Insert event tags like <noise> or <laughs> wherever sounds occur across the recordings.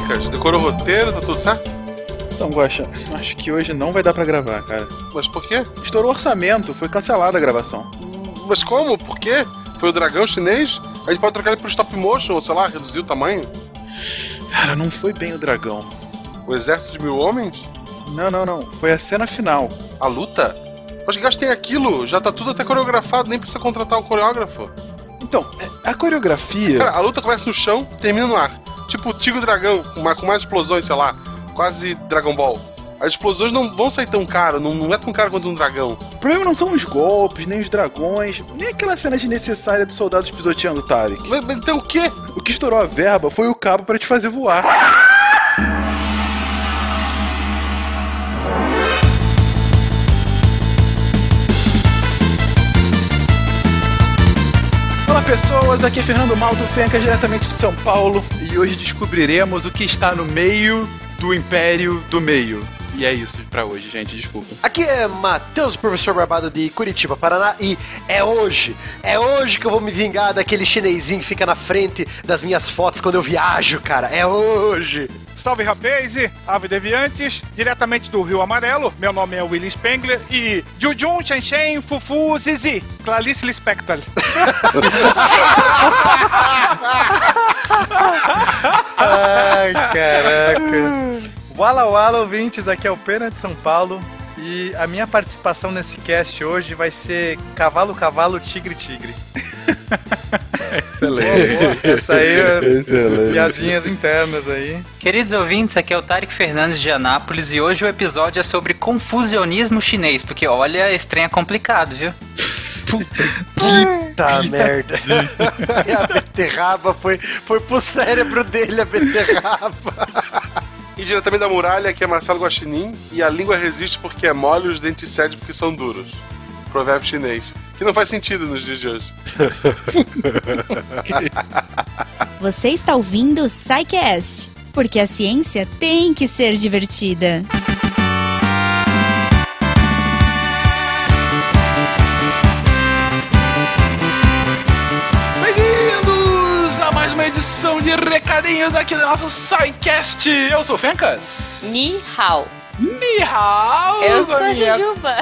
Fencas, decorou o roteiro, tá tudo certo? Então, Guaxa, acho que hoje não vai dar pra gravar, cara. Mas por quê? Estourou o orçamento, foi cancelada a gravação. Mas como? Por quê? Foi o dragão chinês? A gente pode trocar ele por stop motion, ou sei lá, reduzir o tamanho? Cara, não foi bem o dragão. O exército de mil homens? Não, não, não. Foi a cena final. A luta? Mas gastei aquilo, já tá tudo até coreografado, nem precisa contratar um coreógrafo. Então, a coreografia. Cara, a luta começa no chão, termina no ar. Tipo Tigre Dragão, com mais, com mais explosões, sei lá. Quase Dragon Ball. As explosões não vão sair tão caro, não, não é tão caro quanto um dragão. O problema não são os golpes, nem os dragões, nem aquela cena desnecessária dos soldados pisoteando o Tarek. Mas, mas então o quê? O que estourou a verba foi o cabo para te fazer voar. Olá pessoas, aqui é Fernando Malto Fenca, diretamente de São Paulo, e hoje descobriremos o que está no meio do Império do Meio. E é isso pra hoje, gente, desculpa. Aqui é Matheus, professor Barbado de Curitiba, Paraná, e é hoje, é hoje que eu vou me vingar daquele chinesinho que fica na frente das minhas fotos quando eu viajo, cara, é hoje. Salve Rapaze, Ave Deviantes, diretamente do Rio Amarelo. Meu nome é William Spengler e Jujun, Shen Fufu, Zizi, Clarice Lispector. <laughs> Ai, caraca. Wala Wala, ouvintes, aqui é o Pena de São Paulo. E a minha participação nesse cast hoje vai ser Cavalo, Cavalo, Tigre, Tigre. <laughs> Excelente. Essa aí é Excelente. piadinhas internas aí. Queridos ouvintes, aqui é o Tarek Fernandes de Anápolis e hoje o episódio é sobre confusionismo chinês, porque olha, esse trem é complicado, viu? Puta merda. <laughs> E a beterraba foi, foi pro cérebro dele, a beterraba. <laughs> E diretamente da muralha, que é Marcelo Guaxinim, e a língua resiste porque é mole e os dentes cedem porque são duros. Provérbio chinês. Que não faz sentido nos dias de hoje. <laughs> Você está ouvindo o SciCast, porque a ciência tem que ser divertida. De recadinhos aqui do nosso SciCast. Eu sou o Fencas. Ni hao. Ni hao, Eu sou a. Jujuba.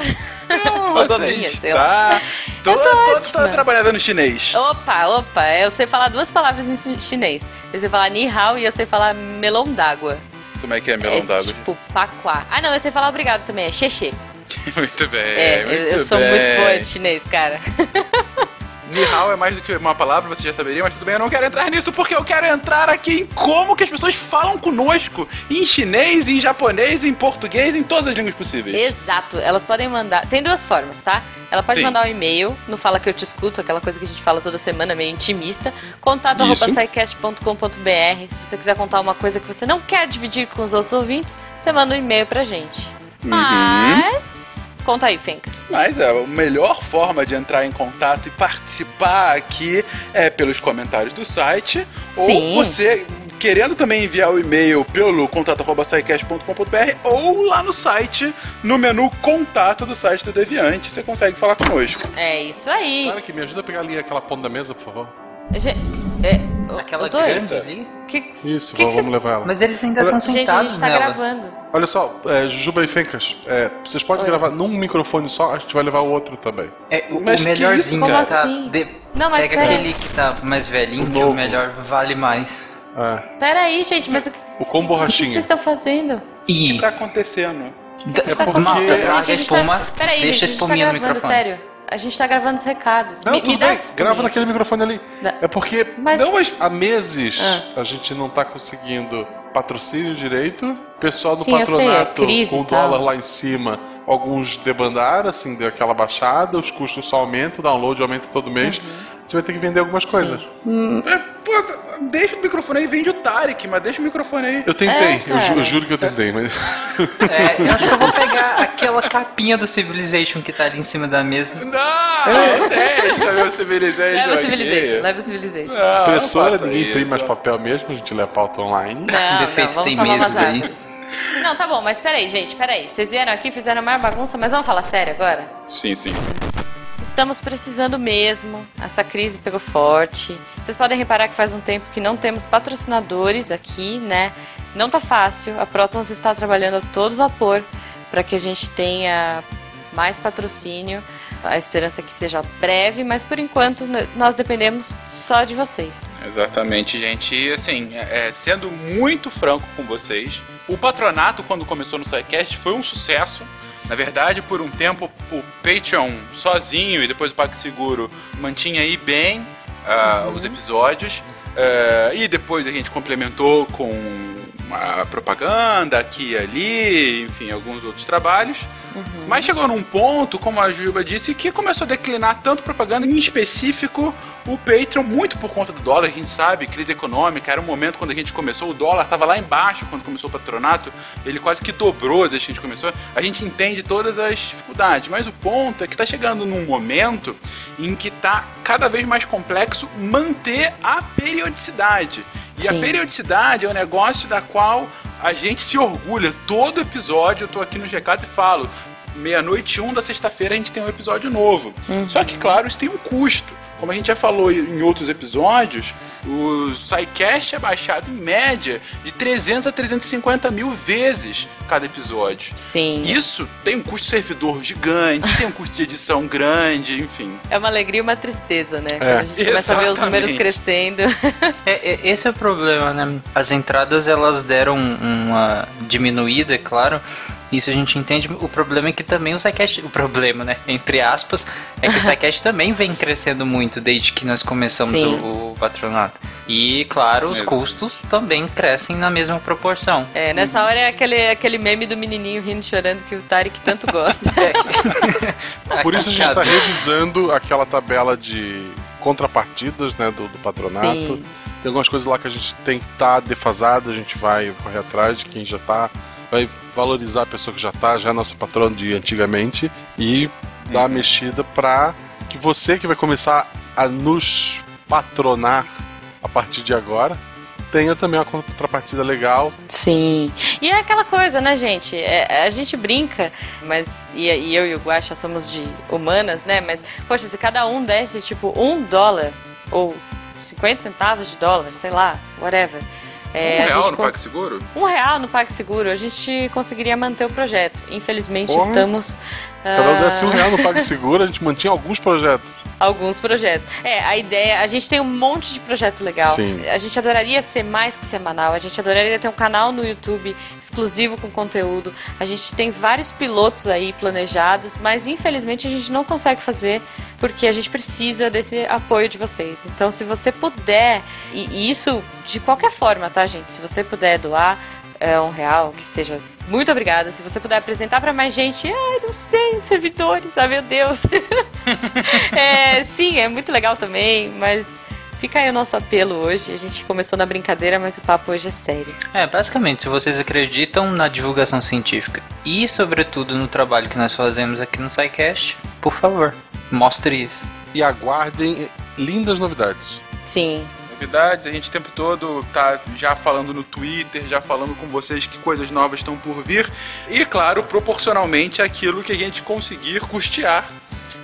Como <laughs> você Gominha, está? Tô, Eu tô tô- tô trabalhando no chinês. Opa, opa, eu sei falar duas palavras em chi- chinês. Eu sei falar ni hao e eu sei falar melão d'água. Como é que é melão é d'água? tipo paquá. Ah, não, eu sei falar obrigado também, é xexê. <laughs> Muito bem, É, eu, muito eu sou bem. muito boa de chinês, cara. <laughs> Ni hao é mais do que uma palavra, você já saberia, mas tudo bem, eu não quero entrar nisso porque eu quero entrar aqui em como que as pessoas falam conosco. Em chinês, em japonês, em português, em todas as línguas possíveis. Exato, elas podem mandar. Tem duas formas, tá? Ela pode Sim. mandar um e-mail no Fala Que Eu Te Escuto, aquela coisa que a gente fala toda semana, meio intimista. Contato scicast.com.br. Se você quiser contar uma coisa que você não quer dividir com os outros ouvintes, você manda um e-mail pra gente. Uhum. Mas. Conta aí, Fencas. Mas é, a melhor forma de entrar em contato e participar aqui é pelos comentários do site. Sim. Ou você querendo também enviar o e-mail pelo contato.sicast.com.br ou lá no site, no menu contato do site do Deviante, você consegue falar conosco. É isso aí. Cara, que me ajuda a pegar ali aquela ponta da mesa, por favor. Ge- é, o- Aquela o grande ali. Que, Isso, que vamos, que vamos levar ela. Mas eles ainda estão cês- Gente, a sentados gente tá nela. gravando. Olha só, é, Jujuba e Fencas, é, vocês podem Oi. gravar num microfone só, a gente vai levar o outro também. É, o, Mas o que melhorzinho isso, Como tá. assim? de- Não, mas Pega pera- aquele que tá mais velhinho, O que o novo. melhor vale mais. É. Pera aí, gente, mas o que, O com o que vocês estão fazendo? O que E. tá acontecendo? É porque- Malta, Gente, traga a gente espuma. tá... Peraí, deixa gente, a a gente tá no gravando, microfone. sério. A gente tá gravando os recados. Não, me, tudo me dá grava naquele microfone ali. Dá- É porque Mas- não, há meses Ah. a gente não tá conseguindo patrocínio direito. Pessoal do Sim, sei, é patronato, crise com o dólar lá em cima, alguns debandaram, assim, deu aquela baixada, os custos só aumentam, o download aumenta todo mês. Uhum. A gente vai ter que vender algumas coisas. É, pô, deixa o microfone aí, vende o Tarek, mas deixa o microfone aí. Eu tentei, É, eu, ju- eu juro que eu tentei, mas. É, eu acho que eu vou pegar aquela capinha do Civilization que tá ali em cima da mesa. Não, deixa meu Civilization Leva o aqui. Civilization, leva o Civilization. Não, Impressora, ninguém imprime mais papel mesmo, a gente lê a pauta online. Não, Defeitos não, teimosos umas aí. Não, tá bom, mas peraí, gente, peraí. Vocês vieram aqui, fizeram mais bagunça, mas vamos falar sério agora? Sim, sim. Estamos precisando mesmo. Essa crise pegou forte. Vocês podem reparar que faz um tempo que não temos patrocinadores aqui, né? Não tá fácil. A Protons está trabalhando a todo vapor para que a gente tenha mais patrocínio. A esperança é que seja breve, mas por enquanto nós dependemos só de vocês. Exatamente, gente. E assim, é, é, sendo muito franco com vocês, o patronato, quando começou no SciCast, foi um sucesso. Na verdade, por um tempo, o Patreon sozinho e depois o PagSeguro mantinha aí bem ah, os episódios. Ah, e depois a gente complementou com a propaganda aqui e ali, enfim, alguns outros trabalhos. Mas chegou num ponto, como a Juba disse, que começou a declinar tanto propaganda, em específico o Patreon, muito por conta do dólar, a gente sabe, crise econômica, era um momento quando a gente começou, o dólar estava lá embaixo quando começou o patronato, ele quase que dobrou desde que a gente começou. A gente entende todas as dificuldades, mas o ponto é que está chegando num momento em que está cada vez mais complexo manter a periodicidade. E a Sim. periodicidade é um negócio da qual a gente se orgulha. Todo episódio eu tô aqui no GK e falo. Meia-noite um da sexta-feira a gente tem um episódio novo. Só que, claro, isso tem um custo. Como a gente já falou em outros episódios, o SciCast é baixado em média de 300 a 350 mil vezes cada episódio. Sim. Isso tem um custo de servidor gigante, tem um custo de edição grande, enfim. É uma alegria e uma tristeza, né? É. Quando a gente começa a ver os números Exatamente. crescendo. <laughs> É, é, esse é o problema, né? As entradas elas deram uma diminuída, é claro. Isso a gente entende. O problema é que também o SciCast. O problema, né? Entre aspas, é que o SciCast <laughs> também vem crescendo muito desde que nós começamos o, o patronato. E, claro, os Mesmo. custos também crescem na mesma proporção. É, nessa hora é aquele, aquele meme do menininho rindo e chorando que o Tarek tanto gosta. <laughs> <laughs> Por isso a gente está revisando aquela tabela de contrapartidas né, do, do patronato. Sim. Tem algumas coisas lá que a gente tem que estar defasado, a gente vai correr atrás de quem já tá, vai valorizar a pessoa que já tá, já é nosso patrono de antigamente e dar a mexida pra que você que vai começar a nos patronar a partir de agora tenha também uma contrapartida legal. Sim. E é aquela coisa, né, gente? É, a gente brinca, mas. E, e eu e o Guaxa somos de humanas, né? Mas, poxa, se cada um desse, tipo, um dólar ou 50 centavos de dólar, sei lá, whatever. É, um a real gente no cons- PagSeguro? Um real no PagSeguro, a gente conseguiria manter o projeto. Infelizmente, Porra. estamos. Cada um ah, desse um real no PagSeguro, a gente mantinha alguns projetos. Alguns projetos. É, a ideia. A gente tem um monte de projeto legal. Sim. A gente adoraria ser mais que semanal. A gente adoraria ter um canal no YouTube exclusivo com conteúdo. A gente tem vários pilotos aí planejados, mas infelizmente a gente não consegue fazer porque a gente precisa desse apoio de vocês. Então, se você puder, e, e isso de qualquer forma, tá, gente? Se você puder doar é, um real, que seja. Muito obrigada. Se você puder apresentar para mais gente, ai, não sei, os servidores, ah, meu Deus. <laughs> É, sim, é muito legal também, mas fica aí o nosso apelo hoje. A gente começou na brincadeira, mas o papo hoje é sério. É, basicamente, se vocês acreditam na divulgação científica e, sobretudo, no trabalho que nós fazemos aqui no SciCast, por favor, mostre isso. E aguardem lindas novidades. Sim. Novidades, a gente o tempo todo tá já falando no Twitter, já falando com vocês que coisas novas estão por vir. E claro, proporcionalmente àquilo que a gente conseguir custear.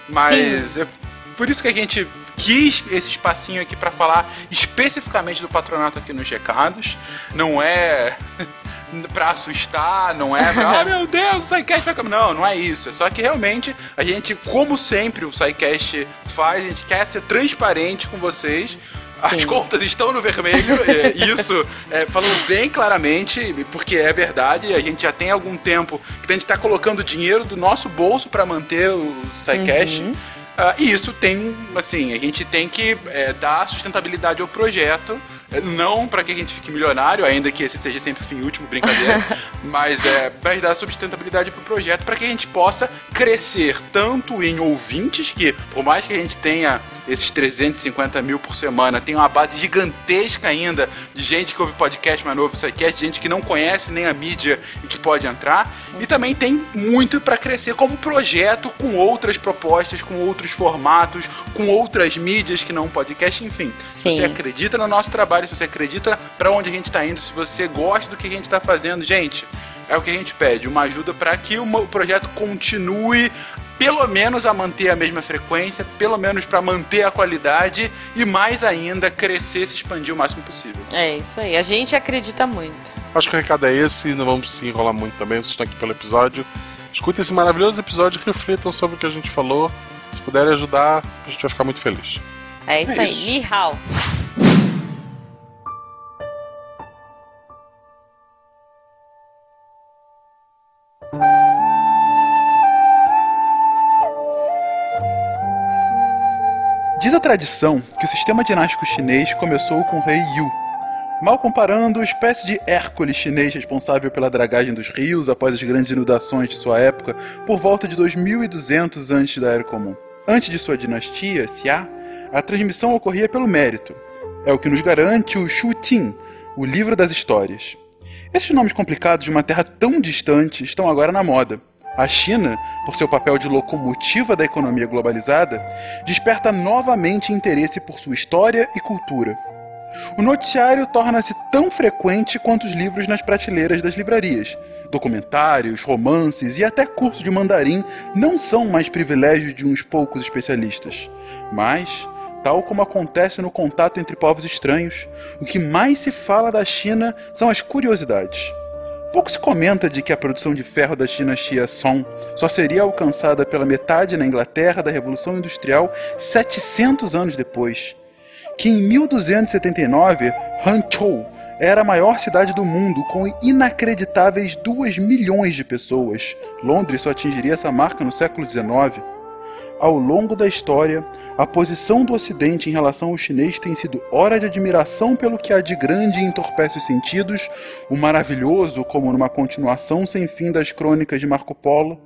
Mas é por isso que a gente quis esse espacinho aqui para falar especificamente do patronato aqui nos recados. Não é <laughs> pra assustar, não é pra, ah, <laughs> meu Deus, o SciCast vai... acabar." Não, não é isso. É só que realmente a gente, como sempre o SciCast faz, a gente quer ser transparente com vocês. As Sim. contas estão no vermelho, é, <laughs> isso é, falando bem claramente, porque é verdade, a gente já tem algum tempo que a gente está colocando dinheiro do nosso bolso para manter o SciCast. Uhum. Ah, e isso tem, assim, a gente tem que é, dar sustentabilidade ao projeto, não para que a gente fique milionário, ainda que esse seja sempre o fim último, brincadeira, <laughs> mas é para dar sustentabilidade pro projeto, para que a gente possa crescer tanto em ouvintes, que por mais que a gente tenha esses 350 mil por semana, tem uma base gigantesca ainda de gente que ouve podcast mais novo, SciCast, gente que não conhece nem a mídia e que pode entrar, e também tem muito para crescer como projeto com outras propostas, com outros formatos, com outras mídias que não podcast, enfim. Sim. você acredita no nosso trabalho, se você acredita para onde a gente está indo, se você gosta do que a gente está fazendo, gente, é o que a gente pede, uma ajuda para que o projeto continue pelo menos a manter a mesma frequência, pelo menos para manter a qualidade e mais ainda crescer, se expandir o máximo possível. É isso aí. A gente acredita muito. Acho que o recado é esse, não vamos se enrolar muito também, vocês estão aqui pelo episódio. Escutem esse maravilhoso episódio e reflitam sobre o que a gente falou. Se puderem ajudar, a gente vai ficar muito feliz. É isso É aí. isso. Diz a tradição que o sistema dinástico chinês começou com o rei Yu. Mal comparando, espécie de Hércules chinês responsável pela dragagem dos rios após as grandes inundações de sua época, por volta de 2200 antes da Era Comum. Antes de sua dinastia, Xia, a transmissão ocorria pelo mérito. É o que nos garante o Shu Tin, o livro das histórias. Esses nomes complicados de uma terra tão distante estão agora na moda. A China, por seu papel de locomotiva da economia globalizada, desperta novamente interesse por sua história e cultura. O noticiário torna-se tão frequente quanto os livros nas prateleiras das livrarias. Documentários, romances e até curso de mandarim não são mais privilégios de uns poucos especialistas. Mas, tal como acontece no contato entre povos estranhos, o que mais se fala da China são as curiosidades. Pouco se comenta de que a produção de ferro da dinastia Song só seria alcançada pela metade na Inglaterra da Revolução Industrial 700 anos depois. Que em 1279, Hangzhou era a maior cidade do mundo com inacreditáveis 2 milhões de pessoas. Londres só atingiria essa marca no século XIX. Ao longo da história, a posição do Ocidente em relação ao chinês tem sido hora de admiração pelo que há de grande e entorpece os sentidos, o maravilhoso como numa continuação sem fim das crônicas de Marco Polo,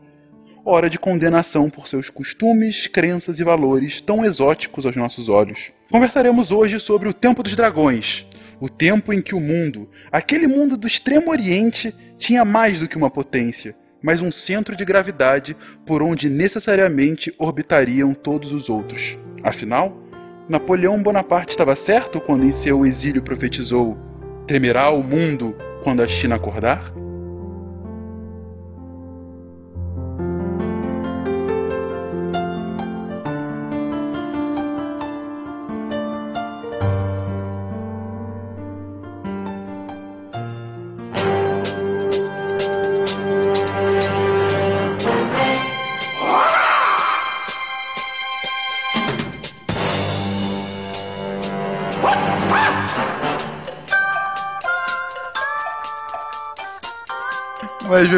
hora de condenação por seus costumes, crenças e valores tão exóticos aos nossos olhos. Conversaremos hoje sobre o Tempo dos Dragões, o tempo em que o mundo, aquele mundo do Extremo Oriente, tinha mais do que uma potência, mas um centro de gravidade por onde necessariamente orbitariam todos os outros. Afinal, Napoleão Bonaparte estava certo quando em seu exílio profetizou: tremerá o mundo quando a China acordar?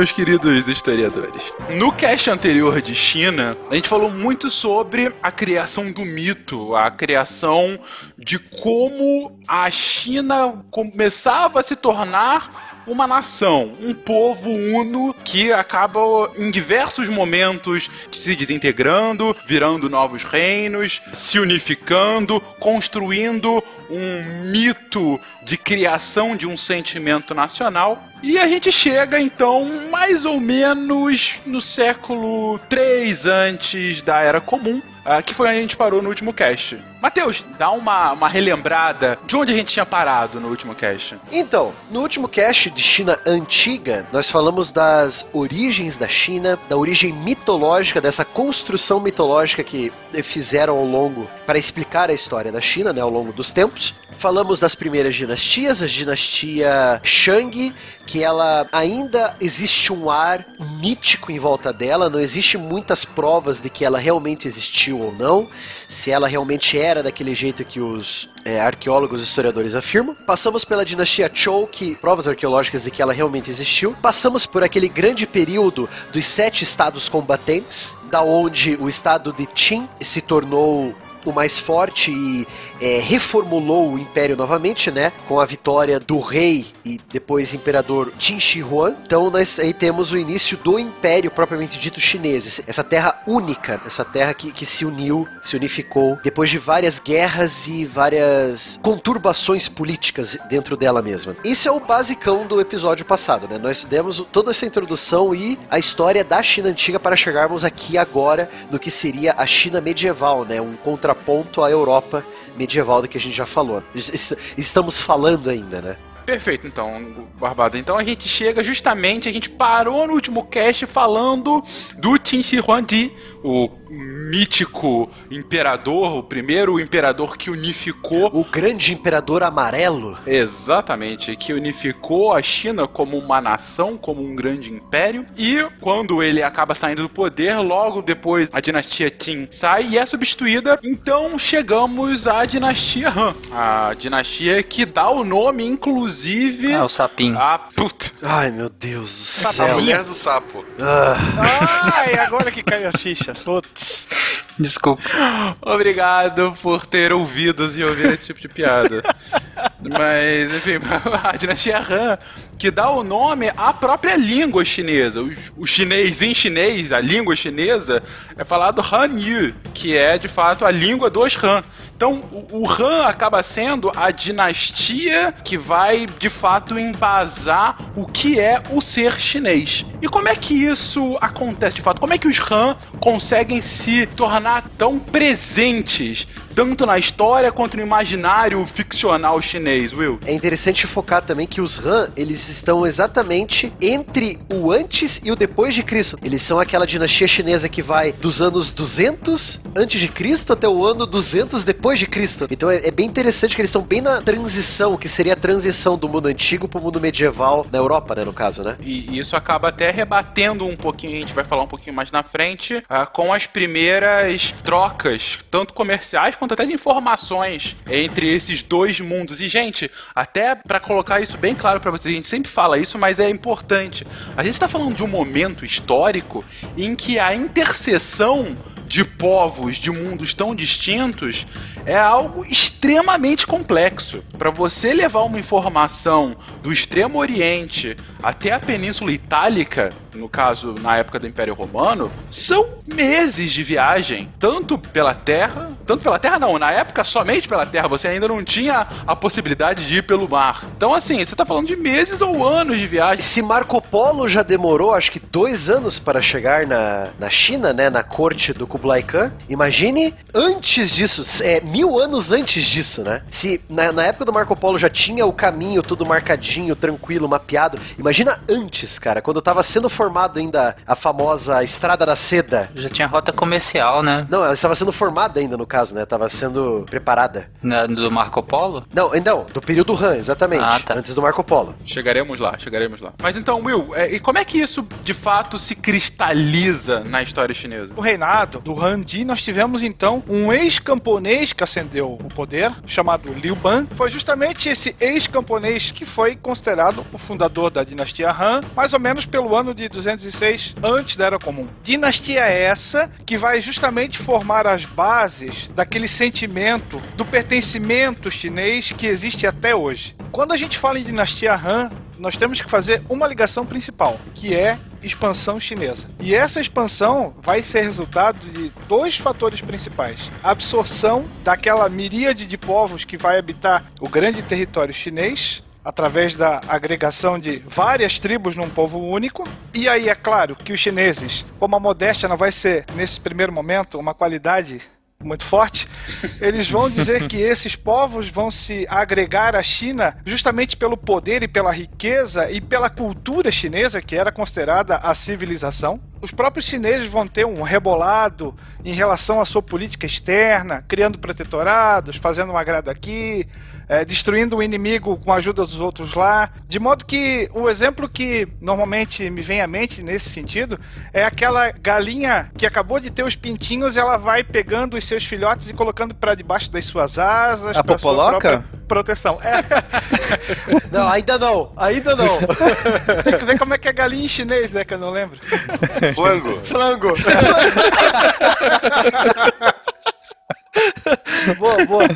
Meus queridos historiadores, no cast anterior de China, a gente falou muito sobre a criação do mito, a criação de como a China começava a se tornar uma nação, um povo uno que acaba em diversos momentos se desintegrando, virando novos reinos, se unificando, construindo um mito de criação de um sentimento nacional. E a gente chega então mais ou menos no século 3 antes da Era Comum, ah, que foi onde a gente parou no último cast. Matheus, dá uma, uma relembrada de onde a gente tinha parado no último cast. Então, no último cast de China Antiga, nós falamos das origens da China, da origem mitológica, dessa construção mitológica que fizeram ao longo para explicar a história da China, né, ao longo dos tempos. Falamos das primeiras dinastias, a dinastia Shang, que ela ainda existe um ar mítico em volta dela, não existe muitas provas de que ela realmente existiu ou não, se ela realmente era daquele jeito que os é, arqueólogos e historiadores afirmam. Passamos pela dinastia Zhou, que provas arqueológicas de que ela realmente existiu. Passamos por aquele grande período dos sete estados combatentes, da onde o estado de Qin se tornou o mais forte e é, reformulou o império novamente, né? Com a vitória do rei e depois imperador Qin Shi Huang. Então nós aí temos o início do império propriamente dito chinês. Essa terra única, essa terra que, que se uniu, se unificou depois de várias guerras e várias conturbações políticas dentro dela mesma. Isso é o basicão do episódio passado, né? Nós demos toda essa introdução e a história da China antiga para chegarmos aqui agora no que seria a China medieval, né? Um contraponto à Europa medieval do que a gente já falou. Es- Estamos falando ainda, né? Perfeito, então, Barbada. Então a gente chega justamente, a gente parou no último cast falando do Qin Shi Huangdi, o mítico imperador, o primeiro imperador que unificou O grande imperador amarelo. Exatamente, que unificou a China como uma nação, como um grande império. E quando ele acaba saindo do poder, logo depois a dinastia Qin sai e é substituída. Então chegamos à dinastia Han, a dinastia que dá o nome, inclusive, Ah, o sapinho. a puta. Ai, meu Deus do A céu. mulher do sapo. Ah, <laughs> Ai, agora que caiu a ficha. Putz. Desculpa. Obrigado por ter ouvidos e ouvir esse tipo de piada. Mas, enfim, <laughs> a dinastia Han, que dá o nome à própria língua chinesa. O, o chinês em chinês, a língua chinesa, é falado Hanyu, que é de fato a língua dos Han. Então, o, Han acaba sendo a dinastia que vai de fato embasar o que é o ser chinês. E como é que isso acontece de fato? Como é que os Han conseguem se tornar tão presentes, tanto na história quanto no imaginário ficcional chinês, Will? É interessante focar também que os Han, eles estão exatamente entre o antes e o depois de Cristo. Eles são aquela dinastia chinesa que vai dos anos 200 antes de Cristo até o ano 200 depois de Cristo. Então é, é bem interessante que eles estão bem na transição, que seria a transição do mundo antigo pro mundo medieval na Europa, né, no caso, né? E isso acaba até rebatendo um pouquinho, a gente vai falar um pouquinho mais na frente, ah, com as primeiras trocas, tanto comerciais quanto até de informações entre esses dois mundos. E, gente, até pra colocar isso bem claro pra vocês, a gente sempre fala isso, mas é importante. A gente tá falando de um momento histórico em que a interseção de povos, de mundos tão distintos, é algo extremamente complexo. Para você levar uma informação do Extremo Oriente até a Península Itálica, no caso na época do Império Romano, são meses de viagem, tanto pela terra, tanto pela terra não, na época somente pela terra, você ainda não tinha a possibilidade de ir pelo mar. Então assim, você tá falando de meses ou anos de viagem. Se Marco Polo já demorou, acho que dois anos para chegar na, na China, né, na corte do Kublai Khan, imagine antes disso, é, mil anos antes disso, né? Se na, na época do Marco Polo já tinha o caminho tudo marcadinho, tranquilo, mapeado, imagina antes, cara, quando tava sendo formado ainda a famosa Estrada da Seda. Já tinha rota comercial, né? Não, ela estava sendo formada ainda, no caso, né? Tava sendo preparada. Na- Do Marco Polo? Não, não, do período Han, exatamente. Ah, tá. Antes do Marco Polo. Chegaremos lá, chegaremos lá. Mas então, Will, é, e como é que isso de fato se cristaliza na história chinesa? No reinado do Han Di, nós tivemos então um ex-camponês que ascendeu o poder, chamado Liu Ban. Foi justamente esse ex-camponês que foi considerado o fundador da dinastia Han, mais ou menos pelo ano de 206 antes da Era Comum. Dinastia essa que vai justamente formar as bases daquele sentimento do pertencimento chinês que existe até hoje. Quando a gente fala em dinastia Han, nós temos que fazer uma ligação principal, que é expansão chinesa. E essa expansão vai ser resultado de dois fatores principais: absorção daquela miríade de povos que vai habitar o grande território chinês. Através da agregação de várias tribos num povo único. E aí, é claro que os chineses, como a modéstia não vai ser, nesse primeiro momento, uma qualidade muito forte, eles vão dizer que esses povos vão se agregar à China justamente pelo poder e pela riqueza e pela cultura chinesa, que era considerada a civilização. Os próprios chineses vão ter um rebolado em relação à sua política externa, criando protetorados, fazendo um agrado aqui, é, destruindo o inimigo com a ajuda dos outros lá. De modo que o exemplo que normalmente me vem à mente nesse sentido é aquela galinha que acabou de ter os pintinhos e ela vai pegando os seus filhotes e colocando para debaixo das suas asas. A popoloca? própria Proteção. É, <laughs> Não, ainda não, ainda não. <laughs> tem que ver como é que é galinha em chinês, né? Que eu não lembro. Flango. Flango. <laughs> boa, boa.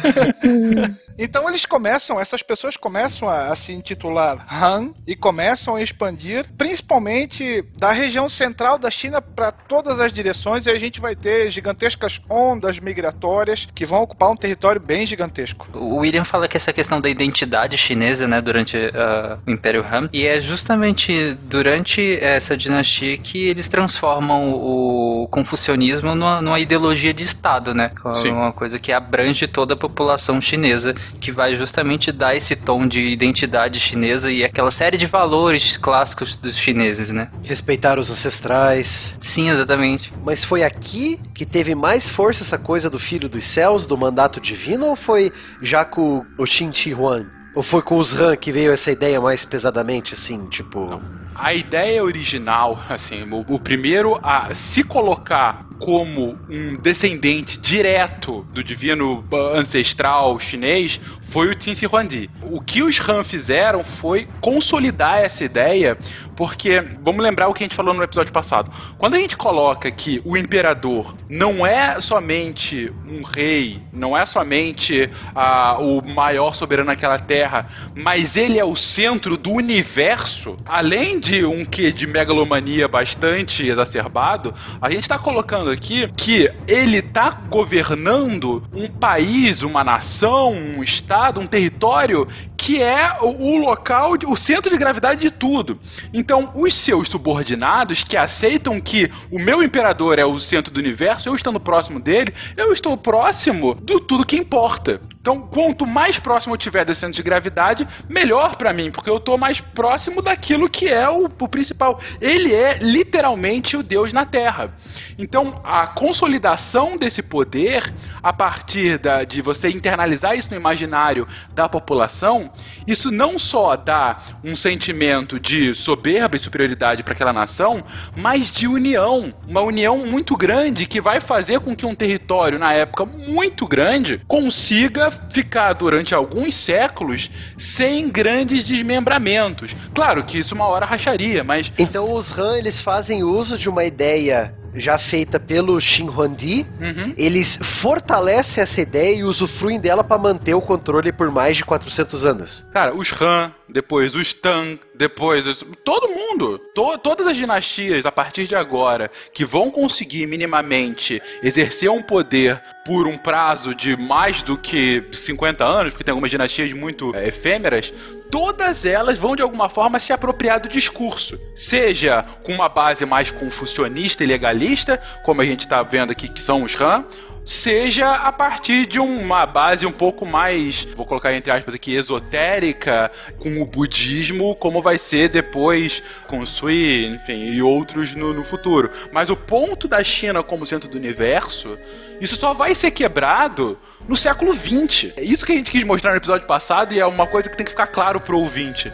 Então eles começam, essas pessoas começam a, a se intitular Han e começam a expandir, principalmente da região central da China para todas as direções, e a gente vai ter gigantescas ondas migratórias que vão ocupar um território bem gigantesco. O William fala que essa questão da identidade chinesa, né, durante ah, o Império Han, e é justamente durante essa dinastia que eles transformam o confucionismo numa, numa ideologia de Estado, né? Sim. Uma coisa que abrange toda a população chinesa que vai justamente dar esse tom de identidade chinesa e aquela série de valores clássicos dos chineses, né? Respeitar os ancestrais. Sim, exatamente. Mas foi aqui que teve mais força essa coisa do filho dos céus, do mandato divino, ou foi já com o Xin Chi Huang? Ou foi com os Han que veio essa ideia mais pesadamente, assim, tipo. A ideia original, assim, o, o primeiro a se colocar como um descendente direto do divino ancestral chinês foi o Qin Shi Huangdi. O que os Han fizeram foi consolidar essa ideia, porque vamos lembrar o que a gente falou no episódio passado. Quando a gente coloca que o imperador não é somente um rei, não é somente ah, o maior soberano naquela terra, mas ele é o centro do universo, além de um que de megalomania bastante exacerbado, a gente está colocando aqui que ele está governando um país, uma nação, um estado, um território que é o, local, o centro de gravidade de tudo. Então, os seus subordinados que aceitam que o meu imperador é o centro do universo, eu estando próximo dele, eu estou próximo do tudo que importa. Então, quanto mais próximo eu tiver desse centro de gravidade, melhor pra mim, porque eu tô mais próximo daquilo que é o, o principal. Ele é literalmente o Deus na Terra. Então, a consolidação desse poder, a partir da- de você internalizar isso no imaginário da população, isso não só dá um sentimento de soberba e superioridade para aquela nação, mas de união. Uma união muito grande que vai fazer com que um território, na época muito grande, consiga ficar durante alguns séculos sem grandes desmembramentos. Claro que isso uma hora racharia, mas Então os Han, eles fazem uso de uma ideia já feita pelo Shin Huangdi, Uhum. eles fortalecem essa ideia e usufruem dela para manter o controle por mais de 400 anos. Cara, os Han, depois os Tang, depois os- todo mundo, to- todas as dinastias a partir de agora que vão conseguir minimamente exercer um poder por um prazo de mais do que 50 anos, porque tem algumas dinastias muito é, efêmeras, todas elas vão de alguma forma se apropriar do discurso, seja com uma base mais confucionista e legalista, como a gente está vendo aqui que são os Han, seja a partir de uma base um pouco mais, vou colocar entre aspas aqui, esotérica, com o budismo, como vai ser depois com o Sui, enfim, e outros no, no futuro. Mas o ponto da China como centro do universo, isso só vai ser quebrado no século XX. É isso que a gente quis mostrar no episódio passado e é uma coisa que tem que ficar claro pro ouvinte.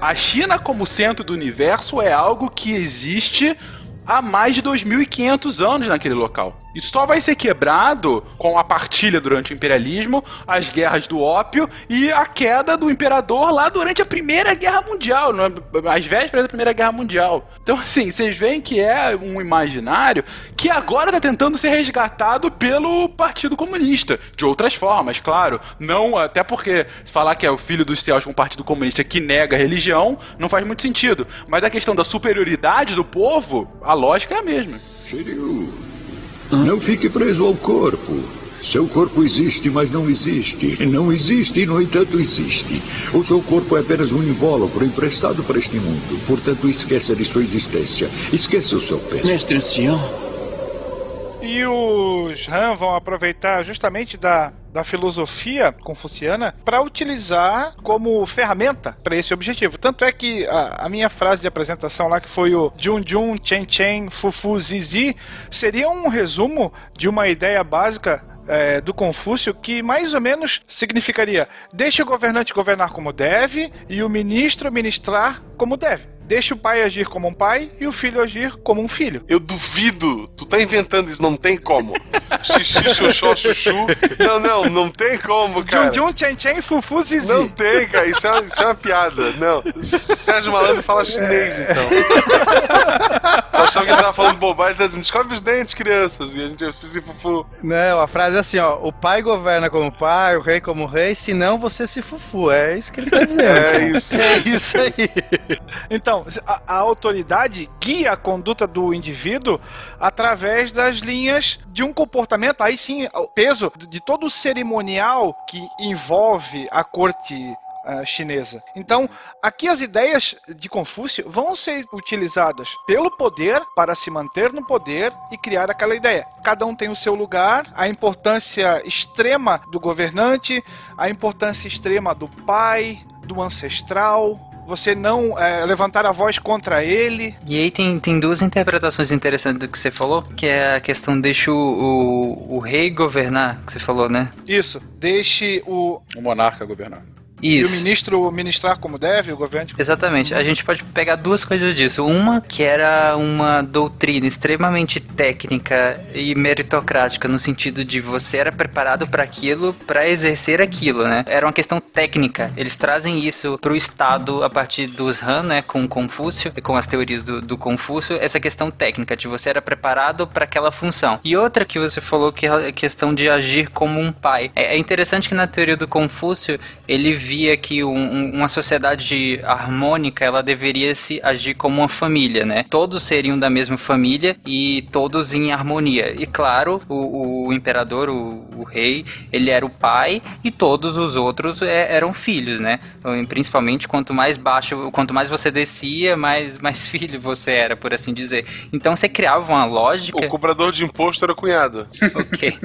A China como centro do universo é algo que existe há mais de 2.500 anos naquele local. Isso só vai ser quebrado com a partilha durante o imperialismo, as guerras do ópio e a queda do imperador lá durante a Primeira Guerra Mundial, às vésperas da Primeira Guerra Mundial. Então, assim, vocês veem que é um imaginário que agora está tentando ser resgatado pelo Partido Comunista. De outras formas, claro. Não, até porque falar que é o filho dos céus com o Partido Comunista que nega a religião não faz muito sentido. Mas a questão da superioridade do povo, a lógica é a mesma. Shiryu, não fique preso ao corpo. Seu corpo existe, mas não existe. Não existe e, no entanto, existe. O seu corpo é apenas um invólucro emprestado para este mundo. Portanto, esqueça de sua existência. Esqueça o seu peso. Mestre ancião, E os Han vão aproveitar justamente da, da filosofia confuciana para utilizar como ferramenta para esse objetivo. Tanto é que a, a minha frase de apresentação lá, que foi o Jun Jun, Chen Chen, Fufu Zizi, seria um resumo de uma ideia básica é, do Confúcio que mais ou menos significaria: deixe o governante governar como deve e o ministro ministrar como deve. Deixe o pai agir como um pai e o filho agir como um filho. Eu duvido. Tu tá inventando isso, não tem como. Xixi, xoxó, chuchu. Não, não, não tem como, cara. Jun Jun, Chen Chen, Fufu Zizi. Não tem, cara. Isso é, isso é uma piada. Não. Sérgio Malandro fala chinês, então. <laughs> Achou que ele tava falando bobagem, tá dizendo, escove os dentes, crianças. E a gente, Sisi Fufu. Não, a frase é assim, ó. O pai governa como pai, o rei como rei, senão você se fufu. É isso que ele tá dizendo. É isso. É isso aí. Então, a, a autoridade guia a conduta do indivíduo através das linhas de um comportamento. Aí sim, o peso de todo o cerimonial que envolve a corte eh, chinesa. Então, aqui as ideias de Confúcio vão ser utilizadas pelo poder para se manter no poder e criar aquela ideia. Cada um tem o seu lugar, a importância extrema do governante, a importância extrema do pai, do ancestral, você não é, levantar a voz contra ele. E aí tem, tem duas interpretações interessantes do que você falou, que é a questão deixa o, o, o rei governar, que você falou, né? Isso, deixe o, O monarca governar. E o Isso. ministro ministrar como deve, o governante. Exatamente. A gente pode pegar duas coisas disso. Uma que era uma doutrina extremamente técnica e meritocrática no sentido de você era preparado para aquilo, para exercer aquilo, né? Era uma questão técnica. Eles trazem isso pro Estado a partir dos Han, né, com Confúcio, com as teorias do, do Confúcio, essa questão técnica de você era preparado para aquela função. E outra que você falou que é a questão de agir como um pai. É é interessante que na teoria do Confúcio ele via que um- um- uma sociedade harmônica ela deveria se agir como uma família, né? Todos seriam da mesma família e todos em harmonia. E claro, o, o imperador, o, o rei, ele era o pai e todos os outros é- eram filhos, né? Então, Principalmente quanto mais baixo, quanto mais você descia, mais, mais <laughs> filho você era, por assim dizer. Então você criava uma lógica. O cobrador de imposto era o cunhado. Ok.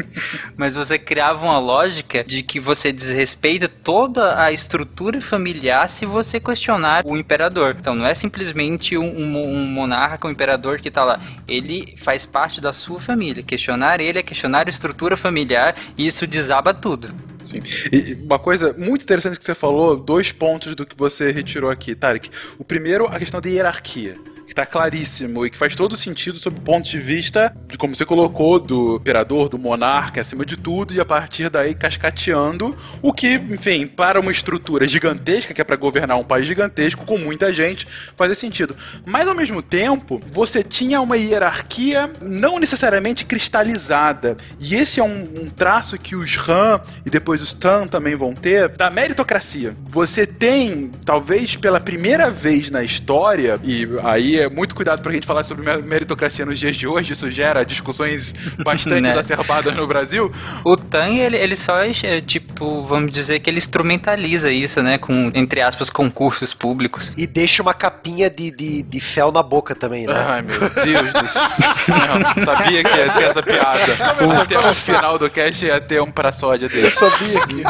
Mas você criava uma lógica de que você desrespeita toda a estrutura familiar se você questionar o imperador. Então não é simplesmente um, um- monarca, um imperador que tá lá. Ele faz parte da sua família. Questionar ele é questionar a estrutura familiar e isso desaba tudo. Sim. E uma coisa muito interessante que você falou, dois pontos do que você retirou aqui, Tarek. O primeiro, a questão da hierarquia. Tá claríssimo e que faz todo sentido sob o ponto de vista de como você colocou, do imperador, do monarca, acima de tudo, e a partir daí cascateando o que, enfim, para uma estrutura gigantesca, que é para governar um país gigantesco, com muita gente, fazia sentido. Mas ao mesmo tempo, você tinha uma hierarquia não necessariamente cristalizada. E esse é um, um traço que os Han e depois os Tan também vão ter da meritocracia. Você tem, talvez pela primeira vez na história, e aí é muito cuidado pra gente falar sobre mer- meritocracia nos dias de hoje, isso gera discussões bastante <laughs> Né? exacerbadas no Brasil. O Tan, ele, ele só, é, tipo, vamos dizer que ele instrumentaliza isso, né? Com, entre aspas, concursos públicos. E deixa uma capinha de, de, de fel na boca também, né? Ai, meu Deus do céu. <laughs> Sabia que ia ter essa piada. Até o final do cast ia ter um pra sódia dele. sabia que.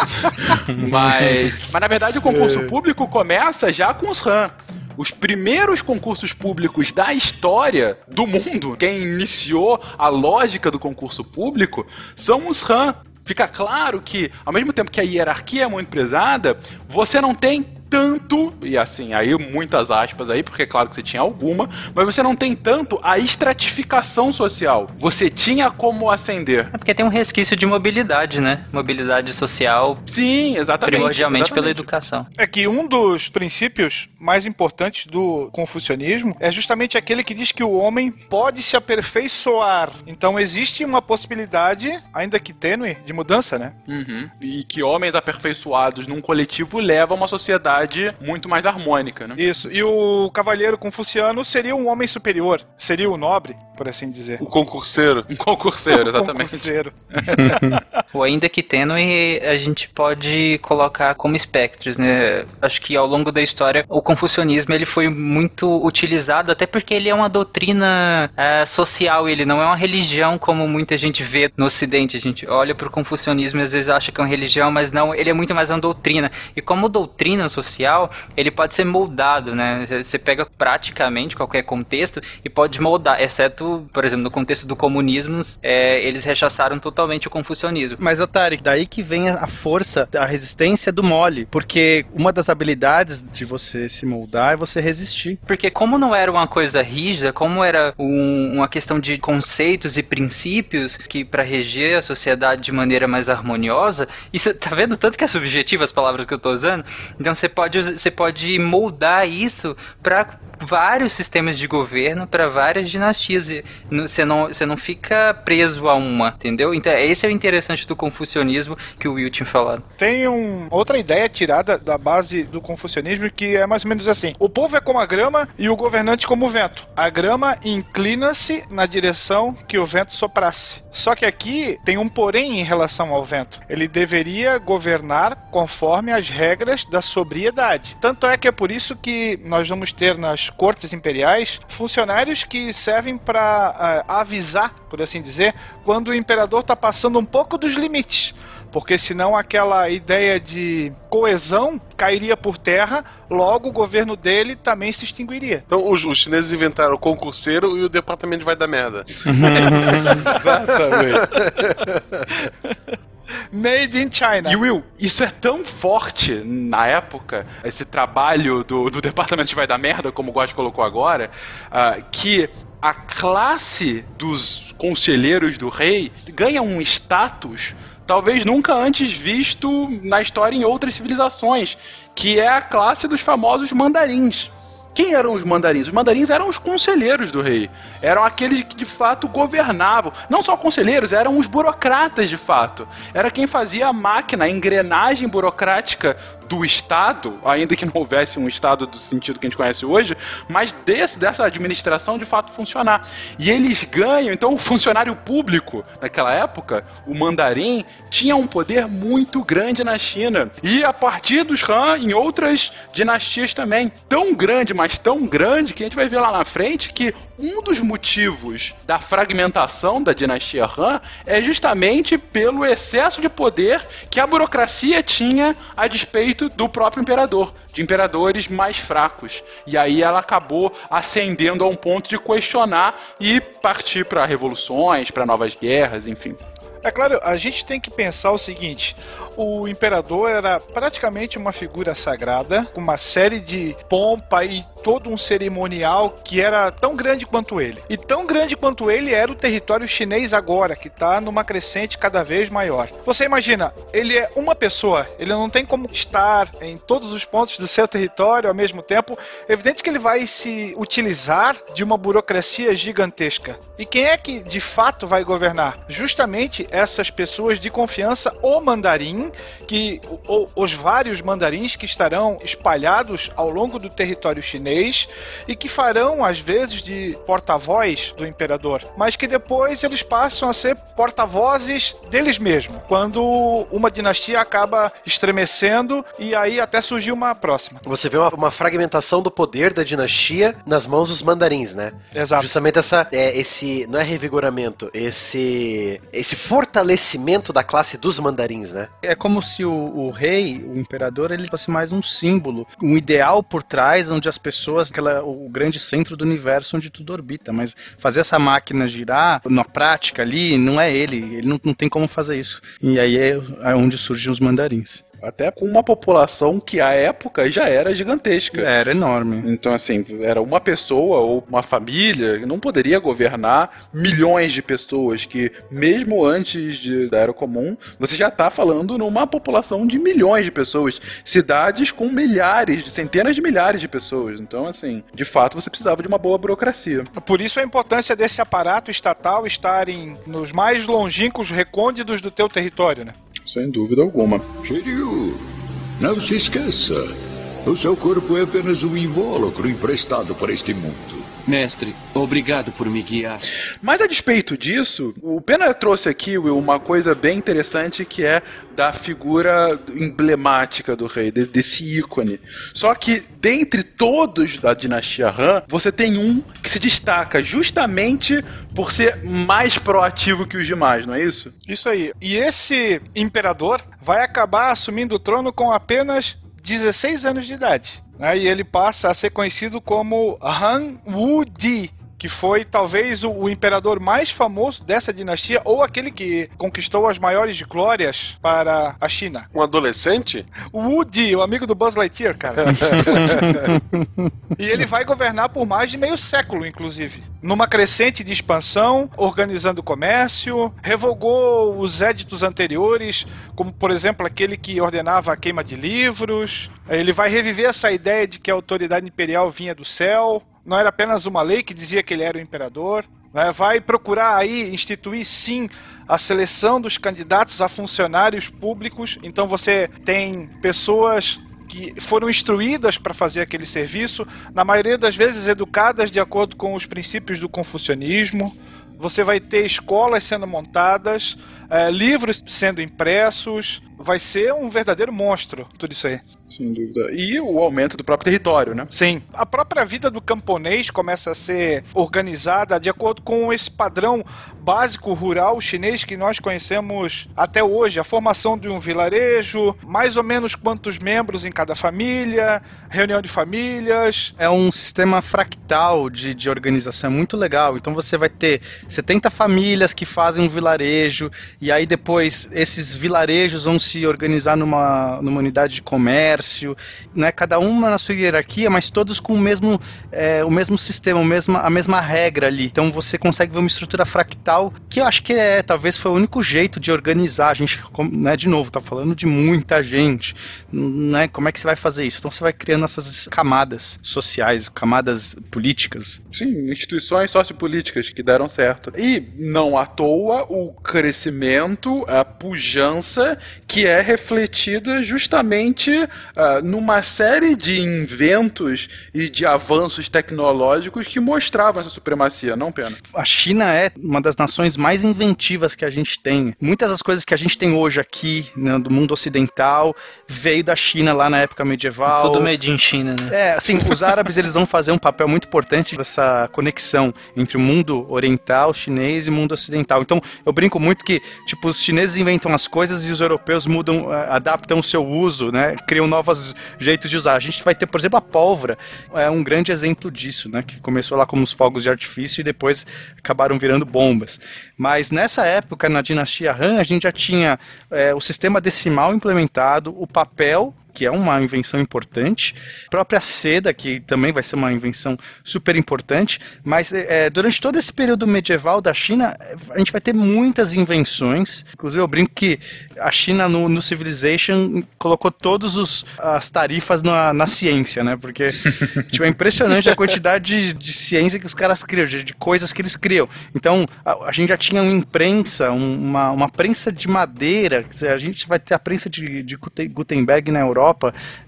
Mas, mas na verdade o concurso público começa já com os RAM. Os primeiros concursos públicos da história do mundo, quem iniciou a lógica do concurso público, são os RAM. Fica claro que, ao mesmo tempo que a hierarquia é muito pesada, você não tem tanto, e assim, aí muitas aspas aí, porque é claro que você tinha alguma, mas você não tem tanto a estratificação social. Você tinha como ascender. É porque tem um resquício de mobilidade, né? Mobilidade social, Sim, exatamente. primordialmente pela exatamente. educação. É que um dos princípios mais importantes do confucionismo é justamente aquele que diz que o homem pode se aperfeiçoar. Então existe uma possibilidade, ainda que tênue, de mudança, né? Uhum. E que homens aperfeiçoados num coletivo levam a uma sociedade muito mais harmônica, né? Isso. E o cavalheiro confuciano seria um homem superior, seria o nobre, por assim dizer. O concurseiro. Um concurseiro, <laughs> exatamente. Concurseiro. <laughs> O ainda que tênue, a gente pode colocar como espectros, né? Acho que ao longo da história, o confucionismo ele foi muito utilizado, até porque ele é uma doutrina eh, social, ele não é uma religião como muita gente vê no ocidente. A gente olha para o confucionismo e às vezes acha que é uma religião, mas não, ele é muito mais uma doutrina. E como doutrina social, ele pode ser moldado, né? Você pega praticamente qualquer contexto e pode moldar, exceto, por exemplo, no contexto do comunismo, eh, eles rechaçaram totalmente o confucionismo. Mas, Otário, daí que vem a força, a resistência do mole. Porque uma das habilidades de você se moldar é você resistir. Porque como não era uma coisa rígida, como era um- uma questão de conceitos e princípios que para reger a sociedade de maneira mais harmoniosa, isso tá vendo tanto que é subjetivo as palavras que eu tô usando? Então você pode, você pode moldar isso para vários sistemas de governo para várias dinastias. Você não, você não fica preso a uma, entendeu? Então, esse é o interessante do confucionismo que o Will tinha falado. Tem um, outra ideia tirada da base do confucionismo que é mais ou menos assim: o povo é como a grama e o governante como o vento. A grama inclina-se na direção que o vento soprasse. Só que aqui tem um porém em relação ao vento. Ele deveria governar conforme as regras da sobriedade. Tanto é que é por isso que nós vamos ter nas cortes imperiais funcionários que servem para avisar, por assim dizer, quando o imperador está passando um pouco dos limites porque senão aquela ideia de coesão cairia por terra, logo o governo dele também se extinguiria. Então os, os chineses inventaram o concurseiro e o departamento vai dar merda. <laughs> Exatamente. <laughs> Made in China. E Will, isso é tão forte na época, esse trabalho do, do departamento de vai dar merda, como o Gotti colocou agora, ah, que a classe dos conselheiros do rei ganha um status talvez nunca antes visto na história em outras civilizações, que é a classe dos famosos mandarins. Quem eram os mandarins? Os mandarins eram os conselheiros do rei. Eram aqueles que de fato governavam. Não só conselheiros, eram os burocratas de fato. Era quem fazia a máquina, a engrenagem burocrática do Estado, ainda que não houvesse um Estado do sentido que a gente conhece hoje, mas desse, dessa administração de fato funcionar. E eles ganham, então o funcionário público naquela época, o mandarim, tinha um poder muito grande na China. E a partir dos Han, em outras dinastias também. Tão grande, mas tão grande, que a gente vai ver lá na frente que um dos motivos da fragmentação da dinastia Han é justamente pelo excesso de poder que a burocracia tinha a despeito do próprio imperador, de imperadores mais fracos. E aí ela acabou ascendendo a um ponto de questionar e partir para revoluções, para novas guerras, enfim. É claro, a gente tem que pensar o seguinte: o imperador era praticamente uma figura sagrada, com uma série de pompa e todo um cerimonial que era tão grande quanto ele. E tão grande quanto ele era o território chinês agora, que está numa crescente cada vez maior. Você imagina, ele é uma pessoa, ele não tem como estar em todos os pontos do seu território ao mesmo tempo. É evidente que ele vai se utilizar de uma burocracia gigantesca. E quem é que de fato vai governar? Justamente essas pessoas de confiança, o mandarim, que o, os vários mandarins que estarão espalhados ao longo do território chinês e que farão às vezes de porta-voz do imperador, mas que depois eles passam a ser porta-vozes deles mesmos, quando uma dinastia acaba estremecendo e aí até surgiu uma próxima. Você vê uma, uma fragmentação do poder da dinastia nas mãos dos mandarins, né? Exato. Justamente essa, é, esse, não é revigoramento, esse, esse fortalecimento da classe dos mandarins, né? É como se o, o rei, o imperador, ele fosse mais um símbolo, um ideal por trás, onde as pessoas, aquela, o grande centro do universo onde tudo orbita. Mas fazer essa máquina girar na prática ali, não é ele. Ele não, não tem como fazer isso. E aí é, é onde surgem os mandarins. Até com uma população que à época já era gigantesca. Era enorme. Então, assim, era uma pessoa ou uma família que não poderia governar milhões de pessoas, que mesmo antes de, da Era Comum, você já está falando numa população de milhões de pessoas. Cidades com milhares, de centenas de milhares de pessoas. Então, assim, de fato, você precisava de uma boa burocracia. Por isso a importância desse aparato estatal estar em, nos mais longínquos recônditos do teu território, né? Sem dúvida alguma. Shiryu, não se esqueça. O seu corpo é apenas um invólucro emprestado para este mundo. Mestre, obrigado por me guiar. Mas a despeito disso, o Pena trouxe aqui, Will, uma coisa bem interessante que é da figura emblemática do rei, de- desse ícone. Só que dentre todos da dinastia Han, você tem um que se destaca justamente por ser mais proativo que os demais, não é isso? Isso aí. E esse imperador vai acabar assumindo o trono com apenas 16 anos de idade. Né? E ele passa a ser conhecido como Han Wu Di, que foi talvez o, o imperador mais famoso dessa dinastia ou aquele que conquistou as maiores glórias para a China. Um adolescente? O Woody, o amigo do Buzz Lightyear, cara. <laughs> e ele vai governar por mais de meio século, inclusive. Numa crescente de expansão, organizando o comércio, revogou os éditos anteriores, como por exemplo aquele que ordenava a queima de livros. Ele vai reviver essa ideia de que a autoridade imperial vinha do céu. Não era apenas uma lei que dizia que ele era o imperador. né? Vai procurar aí instituir sim a seleção dos candidatos a funcionários públicos. Então você tem pessoas que foram instruídas para fazer aquele serviço, na maioria das vezes educadas de acordo com os princípios do confucionismo. Você vai ter escolas sendo montadas, eh, livros sendo impressos. Vai ser um verdadeiro monstro, tudo isso aí. Sem dúvida. E o aumento do próprio território, né? Sim. A própria vida do camponês começa a ser organizada de acordo com esse padrão básico rural chinês que nós conhecemos até hoje. A formação de um vilarejo, mais ou menos quantos membros em cada família, reunião de famílias. É um sistema fractal de, de organização, é muito legal. Então você vai ter 70 famílias que fazem um vilarejo, e aí depois esses vilarejos vão se organizar numa, numa unidade de comércio, né? cada uma na sua hierarquia, mas todos com o mesmo, é, o mesmo sistema, o mesma, a mesma regra ali. Então você consegue ver uma estrutura fractal que eu acho que é, talvez foi o único jeito de organizar. A gente, né, de novo, tá falando de muita gente, né? Como é que você vai fazer isso? Então você vai criando essas camadas sociais, camadas políticas. Sim, instituições sociopolíticas que deram certo. E não à toa o crescimento, a pujança que é refletida justamente ah, numa série de inventos e de avanços tecnológicos que mostravam essa supremacia, não pena. A China é uma das nações mais inventivas que a gente tem. Muitas das coisas que a gente tem hoje aqui, né, do mundo ocidental, veio da China lá na época medieval. Tudo made in China, né? É, assim, os árabes eles vão fazer um papel muito importante dessa conexão entre o mundo oriental, chinês e o mundo ocidental. Então, eu brinco muito que, tipo, os chineses inventam as coisas e os europeus mudam, eh, adaptam o seu uso, né? Criam novos jeitos de usar. A gente vai ter, por exemplo, a pólvora. É um grande exemplo disso, né? Que começou lá como os fogos de artifício e depois acabaram virando bombas. Mas nessa época, na dinastia Han, a gente já tinha eh, o sistema decimal implementado, o papel que é uma invenção importante, a própria seda, que também vai ser uma invenção super importante, mas é, durante todo esse período medieval da China, a gente vai ter muitas invenções, inclusive eu brinco que a China no, no Civilization colocou todas as tarifas na, na ciência, né, porque <laughs> tipo, é impressionante a quantidade de, de ciência que os caras criam, de, de coisas que eles criam. Então, a, a gente já tinha uma imprensa, um, uma, uma prensa de madeira, a gente vai ter a prensa de, de Gutenberg na Europa,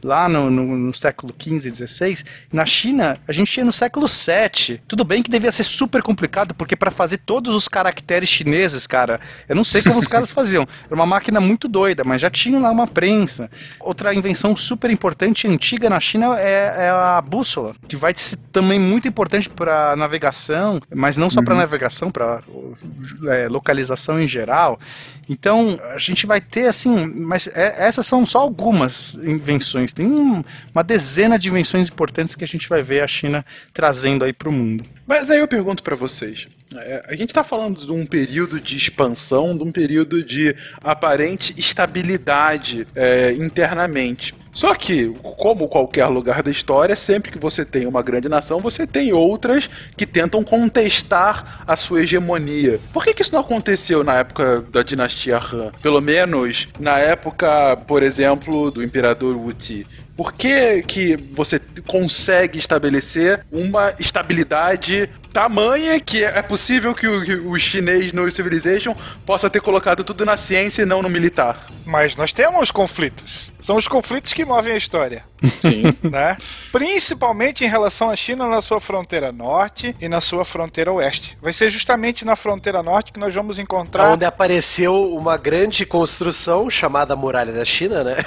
lá no, no, no século XV, XVI. Na China, a gente tinha no século VII. Tudo bem que devia ser super complicado, porque para fazer todos os caracteres chineses, cara, eu não sei como os caras <laughs> faziam. Era uma máquina muito doida, mas já tinha lá uma prensa. Outra invenção super importante e antiga na China é, é a bússola, que vai ser também muito importante para navegação, mas não só para navegação, para é, localização em geral. Então, a gente vai ter assim, mas é, essas são só algumas invenções. Tem um, uma dezena de invenções importantes que a gente vai ver a China trazendo aí para o mundo. Mas aí eu pergunto para vocês. é, a gente está falando de um período de expansão, de um período de aparente estabilidade é, internamente. Só que, como qualquer lugar da história, sempre que você tem uma grande nação, você tem outras que tentam contestar a sua hegemonia. Por que, que isso não aconteceu na época da dinastia Han? Pelo menos na época, por exemplo, do imperador Wuti. Por que, que você consegue estabelecer uma estabilidade tamanha que é possível que o, que o chinês no Civilization possa ter colocado tudo na ciência e não no militar? Mas nós temos conflitos. São os conflitos que movem a história. Sim. <laughs> né? Principalmente em relação à China na sua fronteira norte e na sua fronteira oeste. Vai ser justamente na fronteira norte que nós vamos encontrar. Onde apareceu uma grande construção chamada Muralha da China, né?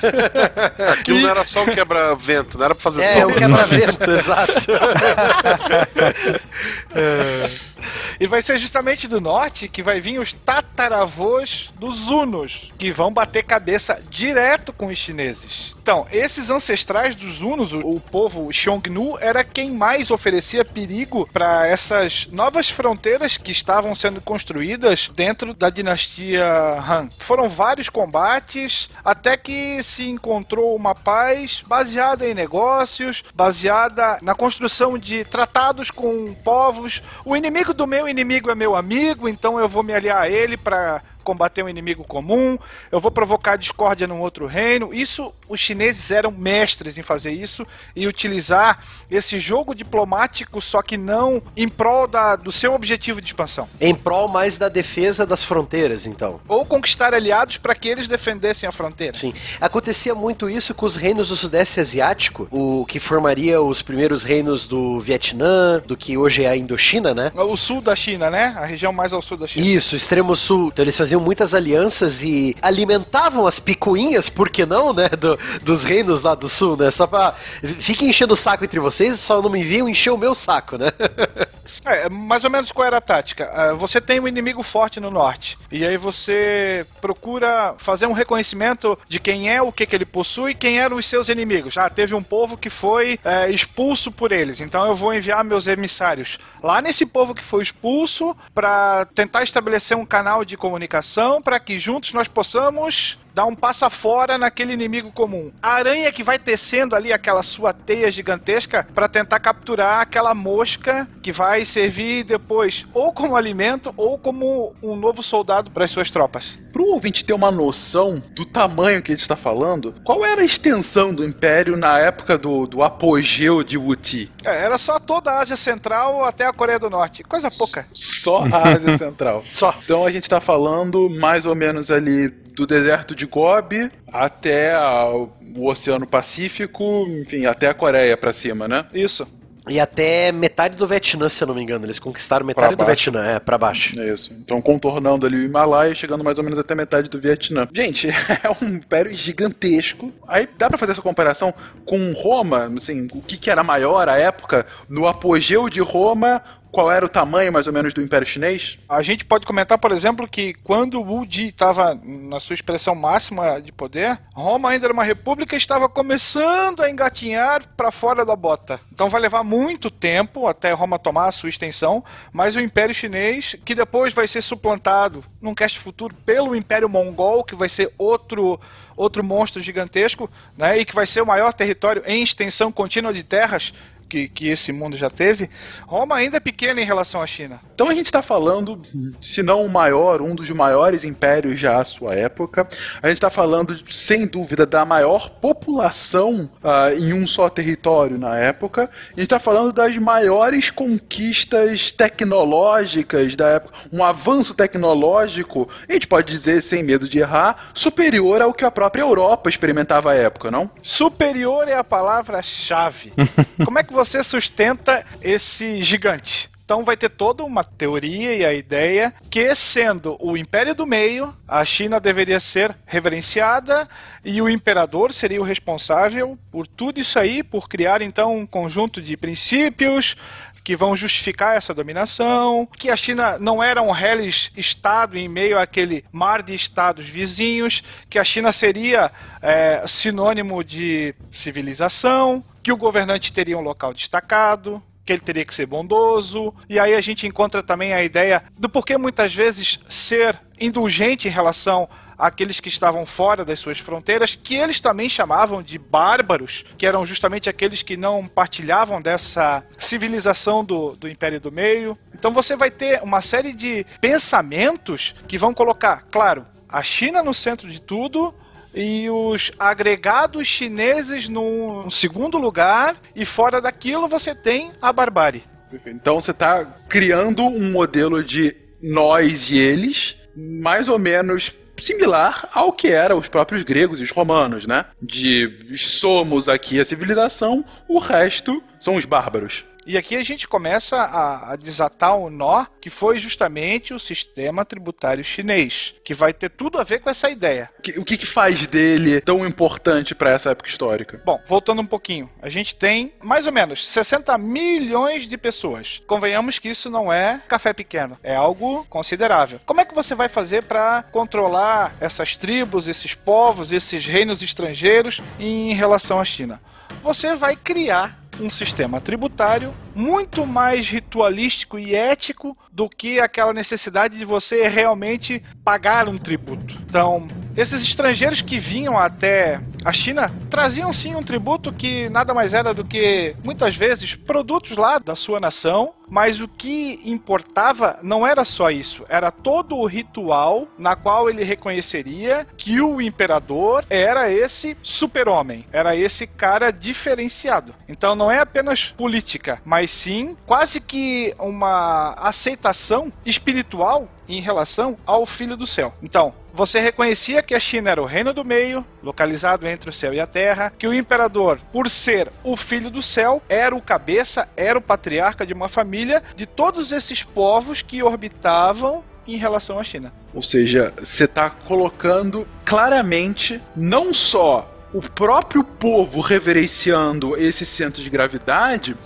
<laughs> Aquilo não era só um quebra-vento, não era pra fazer É, sombra. um quebra-vento, <laughs> exato. <laughs> <laughs> É. E vai ser justamente do norte que vai vir os tataravôs dos Hunos, que vão bater cabeça direto com os chineses. Então, esses ancestrais dos Hunos, o, o povo Xiongnu, era quem mais oferecia perigo para essas novas fronteiras que estavam sendo construídas dentro da dinastia Han. Foram vários combates até que se encontrou uma paz baseada em negócios, baseada na construção de tratados com povos. O inimigo do meu inimigo é meu amigo, então eu vou me aliar a ele para combater um inimigo comum, eu vou provocar discórdia num outro reino. Isso, os chineses eram mestres em fazer isso e utilizar esse jogo diplomático, só que não em prol da, do seu objetivo de expansão. Em prol mais da defesa das fronteiras, então. Ou conquistar aliados para que eles defendessem a fronteira. Sim. Acontecia muito isso com os reinos do Sudeste Asiático, o que formaria os primeiros reinos do Vietnã, do que hoje é a Indochina, né? O sul da China, né? A região mais ao sul da China. Isso, extremo sul. Então eles faziam muitas alianças e alimentavam as picuinhas, por que não, né? Do, dos reinos lá do sul, né? Só pra. Fiquem enchendo o saco entre vocês, só não me enviam encher o meu saco, né? <laughs> É, mais ou menos qual era a tática? Ah, Você tem um inimigo forte no norte, e aí você procura fazer um reconhecimento de quem é, o que, que ele possui, quem eram os seus inimigos. Ah, teve um povo que foi é, expulso por eles, então eu vou enviar meus emissários lá nesse povo que foi expulso para tentar estabelecer um canal de comunicação para que juntos nós possamos dar um passa fora naquele inimigo comum. A aranha que vai tecendo ali aquela sua teia gigantesca para tentar capturar aquela mosca que vai servir depois ou como alimento ou como um novo soldado para as suas tropas. Pro ouvinte ter uma noção do tamanho que a gente está falando, qual era a extensão do Império na época do, do apogeu de Wuti? É, era só toda a Ásia Central até a Coreia do Norte. Coisa pouca. Só a Ásia Central. <laughs> Só. Então a gente tá falando mais ou menos ali do deserto de Gobi até a- o Oceano Pacífico, enfim, até a Coreia pra cima, né? Isso. E até metade do Vietnã, se eu não me engano. Eles conquistaram metade do. Vietnã, é, pra baixo. É isso. Então contornando ali o Himalaia, chegando mais ou menos até metade do Vietnã. Gente, <laughs> é um império gigantesco. Aí dá pra fazer essa comparação com Roma, assim, o que, que era maior à época, no apogeu de Roma, qual era o tamanho mais ou menos do Império Chinês? A gente pode comentar, por exemplo, que quando Wu Ji estava na sua expressão máxima de poder, Roma ainda era uma república e estava começando a engatinhar para fora da bota. Então vai levar muito tempo até Roma tomar a sua extensão, mas o Império Chinês, que depois vai ser suplantado num cast futuro pelo Império Mongol, que vai ser outro outro monstro gigantesco, né, e que vai ser o maior território em extensão contínua de terras que, que esse mundo já teve, Roma ainda é pequena em relação à China. Então a gente está falando, se não o maior, um dos maiores impérios já à sua época. A gente está falando, sem dúvida, da maior população ah, em um só território na época. A gente está falando das maiores conquistas tecnológicas da época. Um avanço tecnológico, a gente pode dizer, sem medo de errar, superior ao que a própria Europa experimentava à época, não? Superior é a palavra-chave. <laughs> Como é que você sustenta esse gigante? Então vai ter toda uma teoria e a ideia que, sendo o Império do Meio, a China deveria ser reverenciada e o imperador seria o responsável por tudo isso aí, por criar então um conjunto de princípios que vão justificar essa dominação, que a China não era um reles estado em meio àquele mar de estados vizinhos, que a China seria é, sinônimo de civilização, que o governante teria um local destacado, que ele teria que ser bondoso. E aí a gente encontra também a ideia do porquê muitas vezes ser indulgente em relação àqueles que estavam fora das suas fronteiras, que eles também chamavam de bárbaros, que eram justamente aqueles que não partilhavam dessa civilização do, do Império do Meio. Então você vai ter uma série de pensamentos que vão colocar, claro, a China no centro de tudo, e os agregados chineses num segundo lugar, e fora daquilo você tem a barbárie. Então você está criando um modelo de nós e eles, mais ou menos similar ao que eram os próprios gregos e os romanos, né? De somos aqui a civilização, o resto são os bárbaros. E aqui a gente começa a, a desatar o nó que foi justamente o sistema tributário chinês, que vai ter tudo a ver com essa ideia. O que, o que que faz dele tão importante pra essa época histórica? Bom, voltando um pouquinho, a gente tem mais ou menos 60 milhões de pessoas. Convenhamos que isso não é café pequeno, é algo considerável. Como é que você vai fazer para controlar essas tribos, esses povos, esses reinos estrangeiros em relação à China? Você vai criar um sistema tributário muito mais ritualístico e ético do que aquela necessidade de você realmente pagar um tributo. Então, esses estrangeiros que vinham até a China traziam sim um tributo que nada mais era do que muitas vezes produtos lá da sua nação, mas o que importava não era só isso, era todo o ritual na qual ele reconheceria que o imperador era esse super-homem, era esse cara diferenciado. Então não é apenas política, mas sim quase que uma aceitação espiritual em relação ao Filho do Céu. Então, você reconhecia que a China era o reino do meio, localizado entre o céu e a terra, que o imperador, por ser o filho do céu, era o cabeça, era o patriarca de uma família de todos esses povos que orbitavam em relação à China. Ou seja, você está colocando claramente não só o próprio povo reverenciando esse centro de gravidade,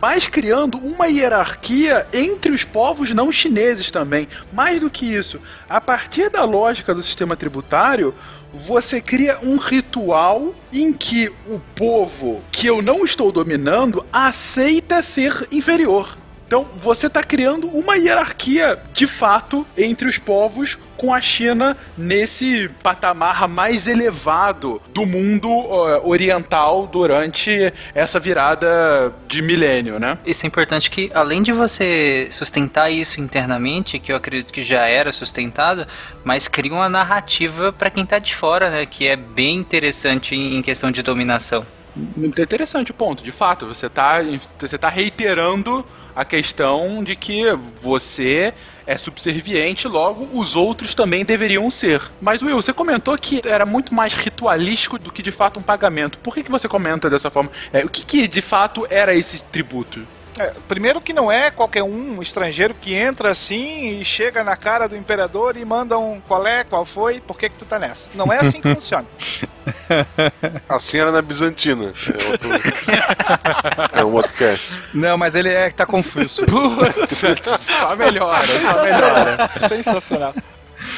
mas criando uma hierarquia entre os povos não chineses também. Mais do que isso, a partir da lógica do sistema tributário, você cria um ritual em que o povo que eu não estou dominando aceita ser inferior. Então você está criando uma hierarquia de fato entre os povos com a China nesse patamar mais elevado do mundo uh, oriental durante essa virada de milênio, né? Isso é importante que, além de você sustentar isso internamente, que eu acredito que já era sustentado, mas cria uma narrativa para quem tá de fora, né? Que é bem interessante em questão de dominação. Muito interessante o ponto, de fato. Você está você tá reiterando a questão de que você é subserviente, logo os outros também deveriam ser. Mas Will, você comentou que era muito mais ritualístico do que de fato um pagamento. Por que, que você comenta dessa forma? É, o que, que de fato era esse tributo? É, primeiro que não é qualquer um estrangeiro que entra assim e chega na cara do imperador e manda um qual é, qual foi, por que que tu tá nessa? Não é assim que <laughs> funciona. <laughs> Assim era na Bizantina. É outro, <laughs> é um outro cast. Não, mas ele é que tá confuso. Putz, só melhora, só melhora. Sensacional.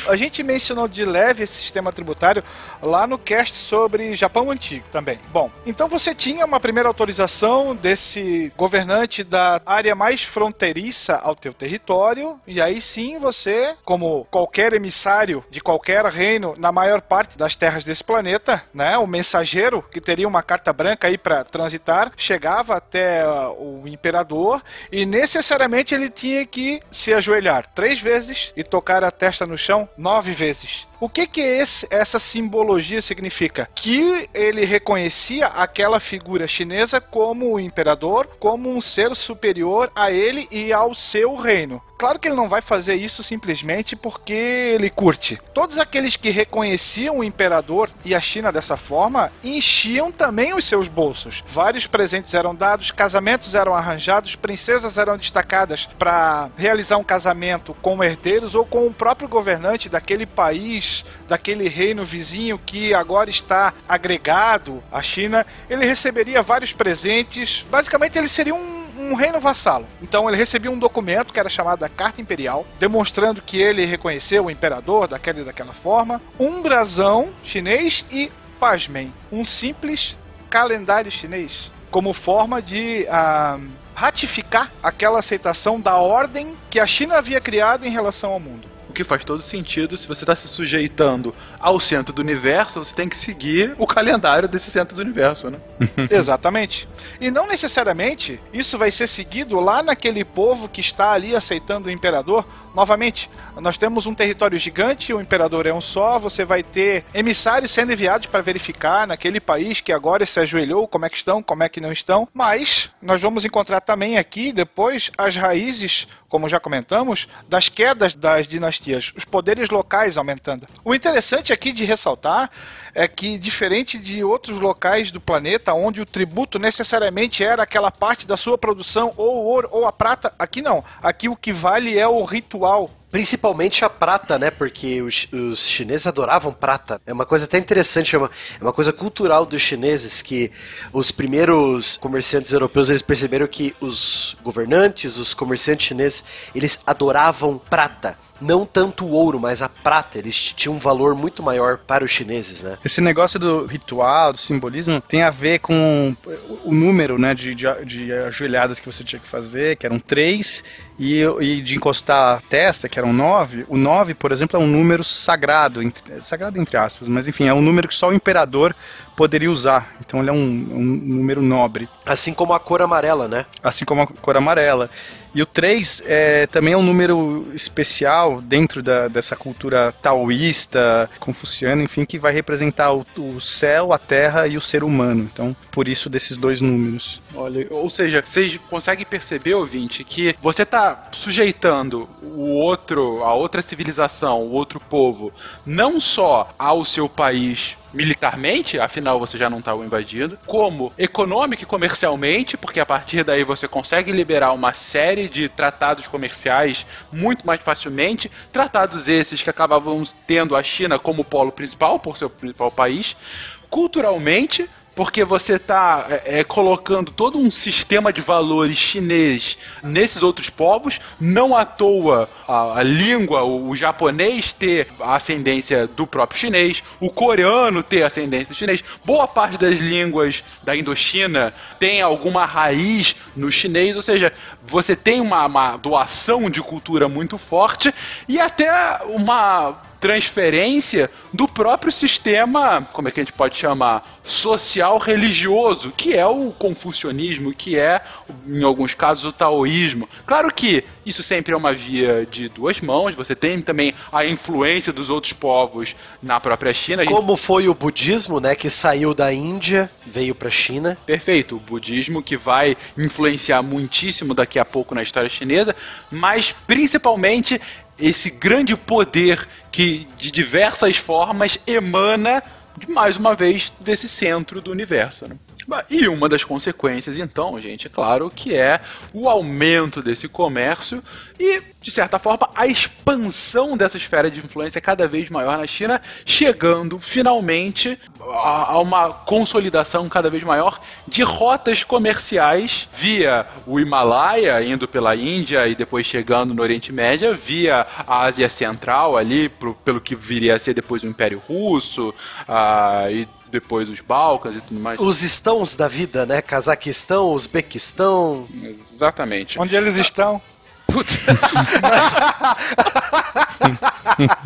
A gente mencionou de leve esse sistema tributário lá no cast sobre Japão Antigo também. Bom, então você tinha uma primeira autorização desse governante da área mais fronteiriça ao teu território, e aí sim você, como qualquer emissário de qualquer reino na maior parte das terras desse planeta, né, o mensageiro que teria uma carta branca aí para transitar, chegava até uh, o imperador e necessariamente ele tinha que se ajoelhar três vezes e tocar a testa no chão nove vezes. O que que esse, essa simbologia significa? Que ele reconhecia aquela figura chinesa como o imperador, como um ser superior a ele e ao seu reino. Claro que ele não vai fazer isso simplesmente porque ele curte. Todos aqueles que reconheciam o imperador e a China dessa forma enchiam também os seus bolsos. Vários presentes eram dados, casamentos eram arranjados, princesas eram destacadas para realizar um casamento com herdeiros ou com o próprio governante daquele país daquele reino vizinho que agora está agregado à China, ele receberia vários presentes. Basicamente, ele seria um, um reino vassalo. Então, ele recebia um documento que era chamado da Carta Imperial, demonstrando que ele reconheceu o imperador daquela e daquela forma, um brasão chinês e, pasmem, um simples calendário chinês, como forma de. ah, ratificar aquela aceitação da ordem que a China havia criado em relação ao mundo. Que faz todo sentido, se você está se sujeitando ao centro do universo, você tem que seguir o calendário desse centro do universo, né? <laughs> Exatamente. E não necessariamente isso vai ser seguido lá naquele povo que está ali aceitando o imperador. Novamente, nós temos um território gigante, o imperador é um só, você vai ter emissários sendo enviados para verificar naquele país que agora se ajoelhou, como é que estão, como é que não estão. Mas nós vamos encontrar também aqui depois as raízes, como já comentamos, das quedas das dinastias hierarquias, os poderes locais aumentando. O interessante aqui de ressaltar é que, diferente de outros locais do planeta, onde o tributo necessariamente era aquela parte da sua produção, ou ouro ou a prata, aqui não. Aqui o que vale é o ritual. Principalmente a prata, né? Porque os, os chineses adoravam prata. É uma coisa até interessante, é uma, é uma coisa cultural dos chineses que os primeiros comerciantes europeus eles perceberam que os governantes, os comerciantes chineses, eles adoravam prata não tanto o ouro, mas a prata. Eles tinham um valor muito maior para os chineses, né? Esse negócio do ritual, do simbolismo, tem a ver com o número né, de, de, de ajoelhadas que você tinha que fazer, que eram três, e, e de encostar a testa, que eram nove. O nove, por exemplo, é um número sagrado, entre, sagrado entre aspas, mas enfim, é um número que só o imperador poderia usar. Então ele é um, um número nobre. Assim como a cor amarela, né? Assim como a cor amarela. E o 3 é, também é um número especial dentro da, dessa cultura taoísta, confuciana, enfim, que vai representar o, o, céu, a terra e o ser humano. Então, por isso desses dois números. Olha, ou seja, vocês conseguem perceber, ouvinte, que você está sujeitando o outro, a outra civilização, o outro povo, não só ao seu país militarmente, afinal você já não está o invadindo, como econômico e comercialmente, porque a partir daí você consegue liberar uma série de tratados comerciais muito mais facilmente, tratados esses que acabavam tendo a China como polo principal, por seu principal país, culturalmente, porque você está é, é, colocando todo um sistema de valores chinês nesses outros povos. Não à toa a, a língua, o, o, japonês ter a ascendência do próprio chinês, o coreano ter ascendência do chinês. Boa parte das línguas da Indochina tem alguma raiz no chinês, ou seja, você tem uma, uma doação de cultura muito forte e até uma transferência do próprio sistema, como é que a gente pode chamar, social religioso, que é o confucionismo, que é, em alguns casos, o taoísmo. Claro que isso sempre é uma via de duas mãos, você tem também a influência dos outros povos na própria China. Como foi o budismo, né, que saiu da Índia, veio para a China. Perfeito, o budismo que vai influenciar muitíssimo daqui a pouco na história chinesa, mas principalmente esse grande poder que de diversas formas emana mais uma vez desse centro do universo. Né? E uma das consequências, então, gente, é claro que é o aumento desse comércio e, de certa forma, a expansão dessa esfera de influência cada vez maior na China, chegando finalmente a, uma consolidação cada vez maior de rotas comerciais via o Himalaia, indo pela Índia e depois chegando no Oriente Médio, via a Ásia Central ali, pro, pelo que viria a ser depois o Império Russo, uh, e depois os Balcãs e tudo mais. Os estãos da vida, né? Cazaquistão, Uzbequistão. Exatamente. Onde eles estão? Putz. <laughs>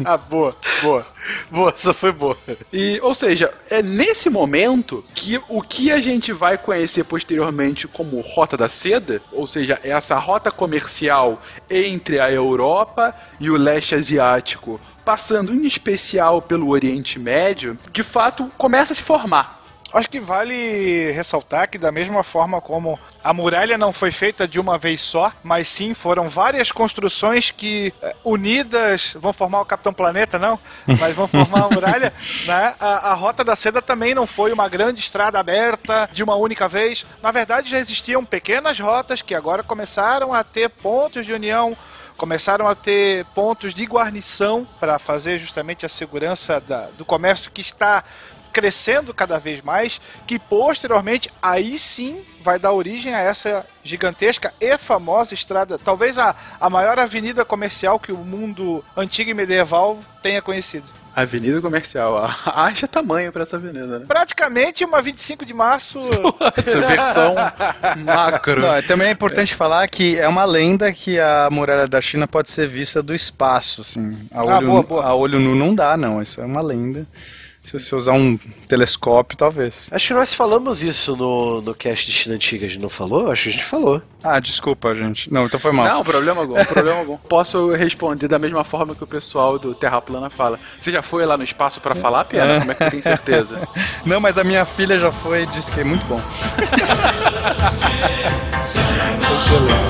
ah, boa, boa. Boa, essa foi boa. E, ou seja, é nesse momento que o que a gente vai conhecer posteriormente como Rota da Seda, ou seja, essa rota comercial entre a Europa e o leste asiático, passando em especial pelo Oriente Médio, de fato começa a se formar. Acho que vale ressaltar que, da mesma forma como a muralha não foi feita de uma vez só, mas sim foram várias construções que, eh, unidas, vão formar o Capitão Planeta, não? <laughs> Mas vão formar a muralha. né? a, a Rota da Seda também não foi uma grande estrada aberta de uma única vez. Na verdade, já existiam pequenas rotas que agora começaram a ter pontos de união começaram a ter pontos de guarnição para fazer justamente a segurança da, do comércio que está crescendo cada vez mais, que posteriormente aí sim vai dar origem a essa gigantesca e famosa estrada, talvez a, a maior avenida comercial que o mundo antigo e medieval tenha conhecido. Avenida Comercial, <laughs> haja tamanho para essa avenida, né? Praticamente uma 25 de março. <laughs> versão macro. Não, também é importante é. falar que é uma lenda que a muralha da China pode ser vista do espaço, assim. A ah, olho, ah, boa, boa. A olho nu não dá, não. Isso é uma lenda. Se você usar um telescópio, talvez. Acho que nós falamos isso no, no cast de China Antiga, a gente não falou? Acho que a gente falou. Ah, desculpa, gente. Não, então foi mal. Não, problema algum, problema algum. <laughs> Posso responder da mesma forma que o pessoal do Terra Plana fala. Você já foi lá no espaço para falar, Piana? Como é que você tem certeza? <laughs> não, mas a minha filha já foi e disse que é muito bom. <laughs>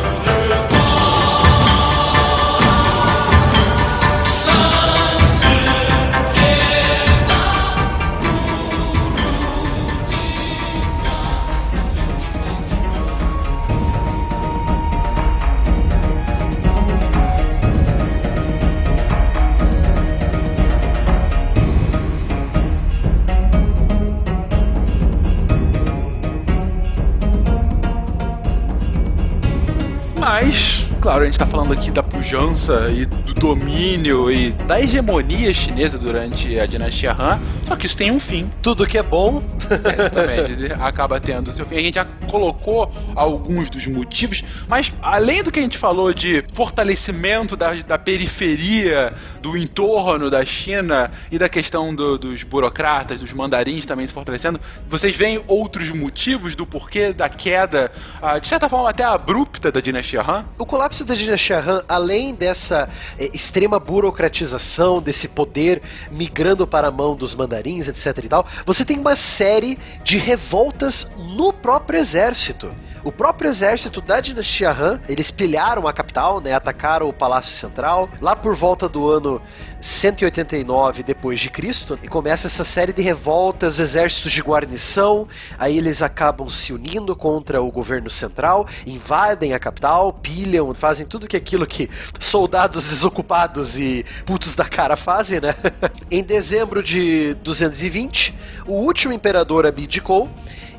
claro, a gente tá falando aqui da pujança e do domínio e da hegemonia chinesa durante a dinastia Han, só que isso tem um fim. Tudo que é bom. Exatamente, acaba tendo seu fim. A gente já colocou alguns dos motivos, mas além do que a gente falou de fortalecimento da, da periferia, do entorno da China e da questão do- dos burocratas, dos mandarins também se fortalecendo, vocês veem outros motivos do porquê da queda, ah, de certa forma até abrupta da dinastia Han? O colapso da dinastia Han, além dessa eh, extrema burocratização, desse poder migrando para a mão dos mandarins, etc e tal, você tem uma série de revoltas no próprio exército. O próprio exército da dinastia Han, eles pilharam a capital, né, atacaram o Palácio Central, lá por volta do ano 189 depois de Cristo, e começa essa série de revoltas, exércitos de guarnição, aí eles acabam se unindo contra o governo central, invadem a capital, pilham, fazem tudo que aquilo que soldados desocupados e putos da cara fazem, né? <laughs> em dezembro de 220, o último imperador abdicou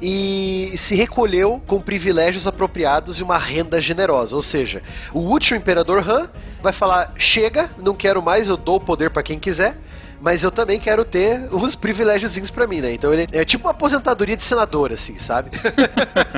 e se recolheu com privilégios apropriados e uma renda generosa. Ou seja, o último imperador Han vai falar: chega, não quero mais, eu dou o poder para quem quiser. Mas eu também quero ter uns privilégiozinhos pra mim, né? Então ele é tipo uma aposentadoria de senador, assim, sabe?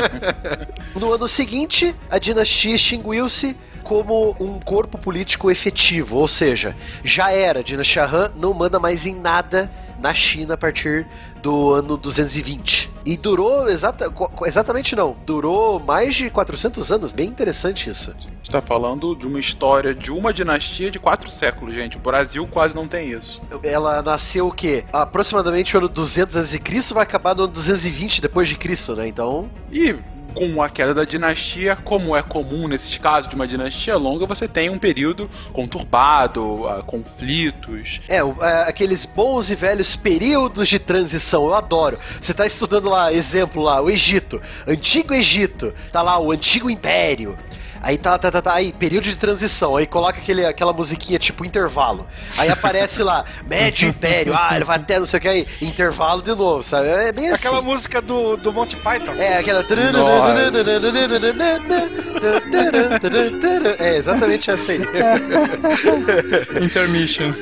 <laughs> no ano seguinte, a dinastia extinguiu-se como um corpo político efetivo, ou seja, já era, a dinastia Han não manda mais em nada na China a partir do ano 220. E durou exata, exatamente não, durou mais de 400 anos, bem interessante isso. A gente tá falando de uma história de uma dinastia de quatro séculos, gente. O Brasil quase não tem isso. Ela nasceu o quê? Aproximadamente no ano 200 a.C. vai acabar no ano 220 depois de Cristo, né? Então, E com a queda da dinastia, como é comum nesses casos de uma dinastia longa, você tem um período conturbado, ah, conflitos. É, é, aqueles bons e velhos períodos de transição, eu adoro. Você tá estudando lá, exemplo lá, o Egito, Antigo Egito, tá lá o Antigo Império. Aí tá, tá, tá, tá, aí, período de transição, aí coloca aquele, aquela musiquinha tipo intervalo. Aí aparece lá, Médio Império, ah, ele vai até não sei o que aí, intervalo de novo, sabe? É bem assim. Aquela música do, do Monty Python. É, aquela. É, exatamente essa aí. Intermission.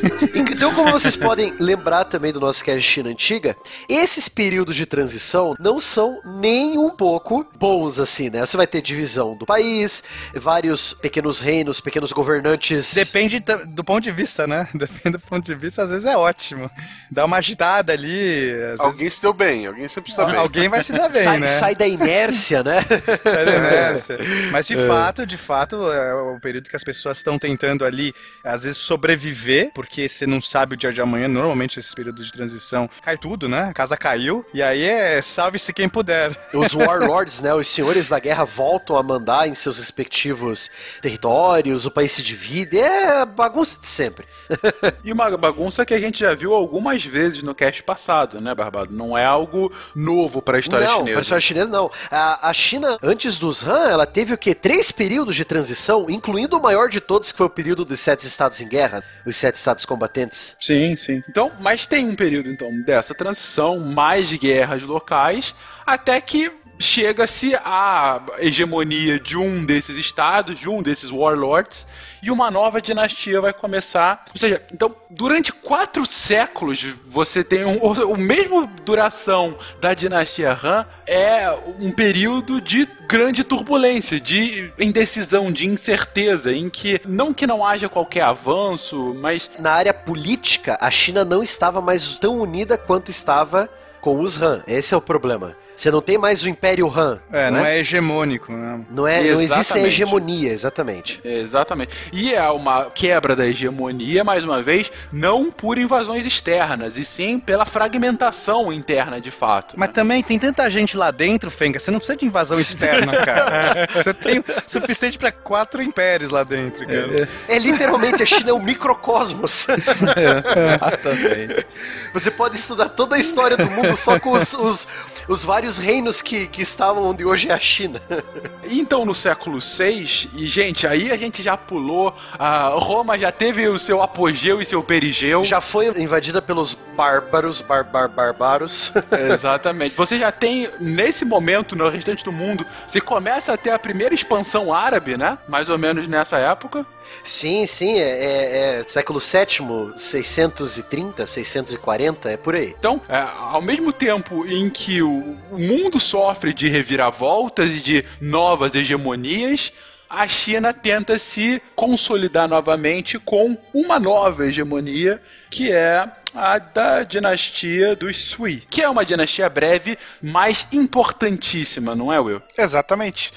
Então, como vocês podem lembrar também do nosso cast de China Antiga, esses períodos de transição não são nem um pouco bons assim, né? Você vai ter divisão do país, vários pequenos reinos, pequenos governantes. Depende do ponto de vista, né? <laughs> Depende do ponto de vista, às vezes é ótimo. Dá uma agitada ali. às Alguém se deu bem, alguém sempre se dá vezes- bem. alguém vai se dar bem, sai, né? sai da inércia, né? <laughs> Sai da inércia. Mas de É. fato, de fato, é o período que as pessoas estão tentando ali, às vezes, sobreviver, porque você não sabe o dia de amanhã. Normalmente, esses períodos de transição cai tudo, né? A casa caiu. E aí é salve-se quem puder. Os <laughs> warlords, né, os senhores da guerra voltam a mandar em seus respectivos territórios, o país se divide, é a bagunça de sempre. E uma bagunça que a gente já viu algumas vezes no cast passado, né, Barbado? Não é algo novo pra história não, chinesa. para a história chinesa não. A, a China, antes dos Han, ela teve o quê? Três períodos de transição, incluindo o maior de todos, que foi o período dos sete estados em guerra, os sete estados combatentes. Sim, sim. Então, mas tem um período então dessa transição, mais de guerras locais, até que chega-se à hegemonia de um desses estados, de um desses warlords, e uma nova dinastia vai começar. Ou seja, então, durante quatro séculos, você tem um, o mesmo duração da dinastia Han é um período de grande turbulência, de indecisão, de incerteza, em que não que não haja qualquer avanço, mas Na área política, a China não estava mais tão unida quanto estava com os Han. Esse é o problema. Você não tem mais o Império Han. É, não é hegemônico, né? Não, é, não existe a Exatamente. hegemonia, exatamente. Exatamente. E é uma quebra da hegemonia, mais uma vez, não por invasões externas, e sim pela fragmentação interna de fato. Mas também tem tanta gente lá dentro, Fenga, você não precisa de invasão <laughs> externa, cara. Você tem o suficiente pra quatro impérios lá dentro, cara. É literalmente, a China é um microcosmos. <laughs> Exatamente. Você pode estudar toda a história do mundo só com os, os, os vários vários reinos que, que estavam onde hoje é a China. <laughs> Então, no século VI, e gente, aí a gente já pulou, a Roma já teve o seu apogeu e seu perigeu. Já foi invadida pelos bárbaros, bar, bar, barbaros. <laughs> Exatamente. Você já tem, nesse momento, no restante do mundo, você começa a ter a primeira expansão árabe, né? Mais ou menos nessa época. Sim, sim, é, é- é século VII, 630, 640, é por aí. Então, é, ao mesmo tempo em que o, o mundo sofre de reviravoltas e de novas hegemonias, a China tenta se consolidar novamente com uma nova hegemonia, que é a da dinastia dos Sui, que é uma dinastia breve, mas importantíssima, não é, Will? Exatamente.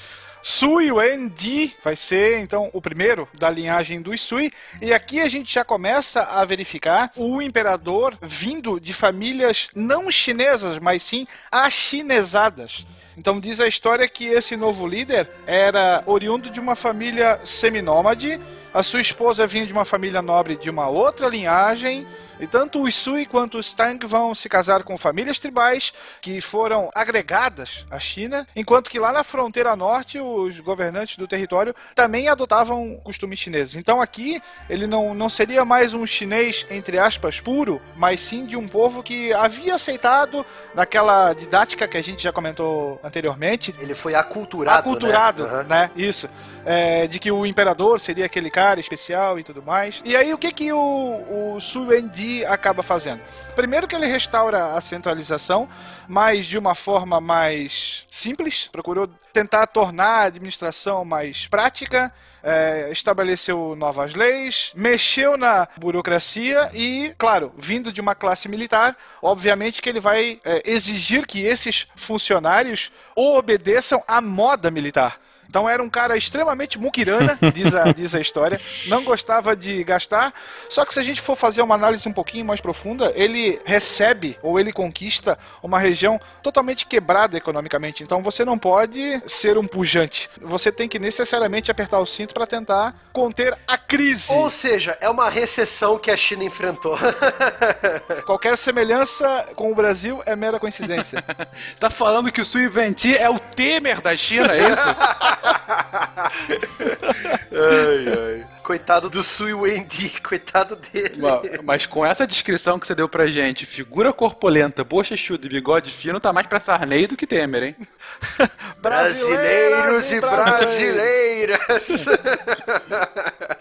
Sui Wen Di vai ser então o primeiro da linhagem dos Sui. E aqui a gente já começa a verificar o imperador vindo de famílias não chinesas, mas sim achinesadas. Então diz a história que esse novo líder era oriundo de uma família seminômade, a sua esposa vinha de uma família nobre de uma outra linhagem, e tanto os Sui quanto os Tang vão se casar com famílias tribais que foram agregadas à China, enquanto que lá na fronteira norte os governantes do território também adotavam costumes chineses. Então aqui ele não, não seria mais um chinês, entre aspas, puro, mas sim de um povo que havia aceitado naquela didática que a gente já comentou anteriormente. Ele foi aculturado. Aculturado, né? Aham. né? Isso. É, de que o imperador seria aquele cara especial e tudo mais. E aí o que que o, o Su Wendi acaba fazendo? Primeiro que ele restaura a centralização, mas de uma forma mais simples, procurou tentar tornar a administração mais prática, é, estabeleceu novas leis, mexeu na burocracia e, claro, vindo de uma classe militar, obviamente que ele vai é, exigir que esses funcionários obedeçam à moda militar. Então era um cara extremamente muquirana, diz a, diz a história, não gostava de gastar. Só que se a gente for fazer uma análise um pouquinho mais profunda, ele recebe ou ele conquista uma região totalmente quebrada economicamente. Então você não pode ser um pujante. Você tem que necessariamente apertar o cinto para tentar conter a crise. Ou seja, é uma recessão que a China enfrentou. <laughs> Qualquer semelhança com o Brasil é mera coincidência. Você <laughs> tá falando que o Sui Venti é o Temer da China, é isso? <laughs> ai, ai. Coitado do Sui Wendi, coitado dele. Ma- Mas com essa descrição que você deu pra gente, figura corpulenta, bochechuda e bigode fino, tá mais pra Sarney do que Temer, hein? Brasileiros e brasileiras.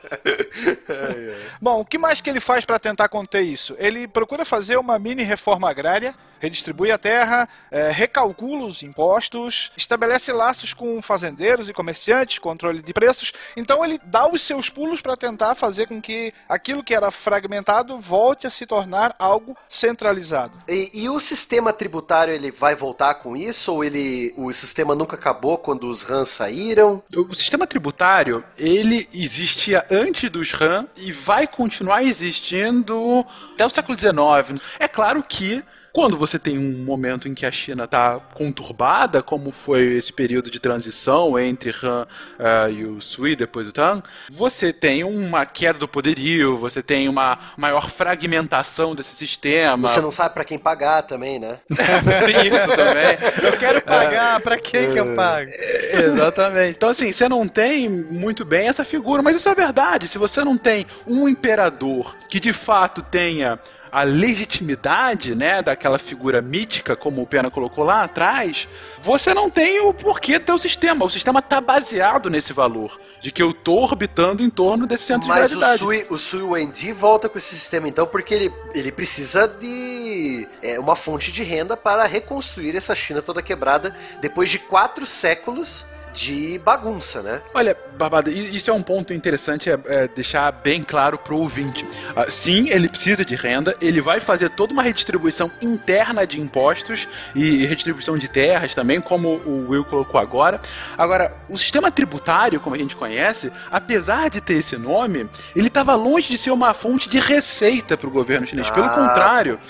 <laughs> Bom, o que mais que ele faz para tentar conter isso? Ele procura fazer uma mini reforma agrária, redistribui a terra, eh, recalcula os impostos, estabelece laços com fazendeiros e comerciantes, controle de preços. Então ele dá os seus pulos para tentar fazer com que aquilo que era fragmentado volte a se tornar algo centralizado. E, e o sistema tributário ele vai voltar com isso ou ele o sistema nunca acabou quando os Han saíram? O sistema tributário, ele existia antes dos Han e vai continuar existindo até o século XIX. É claro que quando você tem um momento em que a China está conturbada, como foi esse período de transição entre Han eh, e o Sui, depois do Tang, você tem uma queda do poderio, você tem uma maior fragmentação desse sistema. Você não sabe pra quem pagar também, né? <laughs> tem isso também. Eu quero pagar, pra quem que eu pago? Exatamente. Então, assim, você não tem muito bem essa figura, mas isso é verdade. Se você não tem um imperador que de fato tenha a legitimidade, né, daquela figura mítica, como o Pena colocou lá atrás, você não tem o porquê ter o sistema. O sistema tá baseado nesse valor, de que eu tô orbitando em torno desse centro Mas de o gravidade. Sui, o Sui Wendi volta com esse sistema então porque ele, ele precisa de é, uma fonte de renda para reconstruir essa China toda quebrada depois de quatro séculos de bagunça, né? Olha, Barbada, isso é um ponto interessante é, é, deixar bem claro pro ouvinte. Ah, sim, ele precisa de renda, ele vai fazer toda uma redistribuição interna de impostos e redistribuição de terras também, como o Will colocou agora. Agora, o sistema tributário, como a gente conhece, apesar de ter esse nome, ele estava longe de ser uma fonte de receita para o governo chinês. Pelo Ah. contrário,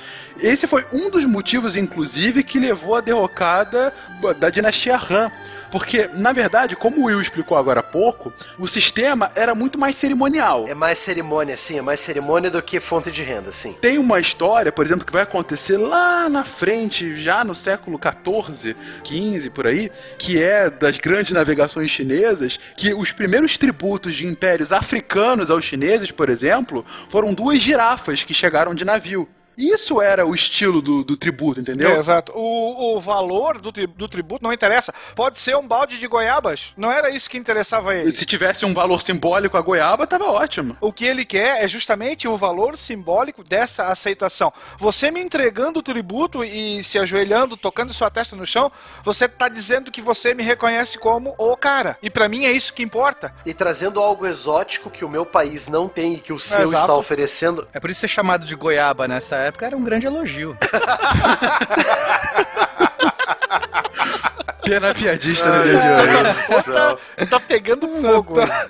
esse foi um dos motivos, inclusive, que levou à derrocada da dinastia Han. Porque, na verdade, como o Will explicou agora há pouco, o sistema era muito mais cerimonial. É mais cerimônia, sim, é mais cerimônia do que fonte de renda, sim. Tem uma história, por exemplo, que vai acontecer lá na frente, já no século 14, 15 por aí, que é das grandes navegações chinesas, que os primeiros tributos de impérios africanos aos chineses, por exemplo, foram duas girafas que chegaram de navio. Isso era o estilo do, do tributo, entendeu? É, exato. O, o valor do, tri- do tributo não interessa. Pode ser um balde de goiabas. Não era isso que interessava a ele. Se tivesse um valor simbólico a goiaba, tava ótimo. O que ele quer é justamente o valor simbólico dessa aceitação. Você me entregando o tributo e se ajoelhando, tocando sua testa no chão, você tá dizendo que você me reconhece como o cara. E pra mim é isso que importa. E trazendo algo exótico que o meu país não tem e que o seu Exato. está oferecendo. É por isso ser chamado de goiaba nessa época era um grande elogio. Pena piadista no dia de hoje. Nossa, Tá pegando fogo. tá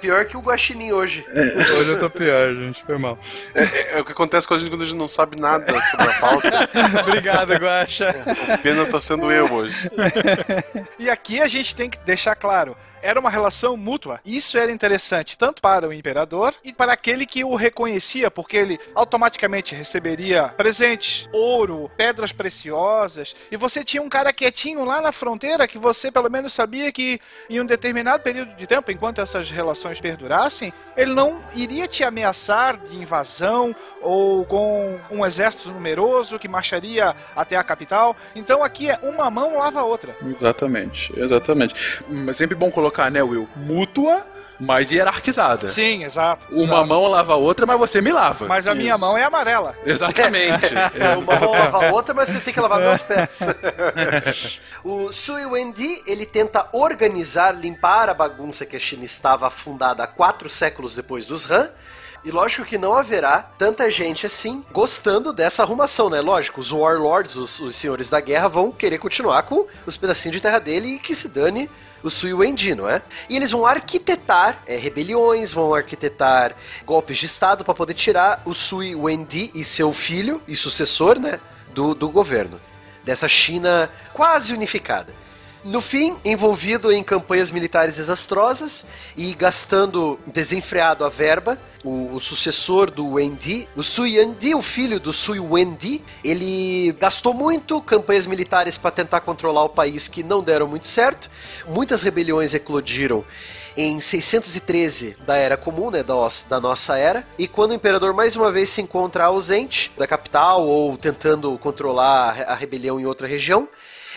pior que o guaxinim hoje. Hoje eu tô pior, gente. Foi mal. É, é- é o que acontece com a gente quando a gente não sabe nada sobre a pauta. <laughs> Obrigado, Guaxa. O pena tá sendo eu hoje. <laughs> E aqui a gente tem que deixar claro. Era uma relação mútua. Isso era interessante tanto para o imperador e para aquele que o reconhecia, porque ele automaticamente receberia presentes, ouro, pedras preciosas. E você tinha um cara quietinho lá na fronteira que você pelo menos sabia que em um determinado período de tempo, enquanto essas relações perdurassem, ele não iria te ameaçar de invasão ou com um exército numeroso que marcharia até a capital. Então aqui é uma mão lava a outra. Exatamente, exatamente. Mas sempre bom colocar, né, Will? Mútua, mas hierarquizada. Sim, exato. Uma exato. mão lava a outra, mas você me lava. Mas a minha Isso. mão é amarela. <laughs> Exatamente. <laughs> É, uma mão lava a outra, mas você tem que lavar meus pés. <laughs> o Sui Wendi, ele tenta organizar, limpar a bagunça que a China estava afundada há quatro séculos depois dos Han. E lógico que não haverá tanta gente assim gostando dessa arrumação, né? Lógico, os warlords, os, os senhores da guerra, vão querer continuar com os pedacinhos de terra dele e que se dane o Sui Wendi, não é? E eles vão arquitetar é, rebeliões, vão arquitetar golpes de estado para poder tirar o Sui Wendi e seu filho e sucessor, né, do, do governo dessa China quase unificada. No fim, envolvido em campanhas militares desastrosas e gastando desenfreado a verba, o, o sucessor do Wendi, o Sui Yandi, o filho do Sui Wendi, ele gastou muito campanhas militares para tentar controlar o país que não deram muito certo. Muitas rebeliões eclodiram em 613 da Era Comum, né, da, nossa- da nossa era, e quando o imperador mais uma vez se encontra ausente da capital ou tentando controlar a rebelião em outra região,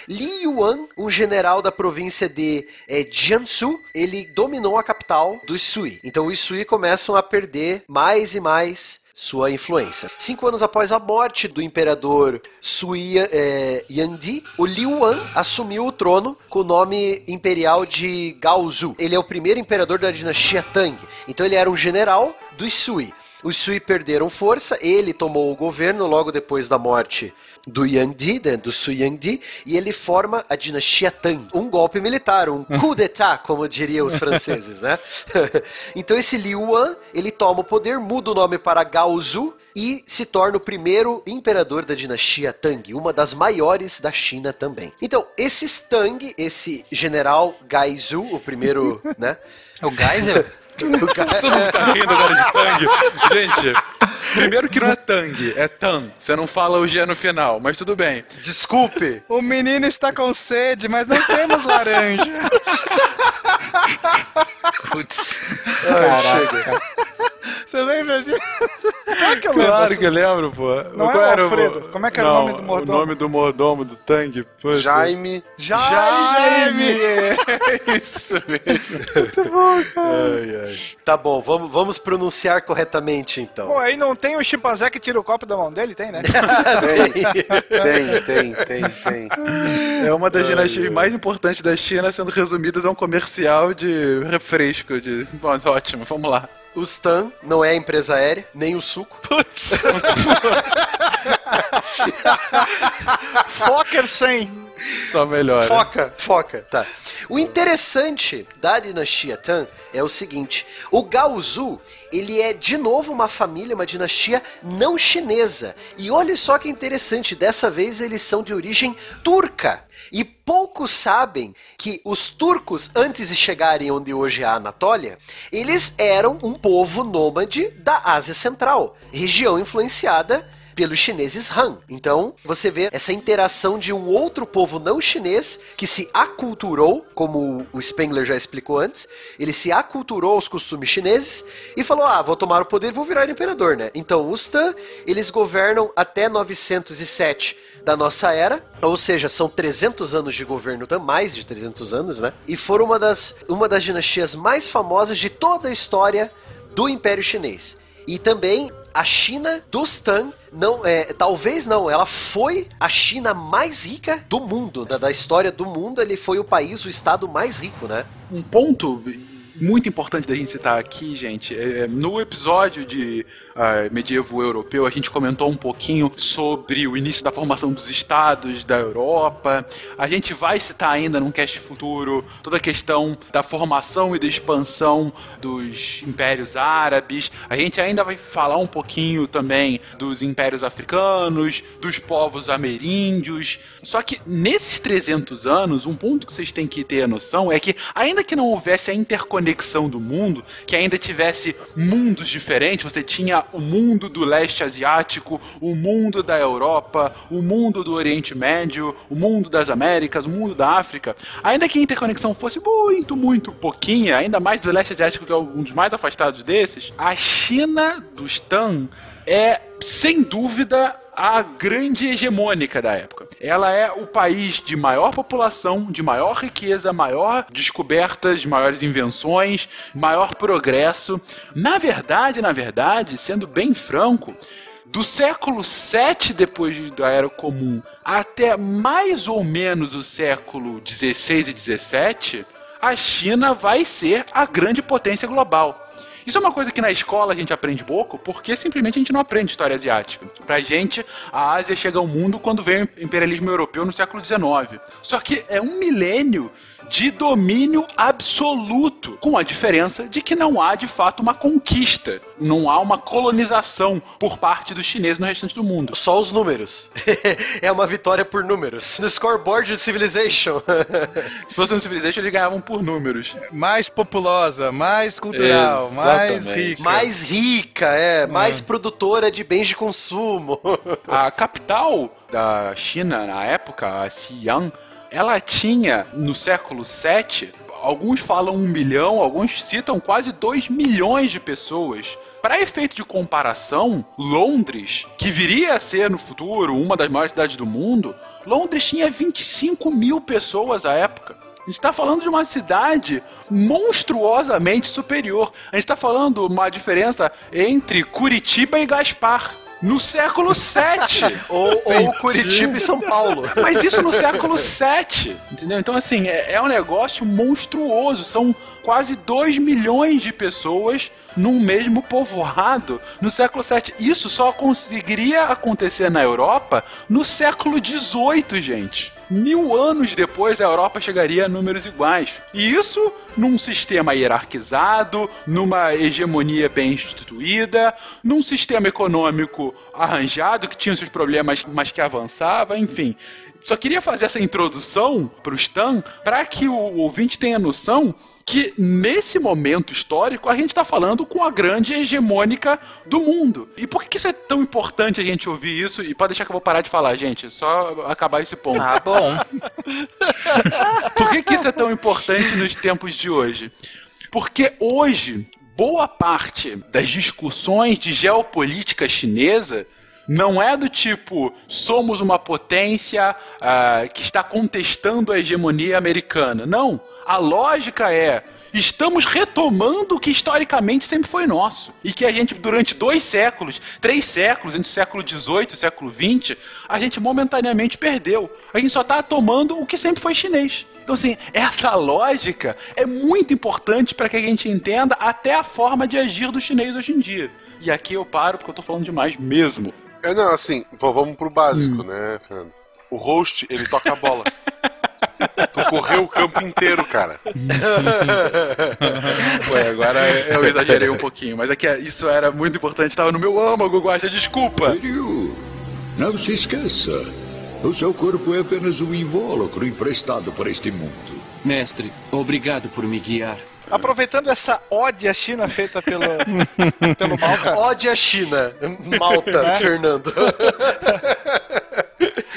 Li Yuan, um general da província de eh, Jiangsu, ele dominou a capital dos Sui. Então os Sui começam a perder mais e mais sua influência. Cinco anos após a morte do imperador Sui eh, Yandi, o Li Yuan assumiu o trono com o nome imperial de Gaozu. Ele é o primeiro imperador da dinastia Tang. Então ele era um general dos Sui. Os Sui perderam força, ele tomou o governo logo depois da morte do Yangdi, né, do Sui Yangdi, e ele forma a dinastia Tang. Um golpe militar, um <laughs> coup d'état, como diriam os franceses, né? <laughs> então esse Li Yuan, ele toma o poder, muda o nome para Gaozu e se torna o primeiro imperador da dinastia Tang, uma das maiores da China também. Então, esses Tang, esse general Gaizu, o primeiro, <laughs> né? O Geisel? O Ga- Todo mundo tá rindo agora de Tang. Gente, primeiro que não é Tang, é Tan. Você não fala o G no final, mas tudo bem. Desculpe. O menino está com sede, mas não temos laranja. <laughs> Putz. Você lembra disso? Claro que eu Claro lembro. que eu lembro, pô. Não Qual é o era Alfredo? Como é que era o Não, nome do mordomo? O nome do mordomo do Tang. Putz. Jaime. Jaime! É <laughs> isso mesmo. Ai, ai. Tá bom, vamos, vamos pronunciar corretamente então. Pô, aí não tem o chimpanzé que tira o copo da mão dele? Tem, né? Tem, tem, tem, tem. É uma das dinastias mais importantes da China, sendo resumidas a um comercial de refresco. De... Bom, mas ótimo, vamos lá. O Stan não é a empresa aérea, nem o suco. Putz. <laughs> <laughs> Fokker 100. Só melhora. Foca, foca, tá. O interessante da dinastia Tang é o seguinte: o Gaozu, ele é de novo uma família, uma dinastia não chinesa. E olha só que interessante, dessa vez eles são de origem turca. E poucos sabem que os turcos, antes de chegarem onde hoje é a Anatólia, eles eram um povo nômade da Ásia Central, região influenciada pelos chineses Han. Então, você vê essa interação de um outro povo não chinês que se aculturou, como o Spengler já explicou antes, ele se aculturou aos costumes chineses e falou: "Ah, vou tomar o poder vou virar imperador, né?". Então, os Tan, eles governam até 907 da nossa era, ou seja, são 300 anos de governo, tam- mais de 300 anos, né? E foram uma das, uma das dinastias mais famosas de toda a história do Império Chinês. E também a China dos Tang não é, talvez não, ela foi a China mais rica do mundo, da, da história do mundo, ele foi o país, o estado mais rico, né? Um ponto muito importante da gente citar aqui, gente, é, no episódio de ah, medievo europeu, a gente comentou um pouquinho sobre o início da formação dos estados da Europa. A gente vai citar ainda num cast futuro toda a questão da formação e da expansão dos impérios árabes. A gente ainda vai falar um pouquinho também dos impérios africanos, dos povos ameríndios. Só que nesses 300 anos, um ponto que vocês têm que ter a noção é que, ainda que não houvesse a interconexão do mundo, que ainda tivesse mundos diferentes, você tinha o mundo do leste asiático, o mundo da Europa, o mundo do Oriente Médio, o mundo das Américas, o mundo da África, ainda que a interconexão fosse muito, muito pouquinha, ainda mais do leste asiático, que é um dos mais afastados desses, a China dos Tan é, sem dúvida, a grande hegemônica da época. Ela é o país de maior população, de maior riqueza, maior descobertas, maiores invenções, maior progresso. Na verdade, na verdade, sendo bem franco, do século 7 depois da Era Comum até mais ou menos o século 16 e 17, a China vai ser a grande potência global. Isso é uma coisa que na escola a gente aprende pouco, porque simplesmente a gente não aprende história asiática. Pra gente, a Ásia chega ao mundo quando vem o imperialismo europeu no século XIX. Só que é um milênio de domínio absoluto, com a diferença de que não há de fato uma conquista, não há uma colonização por parte dos chineses no restante do mundo. Só os números. <laughs> é uma vitória por números. No scoreboard de Civilization. <laughs> Se fosse no Civilization, eles ganhavam por números. Mais populosa, mais cultural, mais Exatamente. rica. mais rica, é, mais produtora de bens de consumo. A capital da China na época, a Xi'an, ela tinha no século VII, alguns falam um milhão, alguns citam quase dois milhões de pessoas. Para efeito de comparação, Londres, que viria a ser no futuro uma das maiores cidades do mundo, Londres tinha 25 mil pessoas à época. A gente está falando de uma cidade monstruosamente superior. A gente está falando uma diferença entre Curitiba e Gaspar. No século VII. <laughs> ou, ou Curitiba e São Paulo. <laughs> Mas isso no século VII, entendeu? Então, assim, é, é um negócio monstruoso. São quase 2 milhões de pessoas num mesmo povoado no século VII. Isso só conseguiria acontecer na Europa no século XVIII, gente. Mil anos depois, a Europa chegaria a números iguais. E isso num sistema hierarquizado, numa hegemonia bem instituída, num sistema econômico arranjado, que tinha seus problemas, mas que avançava, enfim. Só queria fazer essa introdução para o Stan para que o ouvinte tenha noção que nesse momento histórico a gente está falando com a grande hegemônica do mundo. E por que que isso é tão importante a gente ouvir isso? E pode deixar que eu vou parar de falar, gente, só acabar esse ponto. Ah, bom. <laughs> Por que, que isso é tão importante nos tempos de hoje? Porque hoje, boa parte das discussões de geopolítica chinesa não é do tipo somos uma potência ah, que está contestando a hegemonia americana. Não. A lógica é estamos retomando o que historicamente sempre foi nosso. E que a gente, durante dois séculos, três séculos, entre o século XVIII e o século XX, a gente momentaneamente perdeu. A gente só está tomando o que sempre foi chinês. Então, assim, essa lógica é muito importante para que a gente entenda até a forma de agir do chinês hoje em dia. E aqui eu paro porque eu tô falando demais mesmo. É, não, assim, vamos pro básico, né, Fernando? O host, ele toca a bola. <laughs> tu correu o campo inteiro, cara. <laughs> Ué, agora eu exagerei um pouquinho, mas é que isso era muito importante, tava no meu âmago, Guaxa, desculpa. Shiryu, não se esqueça. O seu corpo é apenas um invólucro emprestado para este mundo. Mestre, obrigado por me guiar. Aproveitando essa ode à China feita pelo, <laughs> pelo Malca. Ode a China. Malta, É. Fernando. <laughs>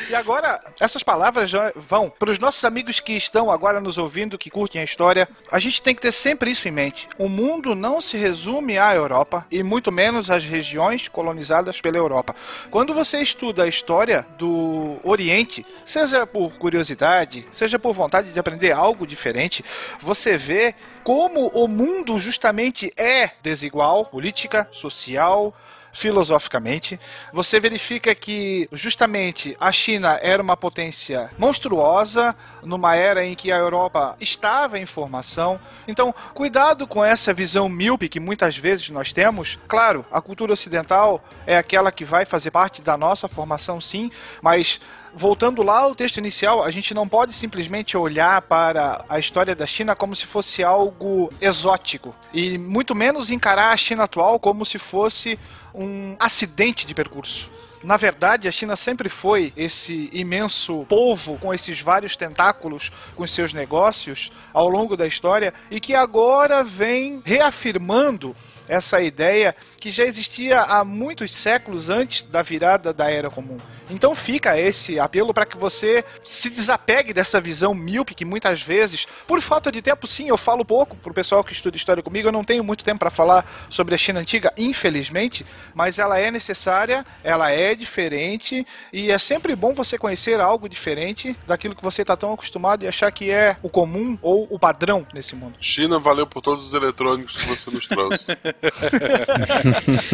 E agora, essas palavras já vão para os nossos amigos que estão agora nos ouvindo, que curtem a história. A gente tem que ter sempre isso em mente. O mundo não se resume à Europa e muito menos às regiões colonizadas pela Europa. Quando você estuda a história do Oriente, seja por curiosidade, seja por vontade de aprender algo diferente, você vê como o mundo justamente é desigual, política, social, filosoficamente, você verifica que justamente a China era uma potência monstruosa numa era em que a Europa estava em formação. Então, cuidado com essa visão míope que muitas vezes nós temos. Claro, a cultura ocidental é aquela que vai fazer parte da nossa formação, sim, mas voltando lá ao texto inicial, a gente não pode simplesmente olhar para a história da China como se fosse algo exótico e muito menos encarar a China atual como se fosse um acidente de percurso. Na verdade, a China sempre foi esse imenso polvo com esses vários tentáculos com seus negócios ao longo da história e que agora vem reafirmando essa ideia que já existia há muitos séculos antes da virada da Era Comum. Então fica esse apelo para que você se desapegue dessa visão míope que muitas vezes, por falta de tempo, sim, eu falo pouco pro pessoal que estuda história comigo, eu não tenho muito tempo para falar sobre a China antiga, infelizmente, mas ela é necessária, ela é diferente e é sempre bom você conhecer algo diferente daquilo que você está tão acostumado e achar que é o comum ou o padrão nesse mundo. China valeu por todos os eletrônicos que você nos trouxe.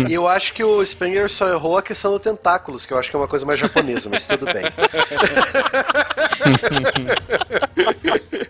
E <laughs> eu acho que o Springer só errou a questão do tentáculos, que eu acho que é uma coisa mais japonesa, mas tudo bem. <laughs>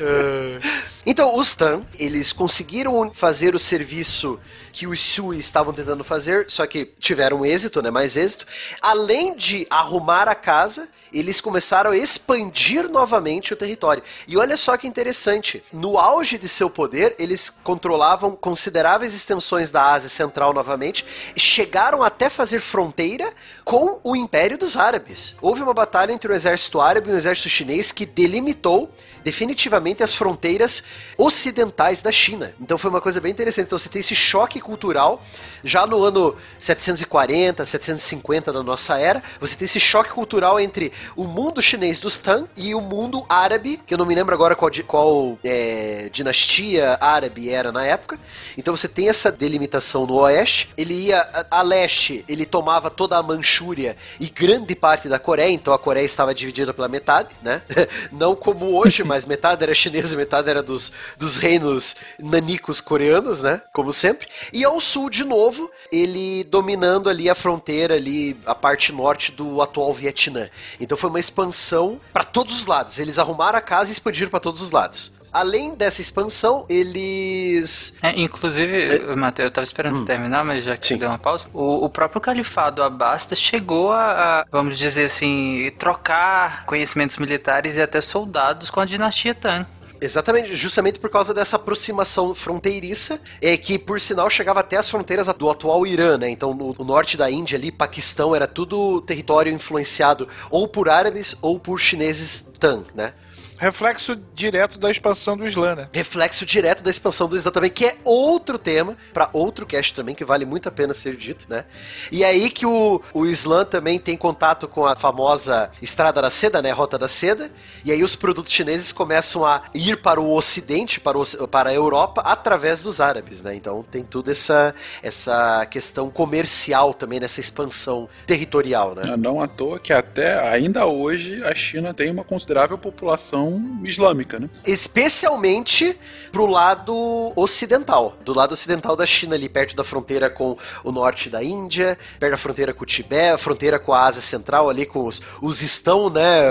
<laughs> Então, os Tan, eles conseguiram fazer o serviço que os Sui estavam tentando fazer, só que tiveram êxito, né? Mais êxito. Além de arrumar a casa, eles começaram a expandir novamente o território. E olha só que interessante, no auge de seu poder, eles controlavam consideráveis extensões da Ásia Central novamente, chegaram até fazer fronteira com o Império dos Árabes. Houve uma batalha entre o exército árabe e o exército chinês que delimitou definitivamente as fronteiras ocidentais da China. Então foi uma coisa bem interessante. Então você tem esse choque cultural já no ano 740, 750 da nossa era. Você tem esse choque cultural entre o mundo chinês dos Tang e o mundo árabe, que eu não me lembro agora qual, qual é, dinastia árabe era na época. Então você tem essa delimitação no oeste. Ele ia a, a leste, ele tomava toda a Manchúria e grande parte da Coreia. Então a Coreia estava dividida pela metade, né? <laughs> Não como hoje, mas metade era chinesa, metade era dos, dos reinos nanicos coreanos, né? Como sempre. E ao sul, de novo, ele dominando ali a fronteira, ali a parte norte do atual Vietnã. Então foi uma expansão para todos os lados. Eles arrumaram a casa e expandiram para todos os lados. Além dessa expansão, eles. É, inclusive, Matheus, eu tava esperando você terminar, mas já que Sim. você deu uma pausa, o, o próprio califado Abasta chegou a, a, vamos dizer assim, trocar conhecimentos militares e até soldados com a dinastia Tang. Exatamente, justamente por causa dessa aproximação fronteiriça, é que por sinal chegava até as fronteiras do atual Irã, né? Então no, no norte da Índia ali, Paquistão, era tudo território influenciado ou por árabes ou por chineses Tang, né? Reflexo direto da expansão do Islã, né? Reflexo direto da expansão do Islã também, que é outro tema, para outro cast também, que vale muito a pena ser dito, né? E aí que o, o Islã também tem contato com a famosa Estrada da Seda, né? Rota da Seda, e aí os produtos chineses começam a ir para o Ocidente, para, o, para a Europa, através dos árabes, né? Então tem toda essa, essa questão comercial também, nessa expansão territorial, né? Não à toa que até ainda hoje a China tem uma considerável população civilização islâmica, né? Especialmente pro lado ocidental. Do lado ocidental da China, ali perto da fronteira com o norte da Índia, perto da fronteira com o Tibete, a fronteira com a Ásia Central, ali com os, os estão, né,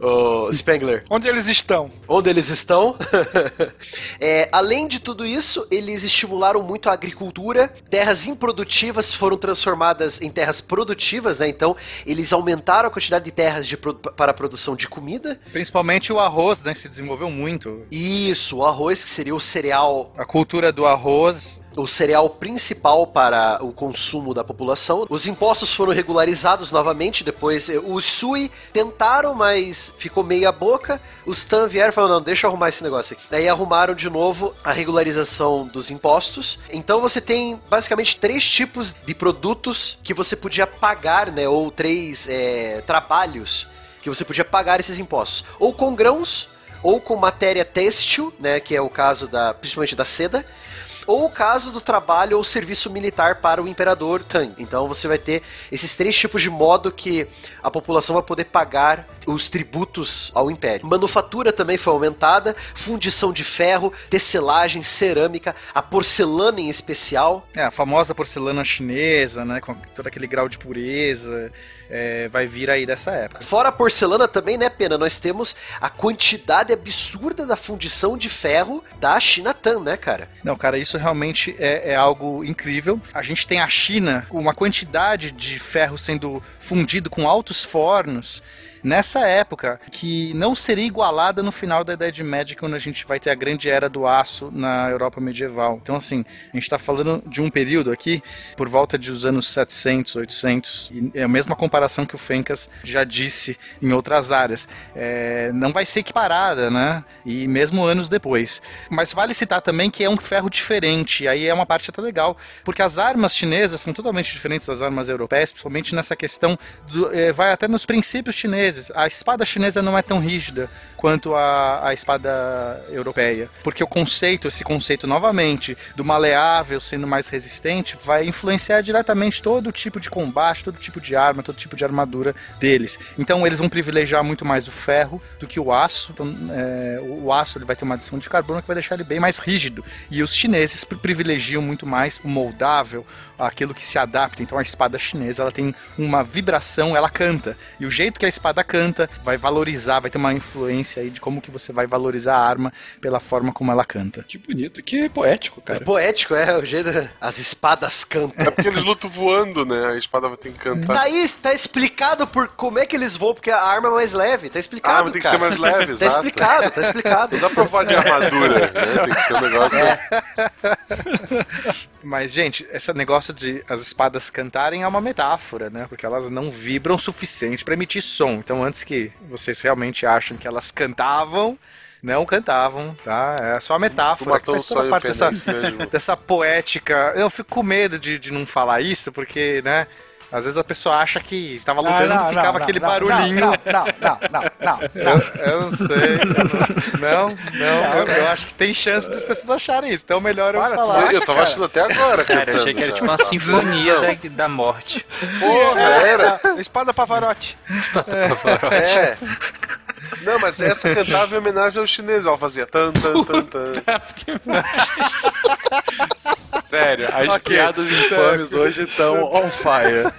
o, <laughs> o Spengler? Onde eles estão? Onde eles estão. <laughs> É, além de tudo isso, eles estimularam muito a agricultura. Terras improdutivas foram transformadas em terras produtivas, né? Então, eles aumentaram a quantidade de terras de para a produção de comida. Principalmente o arroz, né? Se desenvolveu muito. Isso, o arroz, que seria o cereal A cultura do arroz. o cereal principal para o consumo da população. Os impostos foram regularizados novamente, depois eh, os Sui tentaram, mas ficou meia boca. Os Tan vieram e falaram, não, deixa eu arrumar esse negócio aqui. Daí arrumaram de novo a regularização dos impostos. Então você tem basicamente três tipos de produtos que você podia pagar, né, ou três eh, trabalhos que você podia pagar esses impostos. Ou com grãos, ou com matéria têxtil, né, que é o caso da, principalmente da seda, ou o caso do trabalho ou serviço militar para o imperador Tang. Então você vai ter esses três tipos de modo que a população vai poder pagar os tributos ao império. Manufatura também foi aumentada, fundição de ferro, tecelagem, cerâmica, a porcelana em especial. É, a famosa porcelana chinesa, né? Com todo aquele grau de pureza. É, vai vir aí dessa época. Fora a porcelana também, né, Pena? Nós temos a quantidade absurda da fundição de ferro da China Tan, né, cara? Não, cara, isso realmente é, é algo incrível. A gente tem a China com uma quantidade de ferro sendo fundido com altos fornos nessa época que não seria igualada no final da Idade Média, quando a gente vai ter a grande era do aço na Europa medieval. Então, assim, a gente está falando de um período aqui por volta dos anos 700, 800, e é a mesma comparação que o Fencas já disse em outras áreas. É, não vai ser equiparada, né? E mesmo anos depois. Mas vale citar também que é um ferro diferente, e aí é uma parte até legal, porque as armas chinesas são totalmente diferentes das armas europeias, principalmente nessa questão, do, é, vai até nos princípios chineses. A espada chinesa não é tão rígida quanto a, a espada europeia, porque o conceito, esse conceito novamente, do maleável sendo mais resistente, vai influenciar diretamente todo tipo de combate, todo tipo de arma, todo tipo de armadura deles. Então eles vão privilegiar muito mais o ferro do que o aço. Então, é, o aço ele vai ter uma adição de carbono que vai deixar ele bem mais rígido. E os chineses pri- privilegiam muito mais o moldável, aquilo que se adapta. Então a espada chinesa ela tem uma vibração, ela canta. E o jeito que a espada canta vai valorizar, vai ter uma influência aí de como que você vai valorizar a arma pela forma como ela canta. Que bonito, que poético, cara. É poético, é o jeito. As espadas cantam. É porque eles lutam voando, né? A espada ter que cantar. Tá aí, tá explicado por como é que eles voam, porque a arma é mais leve, tá explicado. Ah, mas tem que cara. ser mais leve, <laughs> Tá exato. explicado, tá explicado. Não dá pra falar de armadura, né? Tem que ser um negócio. <laughs> Mas, gente, esse negócio de as espadas cantarem é uma metáfora, né? Porque elas não vibram o suficiente para emitir som. Então, antes que vocês realmente achem que elas cantavam, não cantavam, tá? É só a metáfora. Tu matou um parte dessa, dessa poética. Eu fico com medo de, de não falar isso, porque, né? Às vezes a pessoa acha que tava lutando e ficava aquele barulhinho. Não, não, não, não, não. Eu, eu não sei. Não, não, não eu, eu acho que tem chance das pessoas acharem isso. Então melhor eu falar. Eu, eu tava achando até agora, Cara, eu achei que era tipo uma sinfonia da, da morte. Porra, era. Espada Pavarotti. É. Não, mas essa cantava em homenagem ao chinês. Ela fazia tan, tan, tan, tan. Sério, as Ok. piadas infames hoje estão on fire.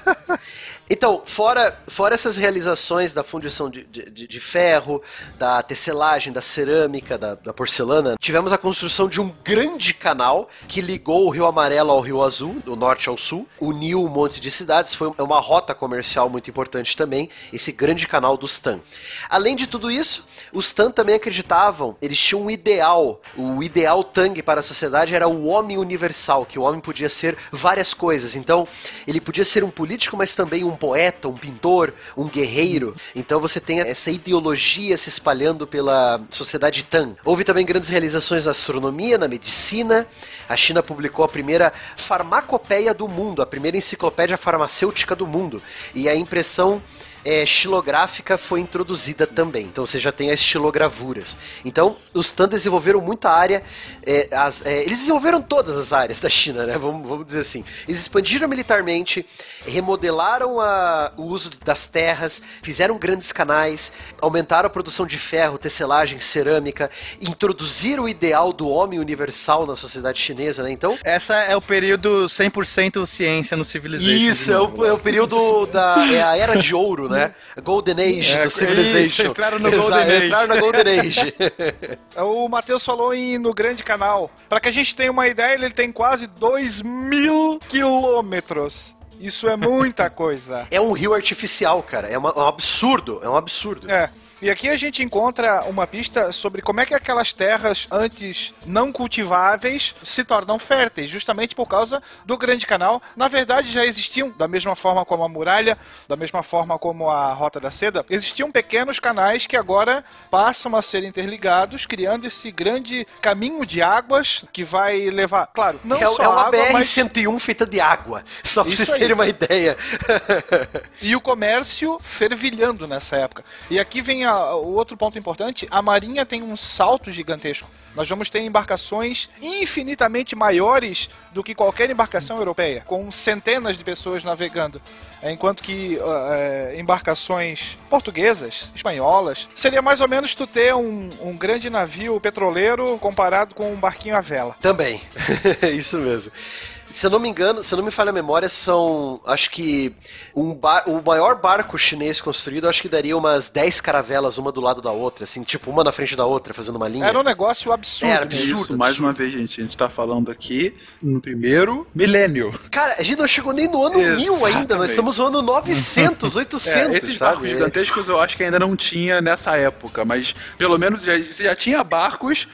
Então, fora, fora essas realizações da fundição de, de, de- ferro, da tecelagem, da cerâmica, da, da porcelana, tivemos a construção de um grande canal que ligou o Rio Amarelo ao Rio Azul, do norte ao sul, uniu um monte de cidades, foi uma rota comercial muito importante também, esse grande canal dos Tan. Além de tudo isso, os Tan também acreditavam, eles tinham um ideal, o ideal Tang para a sociedade era o homem universal, que o homem podia ser várias coisas. Então, ele podia ser um político, mas também um poeta, um pintor, um guerreiro. Então você tem essa ideologia se espalhando pela sociedade Tan. Houve também grandes realizações na astronomia, na medicina. A China publicou a primeira farmacopeia do mundo, a primeira enciclopédia farmacêutica do mundo. E a impressão é, estilográfica foi introduzida também. Então você já tem as estilogravuras. Então os TAN desenvolveram muita área. é, as- é, eles desenvolveram todas as áreas da China, né? Vamos, vamos dizer assim. Eles expandiram militarmente, remodelaram a- o uso das terras, fizeram grandes canais, aumentaram a produção de ferro, tecelagem, cerâmica, introduziram o ideal do homem universal na sociedade chinesa, né? Então Essa é o período 100% ciência no Civilization. isso, é o, é lá. o período da. É a era de ouro, né? A Golden Age É, do Civilization. isso, entraram no Exato, Golden Age. Entraram na Golden Age. <laughs> O Matheus falou em, no Grande Canal. Para que a gente tenha uma ideia, ele tem quase 2 mil quilômetros. Isso é muita <laughs> coisa. é um rio artificial, cara. É, uma- é um absurdo. É um absurdo. É. E aqui a gente encontra uma pista sobre como é que aquelas terras antes não cultiváveis se tornam férteis, justamente por causa do Grande Canal. Na verdade, já existiam, da mesma forma como a muralha, da mesma forma como a Rota da Seda, existiam pequenos canais que agora passam a ser interligados, criando esse grande caminho de águas que vai levar, claro, não é, só é uma água, mas BR-101 feita de água. Só Isso vocês aí. terem uma ideia. e o comércio fervilhando nessa época. E aqui vem a- o outro ponto importante: a Marinha tem um salto gigantesco. Nós vamos ter embarcações infinitamente maiores do que qualquer embarcação europeia, com centenas de pessoas navegando. É, Enquanto que é, embarcações portuguesas, espanholas, seria mais ou menos tu ter um, um grande navio petroleiro comparado com um barquinho à vela. Também. <laughs> Isso mesmo. Se eu não me engano, se eu não me falha a memória, são. Acho que um bar, o maior barco chinês construído, acho que daria umas 10 caravelas, uma do lado da outra, assim, tipo, uma na frente da outra, fazendo uma linha. Era um negócio absurdo. Era mesmo. absurdo. Isso, mais uma vez, gente, a gente tá falando aqui no primeiro milênio. Cara, a gente não chegou nem no ano 1000 ainda, nós Exatamente. estamos no ano 900, 800, <laughs> É, esses sabe? barcos gigantescos eu acho que ainda não tinha nessa época, mas pelo menos já, já tinha barcos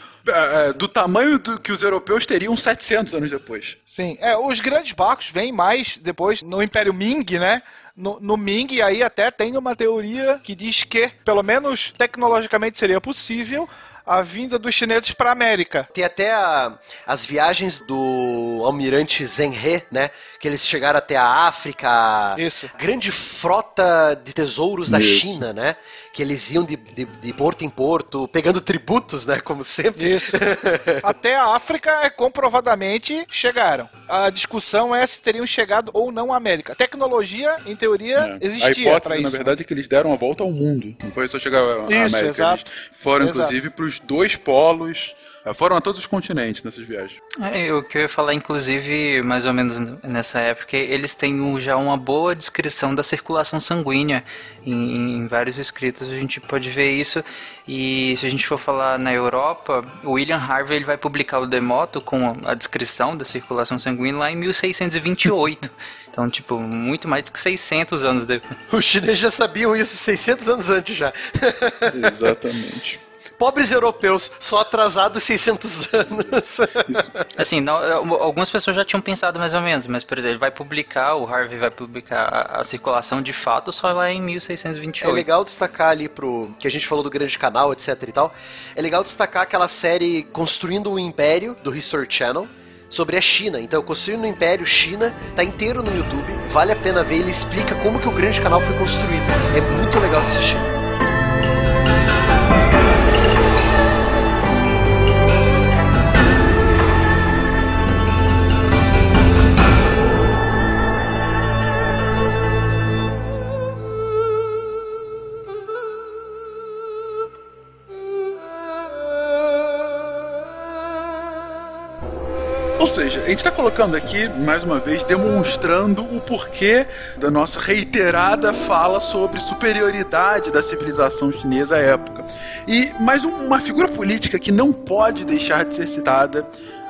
do tamanho do que os europeus teriam 700 anos depois. Sim, é, os grandes barcos vêm mais depois no Império Ming, né? No, no Ming, aí até tem uma teoria que diz que, pelo menos tecnologicamente, seria possível a vinda dos chineses para a América. Tem até a- as viagens do almirante Zenhe, né? Que eles chegaram até a África. Isso. Grande frota de tesouros da Isso. China, né? Que eles iam de, de, de porto em porto, pegando tributos, né? Como sempre. Isso. <laughs> Até a África, é, comprovadamente, chegaram. A discussão é se teriam chegado ou não à América. Tecnologia, em teoria, É. a existia para hipótese, na isso. verdade, é que eles deram a volta ao mundo. Não foi só chegar à Isso, América. exato. Eles foram, Exato. inclusive, para os dois polos. Eh, Foram a todos os continentes nessas viagens. É, o que eu ia falar, inclusive, mais ou menos nessa época, eles têm um- já uma boa descrição da circulação sanguínea em, em vários escritos. A gente pode ver isso. E se a gente for falar na Europa, o William Harvey ele vai publicar o Demoto com a descrição da circulação sanguínea lá em 1628. <laughs> Então, tipo, muito mais do que 600 anos depois. Os chineses já sabiam isso 600 anos antes já. Exatamente. Pobres europeus, só atrasados 600 anos. Assim, não- algumas pessoas já tinham pensado mais ou menos, mas, por exemplo, ele vai publicar, o Harvey vai publicar a, a circulação de fato só lá em É 1628. legal destacar ali pro. que a gente falou do grande canal, etc e tal. É legal destacar aquela série Construindo o Império, do History Channel, sobre a China. Então, Construindo o Império China, tá inteiro no YouTube. Vale a pena ver, ele explica como que o grande canal foi construído. É muito legal de assistir. Ou seja, a gente está colocando aqui, mais uma vez, demonstrando o porquê da nossa reiterada fala sobre superioridade da civilização chinesa à época. E mais um- uma figura política que não pode deixar de ser citada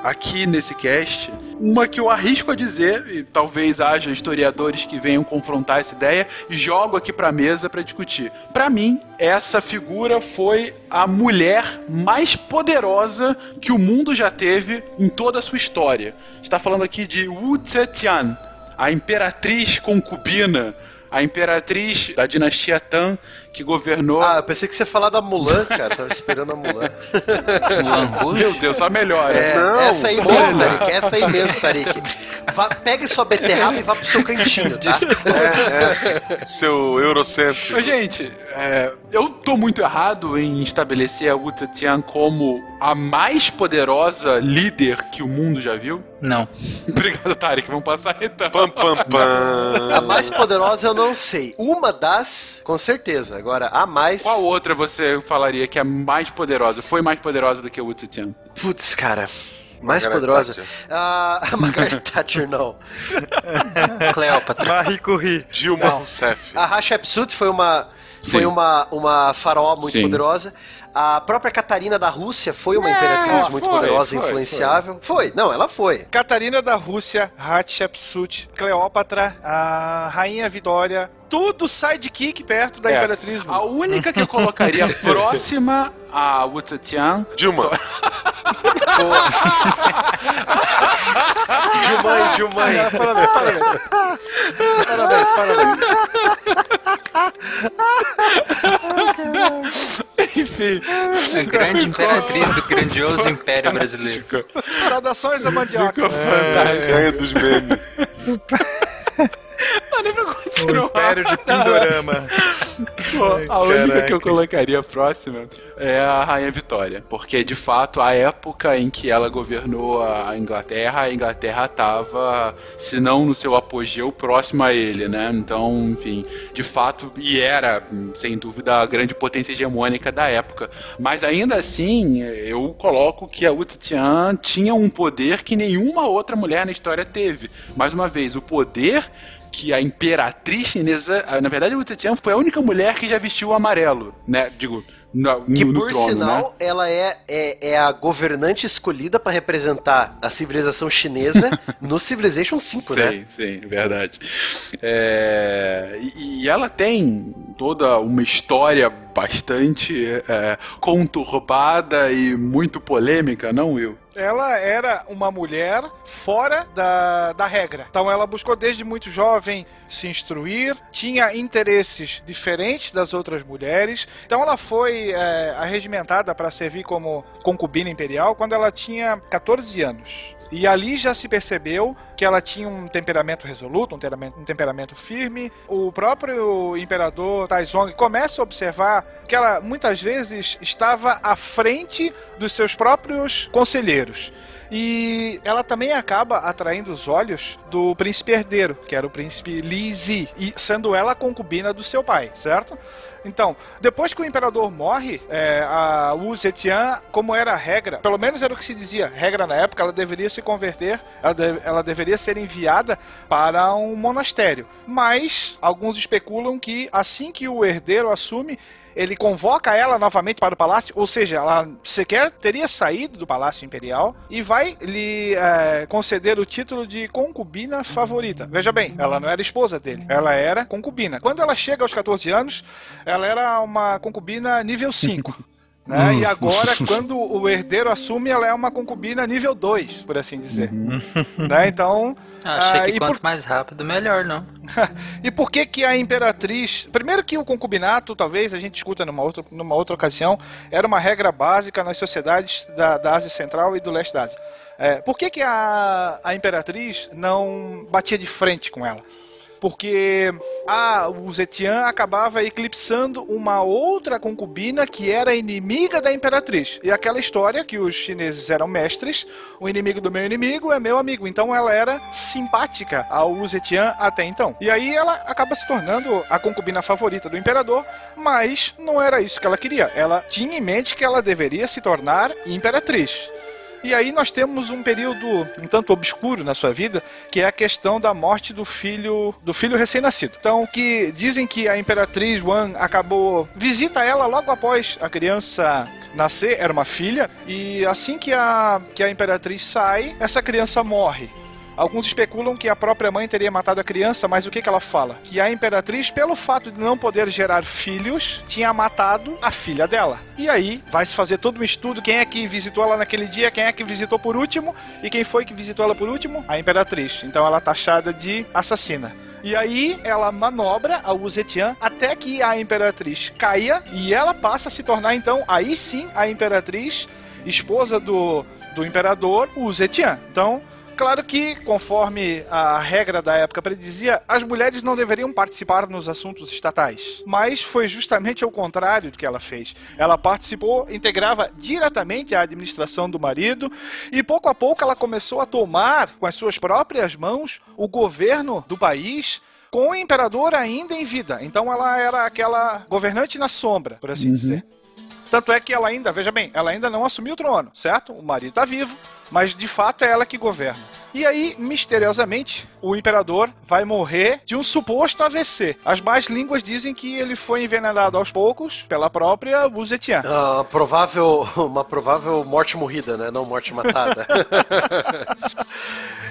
aqui nesse cast, uma que eu arrisco a dizer, e talvez haja historiadores que venham confrontar essa ideia, e jogo aqui pra mesa para discutir. Pra mim, essa figura foi a mulher mais poderosa que o mundo já teve em toda a sua história. Está falando aqui de Wu Zetian, a imperatriz concubina a imperatriz da dinastia Tan que governou. Ah, eu pensei que você ia falar da Mulan, cara. Tava esperando a Mulan. <laughs> Meu Deus, só melhora. É, Não, essa aí mesmo, Mulan. Tarik. Essa aí mesmo, Tarik. Vá, pegue sua beterraba e vá pro seu cantinho, tá? Seu eurocentro. Gente, é, eu tô muito errado em estabelecer a Wu Zetian como a mais poderosa líder que o mundo já viu? Não. <laughs> Obrigado, Tarek. Vamos passar então. Pam, pam, <laughs> pam. A mais poderosa eu não sei. Uma das, com certeza. Agora, a mais. Qual outra você falaria que é mais poderosa? Foi mais poderosa do que a Wu Zetian? Putz, cara. Mais Margaret poderosa? Thatcher. Ah, <laughs> a Margaret Thatcher, não. Cleópatra. Marie Curie. Dilma Rousseff. A Hatshepsut foi uma, foi Sim. uma, uma faraó muito Sim. poderosa. A própria Catarina da Rússia foi uma imperatriz muito foi, poderosa e foi, influenciável. Foi. não, ela foi. Catarina da Rússia, Hatshepsut, Cleópatra, a Rainha Vitória, tudo sidekick perto da É. Imperatriz. A única que eu colocaria <laughs> próxima a Wu Zetian Dilma. <laughs> Dilmãe, Dilmãe. Parabéns, parabéns. Parabéns, parabéns. Enfim, A grande imperatriz do <laughs> grandioso império brasileiro. Saudações da mandioca. Ganha dos memes. <laughs> não O. Império de Pindorama. <laughs> Pô, a única caraca. que eu colocaria próxima é a Rainha Vitória. Porque, de fato, a época em que ela governou a Inglaterra, a Inglaterra estava, se não no seu apogeu, próximo a ele, né? Então, enfim, de fato, e era, sem dúvida, a grande potência hegemônica da época. Mas ainda assim, eu coloco que a Wu Zetian tinha um poder que nenhuma outra mulher na história teve. Mais uma vez, o poder que a imperatriz chinesa, na verdade, Wu Zetian foi a única mulher que já vestiu o amarelo, né? Digo, no, Que no, no por trono, né? sinal, ela é, é, é a governante escolhida para representar a civilização chinesa <laughs> no Civilization 5, né? Sim, sim, verdade. É, e, e ela tem toda uma história bastante é, conturbada e muito polêmica, não, Will? Ela era uma mulher fora da, da regra. Então ela buscou desde muito jovem se instruir, tinha interesses diferentes das outras mulheres. Então ela foi é, arregimentada para servir como concubina imperial quando ela tinha 14 anos. E ali já se percebeu que ela tinha um temperamento resoluto, um temperamento, um temperamento firme. O próprio imperador Taizong começa a observar que ela muitas vezes estava à frente dos seus próprios conselheiros. E ela também acaba atraindo os olhos do príncipe herdeiro, que era o príncipe Li Zi, e sendo ela a concubina do seu pai, certo? Então, depois que o imperador morre, é, a Wu Zetian, como era a regra, pelo menos era o que se dizia, regra na época, ela deveria se converter, ela, de- ela deveria ser enviada para um monastério. Mas alguns especulam que assim que o herdeiro assume, ele convoca ela novamente para o palácio, ou seja, ela sequer teria saído do palácio imperial e vai lhe é, conceder o título de concubina favorita. Veja bem, ela não era esposa dele, ela era concubina. Quando ela chega aos 14 anos, ela era uma concubina nível 5. <laughs> Né? E agora, <laughs> quando o herdeiro assume, ela é uma concubina nível 2, por assim dizer. Né? Então. Ah, achei ah, que quanto por- mais rápido, melhor, não. <laughs> e por que que a imperatriz... Primeiro que o concubinato, talvez a gente escuta numa outra, numa outra ocasião, era uma regra básica nas sociedades da, da Ásia Central e do Leste da Ásia. É, por que que a, a imperatriz não batia de frente com ela? Porque a o Zetian acabava eclipsando uma outra concubina que era inimiga da imperatriz. E aquela história que os chineses eram mestres, o inimigo do meu inimigo é meu amigo. Então ela era simpática ao Zetian até então. E aí ela acaba se tornando a concubina favorita do imperador, mas não era isso que ela queria. Ela tinha em mente que ela deveria se tornar imperatriz. E aí nós temos um período um tanto obscuro na sua vida, que é a questão da morte do filho do filho recém-nascido. Então, que dizem que a imperatriz Wang acabou visita ela logo após a criança nascer, era uma filha, e assim que a que a imperatriz sai, essa criança morre. Alguns especulam que a própria mãe teria matado a criança, mas o que, que ela fala? Que a imperatriz, pelo fato de não poder gerar filhos, tinha matado a filha dela. E aí vai se fazer todo um estudo: quem é que visitou ela naquele dia, quem é que visitou por último, e quem foi que visitou ela por último? A imperatriz. Então ela é taxada de assassina. E aí ela manobra a Wu Zetian até que a imperatriz caia e ela passa a se tornar então aí sim a imperatriz esposa do, do imperador Wu Zetian. Então Claro que, conforme a regra da época predizia, as mulheres não deveriam participar nos assuntos estatais. Mas foi justamente o contrário do que ela fez. Ela participou, integrava diretamente a administração do marido e pouco a pouco ela começou a tomar com as suas próprias mãos o governo do país com o imperador ainda em vida. Então ela era aquela governante na sombra, por assim dizer. Tanto é que ela ainda, veja bem, ela ainda não assumiu o trono, certo? O marido está vivo, mas de fato é ela que governa. E aí, misteriosamente, o imperador vai morrer de um suposto AVC. As más línguas dizem que ele foi envenenado aos poucos pela própria Wu Zetian. Ah, provável, uma provável morte morrida, né? Não morte matada. <laughs>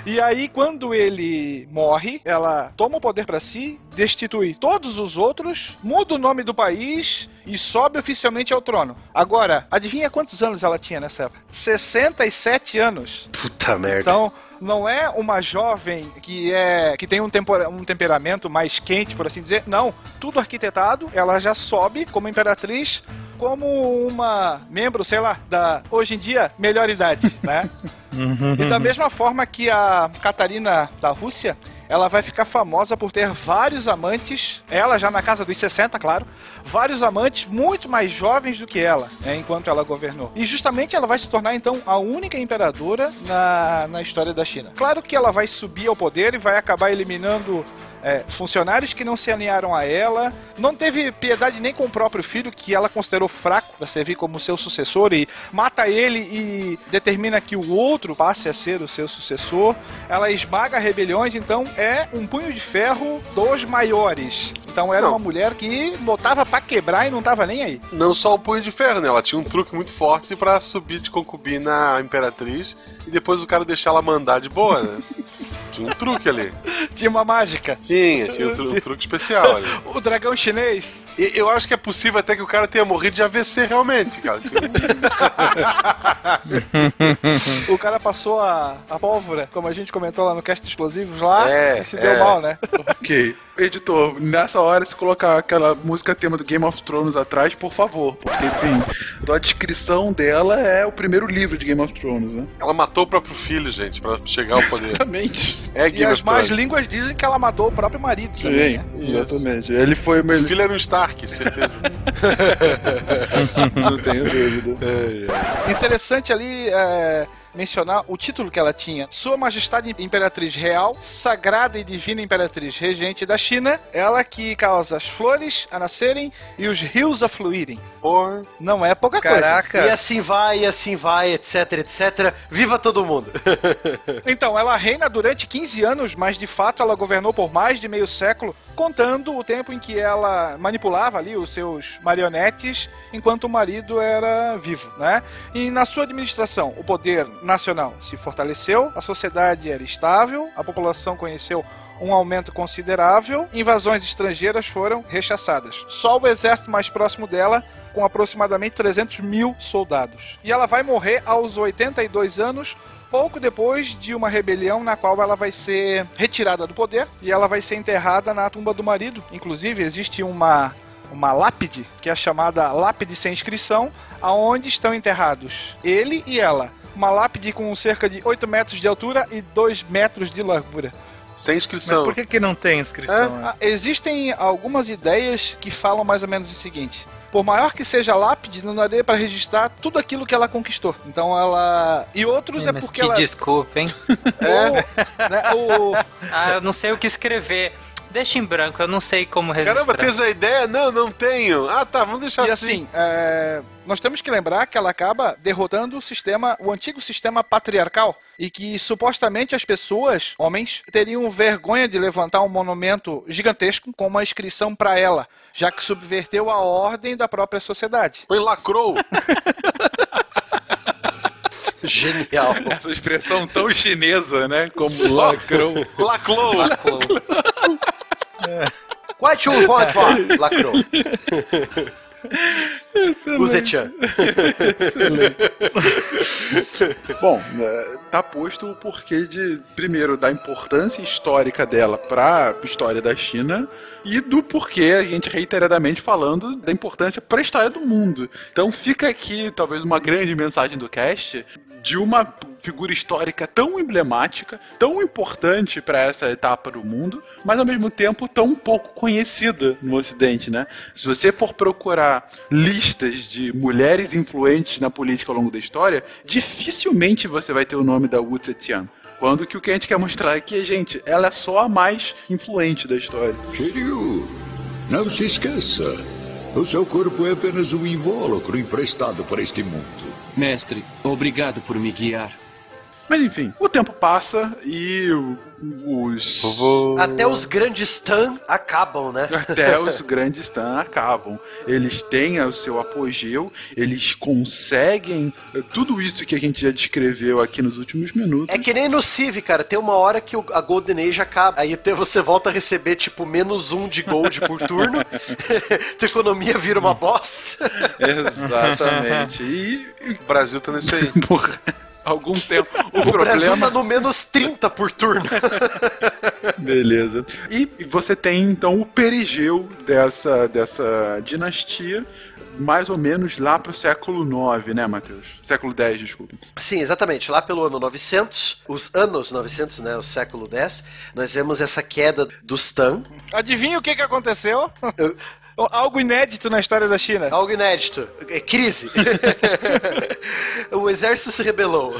E aí, quando ele morre, ela toma o poder pra si, destitui todos os outros, muda o nome do país e sobe oficialmente ao trono. Agora, adivinha quantos anos ela tinha nessa época? 67 anos. Puta merda. Então, não é uma jovem que é que tem um, tempora- um temperamento mais quente, por assim dizer. Não, tudo arquitetado. Ela já sobe como imperatriz, como uma membro, sei lá, da hoje em dia melhor idade, né? <laughs> E da mesma forma que a Catarina da Rússia, ela vai ficar famosa por ter vários amantes, ela já na casa dos 60, claro, vários amantes muito mais jovens do que ela, né, enquanto ela governou. E justamente ela vai se tornar então a única imperadora na, na história da China. Claro que ela vai subir ao poder e vai acabar eliminando é, funcionários que não se alinharam a ela, não teve piedade nem com o próprio filho, que ela considerou fraco para servir como seu sucessor e mata ele e determina que o outro passe a ser o seu sucessor. Ela esmaga rebeliões, então é um punho de ferro dos maiores. Então era Não. uma mulher que botava pra quebrar e não tava nem aí. Não só o punho de ferro, né? Ela tinha um truque muito forte pra subir de concubina a imperatriz e depois o cara deixar ela mandar de boa, né? <laughs> Tinha um truque ali. Tinha uma mágica. Tinha, tinha um, tru- um truque especial ali. <laughs> O dragão chinês. E eu acho que é possível até que o cara tenha morrido de AVC realmente, cara. Tipo, <laughs> O cara passou a, a pólvora, como a gente comentou lá no cast de explosivos lá, É, e se deu é. mal, né? Ok. Editor, nessa hora, se colocar aquela música tema do Game of Thrones atrás, por favor. Porque, enfim, a descrição dela é o primeiro livro de Game of Thrones, né? ela matou o próprio filho, gente, pra chegar ao poder. Exatamente. É E Game as of más Thrones. línguas dizem que ela matou o próprio marido. Sim, né? Isso. exatamente. Ele foi o O melhor. filho era um Stark, certeza. <laughs> Não tenho dúvida. <laughs> Interessante ali é, mencionar o título que ela tinha. Sua Majestade Imperatriz Real, Sagrada e Divina Imperatriz Regente da China, ela que causa as flores a nascerem e os rios a fluírem. Porra. Não é pouca coisa. Caraca. E assim vai, e assim vai, etc, etc. Viva todo mundo! <laughs> <laughs> Então, ela reina durante 15 anos, mas de fato ela governou por mais de meio século, contando o tempo em que ela manipulava ali os seus marionetes enquanto o marido era vivo, né? E na sua administração, o poder nacional se fortaleceu, a sociedade era estável, a população conheceu um aumento considerável, invasões estrangeiras foram rechaçadas. Só o exército mais próximo dela com aproximadamente 300 mil soldados. E ela vai morrer aos 82 anos, pouco depois de uma rebelião na qual ela vai ser retirada do poder e ela vai ser enterrada na tumba do marido. Inclusive, existe uma uma lápide, que é chamada lápide sem inscrição, aonde estão enterrados ele e ela. Uma lápide com cerca de 8 metros de altura e 2 metros de largura. Sem Mas inscrição. por que, que não tem inscrição? né? Ah, Existem algumas ideias que falam mais ou menos o seguinte: por maior que seja a lápide, não daria para registrar tudo aquilo que ela conquistou. Então ela. E outros é, Mas porque que ela. desculpa, hein? o, <laughs> né, o- Ah, eu não sei o que escrever. Deixa em branco, eu não sei como registrar. Caramba, tens a ideia? Não, não tenho. Ah, tá, vamos deixar E assim. assim, é, nós temos que lembrar que ela acaba derrotando o sistema, o antigo sistema patriarcal, e que supostamente as pessoas, homens, teriam vergonha de levantar um monumento gigantesco com uma inscrição para ela, já que subverteu a ordem da própria sociedade. Põe lacrou. <laughs> Genial. Essa expressão tão chinesa, né? Como Só- lacrou. Laclou. Quite um hot Lacrou. O Zetian. Bom, é, tá posto o porquê de, primeiro, da importância histórica dela pra história da China e do porquê a gente reiteradamente falando da importância pra história do mundo. Então fica aqui, talvez, uma grande mensagem do cast de uma figura histórica tão emblemática, tão importante para essa etapa do mundo, mas ao mesmo tempo tão pouco conhecida no Ocidente, né? Se você for procurar listas de mulheres influentes na política ao longo da história, dificilmente você vai ter o nome da Wu Zetian. Quando que o que a gente quer mostrar aqui é, gente, ela é só a mais influente da história. Shiryu, não se esqueça. O seu corpo é apenas um invólucro emprestado para este mundo. Mestre, obrigado por me guiar. Mas enfim, o tempo passa e os. Até os grandes Tan acabam, né? Até <laughs> os grandes Tan acabam. Eles têm o seu apogeu, eles conseguem eh, tudo isso que a gente já descreveu aqui nos últimos minutos. É que nem no Civ, cara. Tem uma hora que o- a Golden Age acaba. Aí você volta a receber, tipo, menos um de gold por turno. <laughs> <laughs> Tua economia vira uma bosta. Exatamente. E, O Brasil tá nesse aí. por algum <laughs> tempo. O, O Brasil problema. tá no menos 30 por turno. <laughs> Beleza. E você tem então o perigeu dessa, dessa dinastia. Mais ou menos lá pro século IX, né, Matheus? Século X, desculpa. Sim, exatamente. Lá pelo ano 900, os anos 900, né, o século X, nós vemos essa queda dos Tan. Adivinha o que, que aconteceu? Algo inédito na história da China. Algo inédito. É crise. <laughs> o exército se rebelou.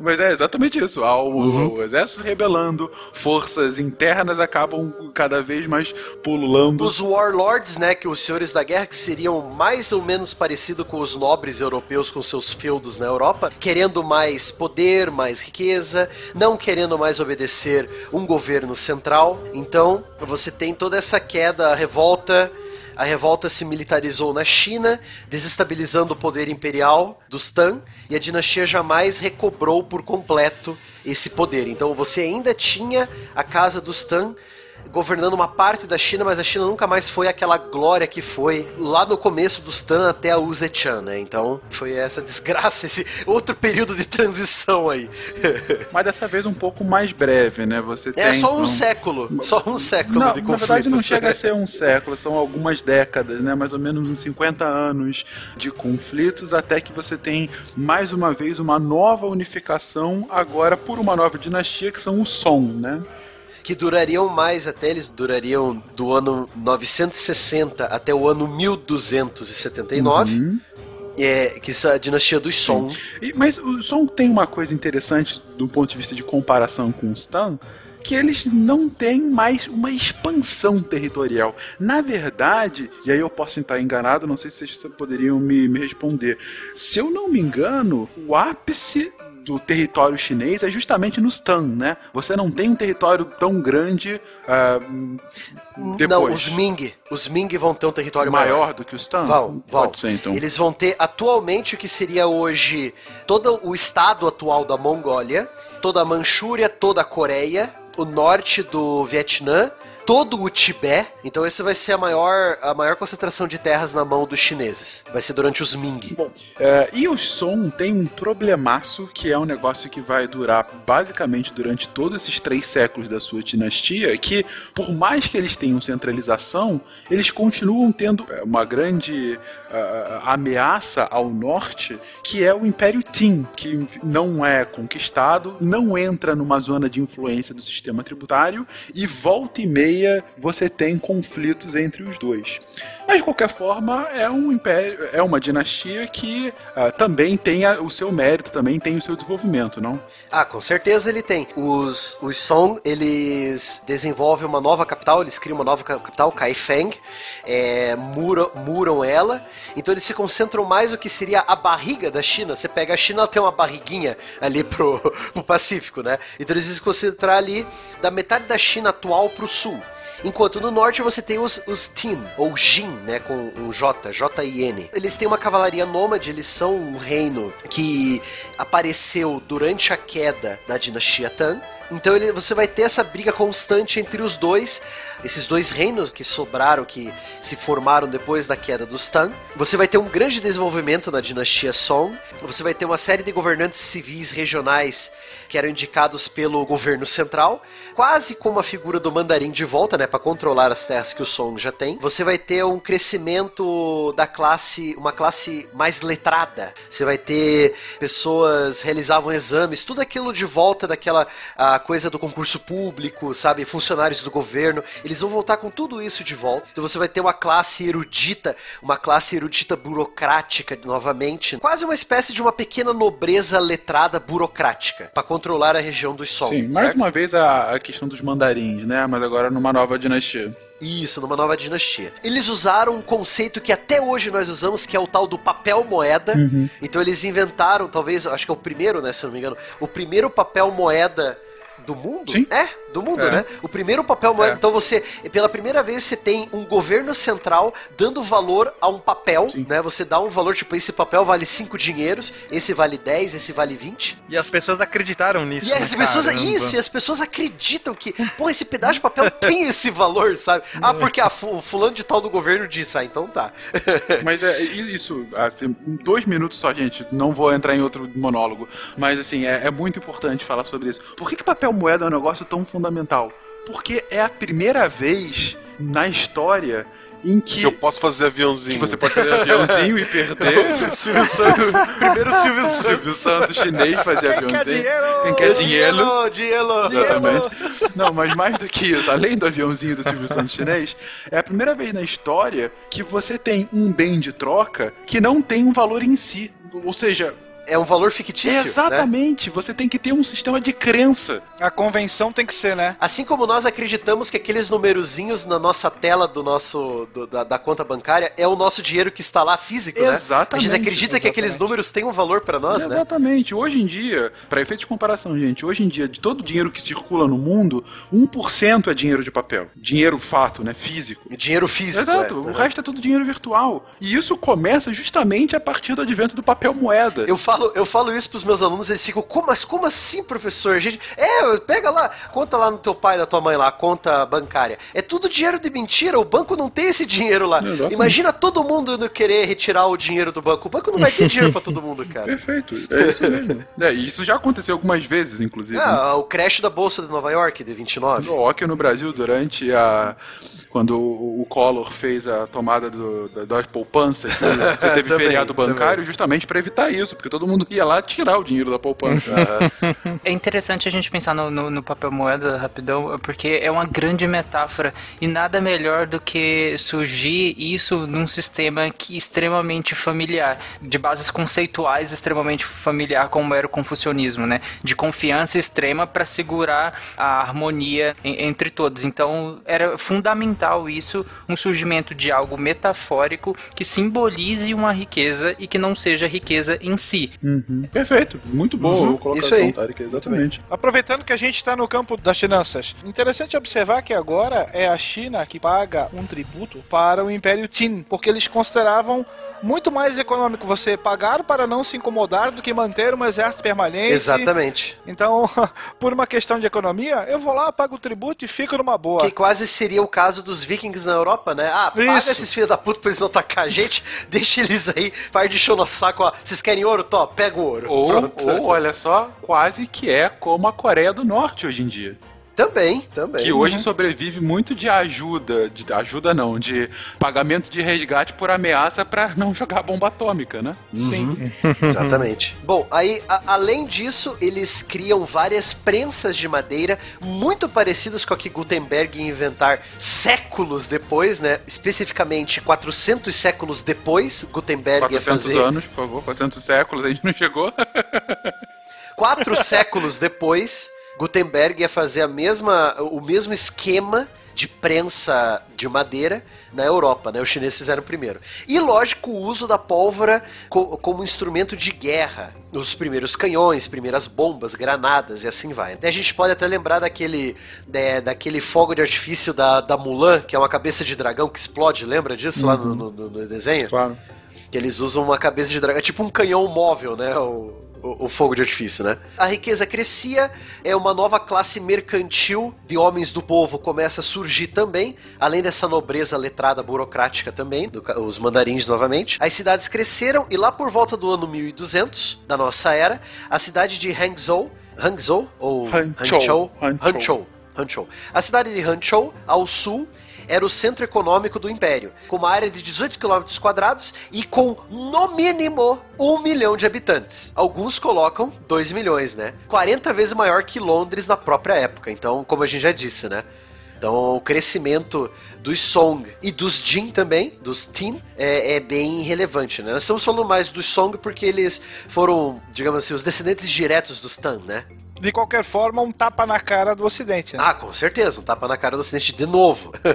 Mas é exatamente isso. Ao, o exército se rebelando, forças internas acabam cada vez mais pululando. Os warlords, né, que os senhores da guerra, que seriam mais ou menos parecido com os nobres europeus com seus feudos na Europa, querendo mais poder, mais riqueza, não querendo mais obedecer um governo central. Então, você tem toda essa queda, a revolta. A revolta se militarizou na China, desestabilizando o poder imperial dos Tang, e a dinastia jamais recobrou por completo esse poder. Então você ainda tinha a casa dos Tang governando uma parte da China, mas a China nunca mais foi aquela glória que foi lá no começo dos Tan até a Uzechan, né? Então foi essa desgraça, esse outro período de transição aí. <laughs> Mas dessa vez um pouco mais breve, né? Você É só um século, só um século Não, de na conflitos. verdade não chega a ser <laughs> um século, são algumas décadas, né? Mais ou menos uns 50 anos de conflitos, até que você tem mais uma vez uma nova unificação, agora por uma nova dinastia, que são os Song, né? Que durariam mais até eles durariam do ano 960 até o ano 1279. Uhum. É, que é a dinastia dos Song. E- mas o Song tem uma coisa interessante do ponto de vista de comparação com os Tan, que eles não têm mais uma expansão territorial. Na verdade, e aí eu posso estar enganado, não sei se vocês poderiam me, me responder. Se eu não me engano, o ápice do território chinês é justamente nos Tan, né? Você não tem um território tão grande ah, depois. Não, os Ming. Os Ming vão ter um território maior. maior do que os Tan? Vão, vão. Pode ser, então. Eles vão ter atualmente o que seria hoje todo o estado atual da Mongólia, toda a Manchúria, toda a Coreia, o norte do Vietnã, todo o Tibete. Então esse vai ser a maior, a maior concentração de terras na mão dos chineses. Vai ser durante os Ming. Bom, é, e o som tem um problemaço que é um negócio que vai durar basicamente durante todos esses três séculos da sua dinastia, que por mais que eles tenham centralização, eles continuam tendo é, uma grande ah, ameaça ao norte, que é o Império Qin, que não é conquistado, não entra numa zona de influência do sistema tributário e volta e meia você tem conflitos entre os dois. Mas de qualquer forma é um império, é uma dinastia que ah, também tem a- o seu mérito, também tem o seu desenvolvimento, não? Ah, com certeza ele tem. Os, os Song, eles desenvolvem uma nova capital, eles criam uma nova ca- capital, Kaifeng, é, muram, muram ela, então eles se concentram mais no que seria a barriga da China. Você pega a China, ela tem uma barriguinha ali pro, <laughs> pro Pacífico, né? Então eles se concentram ali da metade da China atual pro sul. Enquanto no norte você tem os, os Tin, ou Jin, né, com um J, J-I-N. Eles têm uma cavalaria nômade, eles são um reino que apareceu durante a queda da dinastia Tang. Então ele, você vai ter essa briga constante entre os dois, esses dois reinos que sobraram, que se formaram depois da queda dos Tang. Você vai ter um grande desenvolvimento na dinastia Song. Você vai ter uma série de governantes civis regionais que eram indicados pelo governo central, quase como a figura do mandarim de volta, né, para controlar as terras que o Song já tem. Você vai ter um crescimento da classe, uma classe mais letrada. Você vai ter pessoas realizavam exames, tudo aquilo de volta daquela a coisa do concurso público, sabe, funcionários do governo. Eles vão voltar com tudo isso de volta. Então você vai ter uma classe erudita, uma classe erudita burocrática novamente, quase uma espécie de uma pequena nobreza letrada burocrática para controlar a região dos Song. Sim, mais certo? uma vez a, a questão dos mandarins, né? Mas agora numa nova dinastia. Isso, numa nova dinastia. Eles usaram um conceito que até hoje nós usamos, que é o tal do papel moeda. Então eles inventaram, talvez, acho que é o primeiro, né, se eu não me engano, o primeiro papel moeda do mundo? Sim. É, do mundo, É. né? O primeiro papel moeda. É. Então você, pela primeira vez, você tem um governo central dando valor a um papel, né? Você dá um valor, tipo, esse papel vale 5 dinheiros, esse vale 10, esse vale 20. E as pessoas acreditaram nisso. E as né? pessoas, Caramba. isso, e as pessoas acreditam que, pô, esse pedaço de papel <laughs> tem esse valor, sabe? Ah, porque a fu- fulano de tal do governo disse, ah, então tá. <laughs> Mas é isso, assim, em dois minutos só, gente. Não vou entrar em outro monólogo. Mas assim, é, é muito importante falar sobre isso. Por que, que papel moeda é um negócio tão fundamental? Porque é a primeira vez na história em que. Eu posso fazer aviãozinho. que você pode fazer aviãozinho e perder. <laughs> Silvio Santos. Primeiro Silvio Santos. <laughs> Silvio Santos chinês fazia aviãozinho. Quem quer dinheiro? Dinheiro, dinheiro. Exatamente. Não, mas mais do que isso, além do aviãozinho do Silvio Santos chinês, é a primeira vez na história que você tem um bem de troca que não tem um valor em si. Ou seja, É um valor fictício, né? exatamente, você tem que ter um sistema de crença. A convenção tem que ser, né? Assim como nós acreditamos que aqueles numerozinhos na nossa tela do nosso do- da, da conta bancária é o nosso dinheiro que está lá físico, né? A Exatamente, gente acredita que aqueles exatamente. números têm um valor para nós, né? Exatamente. Hoje em dia, para efeito de comparação, gente, hoje em dia, de todo o dinheiro que circula no mundo, 1% é dinheiro de papel. Dinheiro fato, né? Físico. Dinheiro físico. Exato, é. o resto é tudo dinheiro virtual. E isso começa justamente a partir do advento do papel moeda. Eu falo, eu falo isso pros meus alunos, eles ficam, como, mas como assim, professor? Gente, é, pega lá, conta lá no teu pai, da tua mãe lá, conta bancária. É tudo dinheiro de mentira, o banco não tem esse dinheiro lá. Exatamente. Imagina todo mundo querer retirar o dinheiro do banco. O banco não vai ter dinheiro pra todo mundo, cara. Perfeito, é isso mesmo. é, e isso já aconteceu algumas vezes, inclusive. né? Ah, o crash da Bolsa de Nova York, de 29. No aqui no Brasil, durante a. Quando o o Collor fez a tomada do, da, das poupanças, <laughs> você teve Também, feriado bancário também. justamente para evitar isso, porque todo mundo ia lá tirar o dinheiro da poupança. É interessante a gente pensar no, no- no papel moeda rapidão, porque é uma grande metáfora e nada melhor do que surgir isso num sistema que extremamente familiar, de bases conceituais extremamente familiar, como era o confucionismo, né? De confiança extrema para segurar a harmonia en- entre todos. Então era fundamental isso, um surgimento de algo metafórico que simbolize uma riqueza e que não seja riqueza em si. Uhum. Perfeito, muito boa a colocação, isso aí. Tarek, exatamente. Aproveitando que a gente está no campo das finanças, interessante observar que agora é a China que paga um tributo para o Império Qin, porque eles consideravam muito mais econômico você pagar para não se incomodar do que manter um exército permanente. Exatamente. Então, <laughs> por uma questão de economia, eu vou lá, pago o tributo e fico numa boa. Que quase seria o caso dos vikings na Europa, né? Ah, paga Isso. esses filhos da puta pra eles não atacar a gente, <laughs> deixa eles aí, par de show no saco, ó. Vocês querem ouro? Tó, pega o ouro. Ou, Pronto. ou, olha só, quase que é como a Coreia do Norte hoje em dia. Também, também. Que hoje sobrevive muito de ajuda, de ajuda não, de pagamento de resgate por ameaça pra não jogar bomba atômica, né? Sim. Exatamente. Bom, aí, a- além disso, eles criam várias prensas de madeira muito parecidas com a que Gutenberg ia inventar séculos depois, né? Especificamente 400 séculos depois, Gutenberg ia 400 fazer. anos, por favor, 400 séculos, a gente não chegou. Quatro séculos depois, Gutenberg ia fazer a mesma, o mesmo esquema de prensa de madeira na Europa, né? Os chineses fizeram primeiro. E lógico, o uso da pólvora co- como instrumento de guerra. Os primeiros canhões, primeiras bombas, granadas e assim vai. A gente pode até lembrar daquele, né, daquele fogo de artifício da, da Mulan, que é uma cabeça de dragão que explode, lembra disso lá no, no- no- no desenho? Claro. Que eles usam uma cabeça de dragão, é tipo um canhão móvel, né? O, o, o fogo de artifício, né? A riqueza crescia, é uma nova classe mercantil de homens do povo começa a surgir também, além dessa nobreza letrada burocrática também, do os mandarins novamente. As cidades cresceram e lá por volta do ano 1200 da nossa era, a cidade de Hangzhou, Hangzhou ou Hanzhou. Hanzhou, Hanzhou, Hanzhou. A cidade de Hanzhou, ao sul, era o centro econômico do império, com uma área de 18 km quadrados e com, no mínimo, um milhão de habitantes. Alguns colocam 2 milhões, né? 40 vezes maior que Londres na própria época. Então, como a gente já disse, né? Então, o crescimento dos Song e dos Jin também, dos Tin, é, é bem relevante, né? Nós estamos falando mais dos Song porque eles foram, digamos assim, os descendentes diretos dos Tan, né? De qualquer forma, um tapa na cara do Ocidente, né? Ah, com certeza, um tapa na cara do Ocidente de novo. <laughs>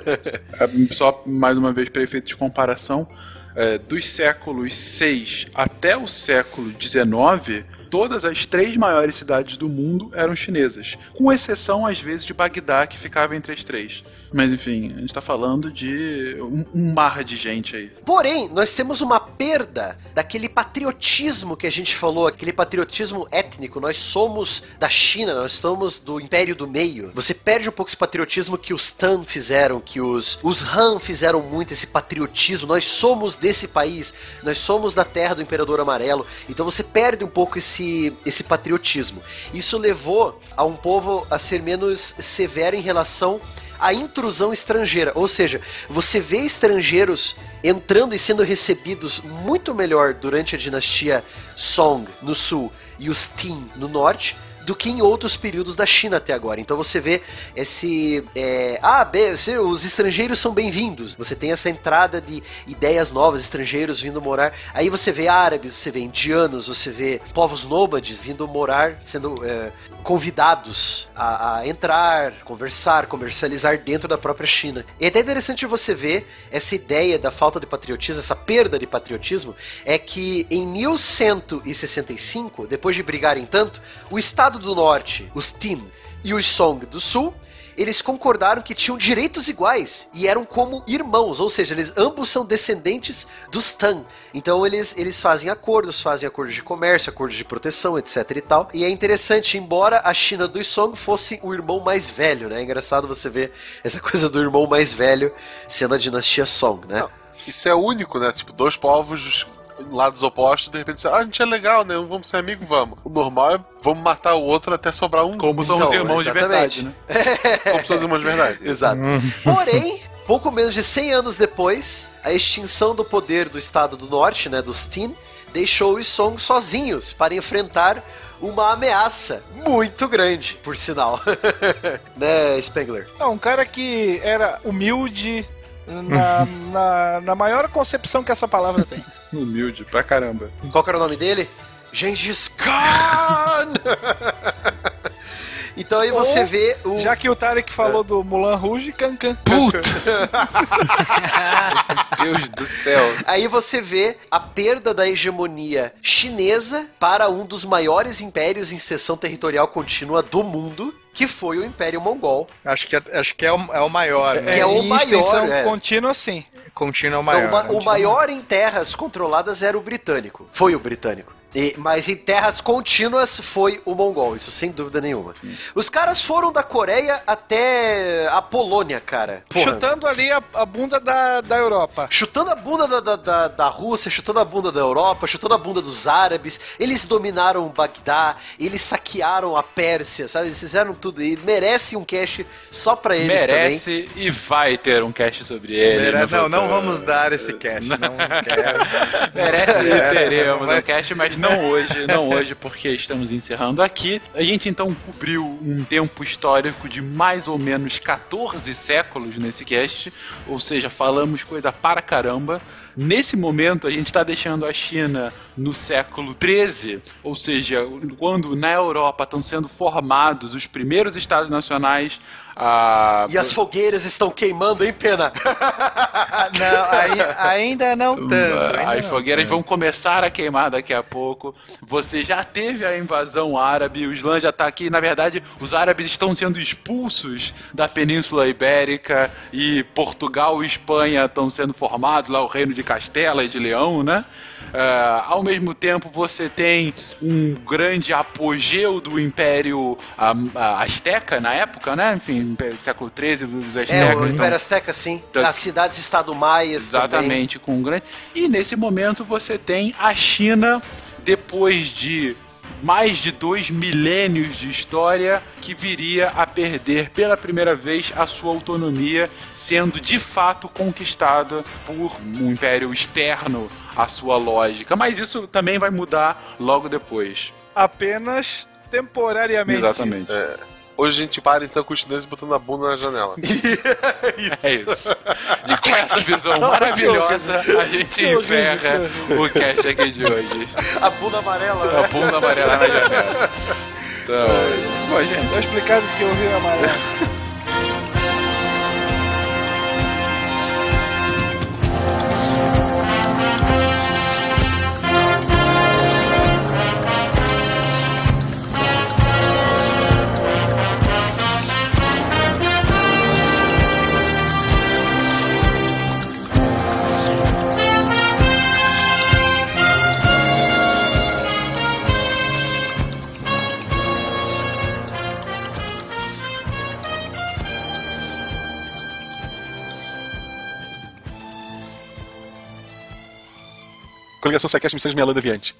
É, Só mais uma vez para efeito de comparação, é, dos séculos 6 até o século 19, todas as três maiores cidades do mundo eram chinesas, com exceção às vezes de Bagdá, que ficava entre as três. Mas enfim, a gente tá falando de um, um mar de gente aí. Porém, nós temos uma perda daquele patriotismo que a gente falou, aquele patriotismo étnico. Nós somos da China, nós somos do Império do Meio. Você perde um pouco esse patriotismo que os Tan fizeram, que os, os Han fizeram muito, esse patriotismo. Nós somos desse país, nós somos da terra do Imperador Amarelo. Então você perde um pouco esse, esse patriotismo. Isso levou a um povo a ser menos severo em relação a intrusão estrangeira. Ou seja, você vê estrangeiros entrando e sendo recebidos muito melhor durante a dinastia Song no sul e os Qin no norte do que em outros períodos da China até agora. Então você vê esse. É, ah, os estrangeiros são bem-vindos. Você tem essa entrada de ideias novas, estrangeiros vindo morar. Aí você vê árabes, você vê indianos, você vê povos nômades vindo morar, sendo é, convidados a, a entrar, conversar, comercializar dentro da própria China. E é até interessante você ver essa ideia da falta de patriotismo, essa perda de patriotismo, é que em 1165, depois de brigarem tanto, o Estado do Norte, os Tin e os Song do Sul, eles concordaram que tinham direitos iguais e eram como irmãos, ou seja, eles ambos são descendentes dos Tang. Então eles, eles fazem acordos, fazem acordos de comércio, acordos de proteção, etc e tal. E é interessante, embora a China dos Song fosse o irmão mais velho, né? É engraçado você ver essa <laughs> coisa do irmão mais velho sendo a dinastia Song, né? Isso é único, né? Tipo, dois povos lados opostos, de repente, ah, a gente é legal, né? Vamos ser amigos, vamos. O normal é vamos matar o outro até sobrar um. Como são Então, os irmãos exatamente. de verdade, né? Como são os irmãos de verdade. <laughs> Exato. Porém, pouco menos de 100 anos depois, a extinção do poder do Estado do Norte, né, dos Tin, deixou os Song sozinhos para enfrentar uma ameaça muito grande, por sinal. <laughs> né, Spengler? Não, um cara que era humilde na, na, na maior concepção que essa palavra tem. <laughs> Humilde pra caramba. Qual era o nome dele? Gengis Khan! <laughs> então aí você Ou, vê o... Já que o Tarek falou do Mulan Rouge, Cancan. Puta! <laughs> Deus do céu. Aí você vê a perda da hegemonia chinesa para um dos maiores impérios em extensão territorial contínua do mundo, que foi o Império Mongol. Acho que é, acho que é, o, é o maior, né? Que é o em maior, é. Contínuo é o Não, maior. o ma- né? o maior em terras controladas era o britânico. Foi o britânico. E- mas em terras contínuas foi o mongol, isso sem dúvida nenhuma. Os caras foram da Coreia até a Polônia, cara. Porra. Chutando ali a, a bunda da, da Europa. Chutando a bunda da, da, da, da Rússia, chutando a bunda da Europa, chutando a bunda dos árabes. Eles dominaram Bagdá, eles saquearam a Pérsia, sabe? Eles fizeram tudo. E merece um cash só pra eles também. Merece e vai ter um cast sobre ele. No Não, não futuro. vamos dar esse cast. Não <laughs> quero. Merece e teremos um cast, mas não hoje, não hoje, porque estamos encerrando aqui. A gente então cobriu um tempo histórico de mais ou menos 14 séculos nesse cast, ou seja, falamos coisa para caramba. Nesse momento, a gente está deixando a China no século 13, ou seja, quando na Europa estão sendo formados os primeiros estados nacionais. A... E as fogueiras estão queimando, hein, Pena? Não, ai- ainda não tanto. ainda As não fogueiras tanto. vão começar a queimar daqui a pouco. pouco. Você já teve a invasão árabe, o Islã já tá aqui. Na verdade, os árabes estão sendo expulsos da Península Ibérica e Portugal e Espanha estão sendo formados, lá o reino de Castela e de Leão, né? É, ao mesmo tempo, você tem um grande apogeu do Império ah, ah, Azteca na época, né? Enfim, século XIII, os Aztecas. É, o então- Império Azteca, sim. Tá- As cidades-estado maias também. Exatamente, com um grande. E nesse momento você tem a China, depois de mais de dois milênios de história, que viria a perder pela primeira vez a sua autonomia, sendo de fato conquistada por um império externo à sua lógica. Mas isso também vai mudar logo depois. Apenas temporariamente. Exatamente. É, hoje a gente para então com os chineses botando a bunda na janela. <laughs> É isso. E com essa visão maravilhosa, a gente encerra o cast aqui de hoje. A bunda amarela, A né? bunda amarela na janela. <laughs> Então, Pô, gente, tá explicado que eu vi amarelo. Coligação Sequest Missões Lã Deviante.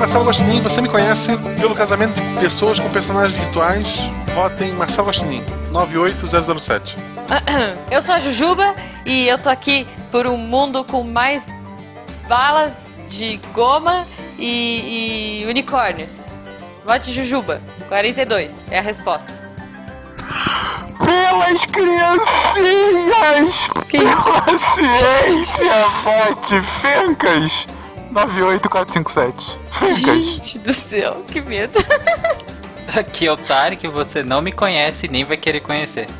Marcelo Guaxinim, você me conhece pelo casamento de pessoas com personagens virtuais. Votem Marcelo Guaxinim, 98007. <coughs> Eu sou a Jujuba e eu tô aqui por um mundo com mais balas de goma e, e unicórnios. Vote Jujuba, 42 é a resposta. Pelas criancinhas! Pela ciência! Vote Fencas! 98457. Fencas! Gente do céu, que medo. Aqui é o Tarek, você não me conhece e nem vai querer conhecer. <laughs>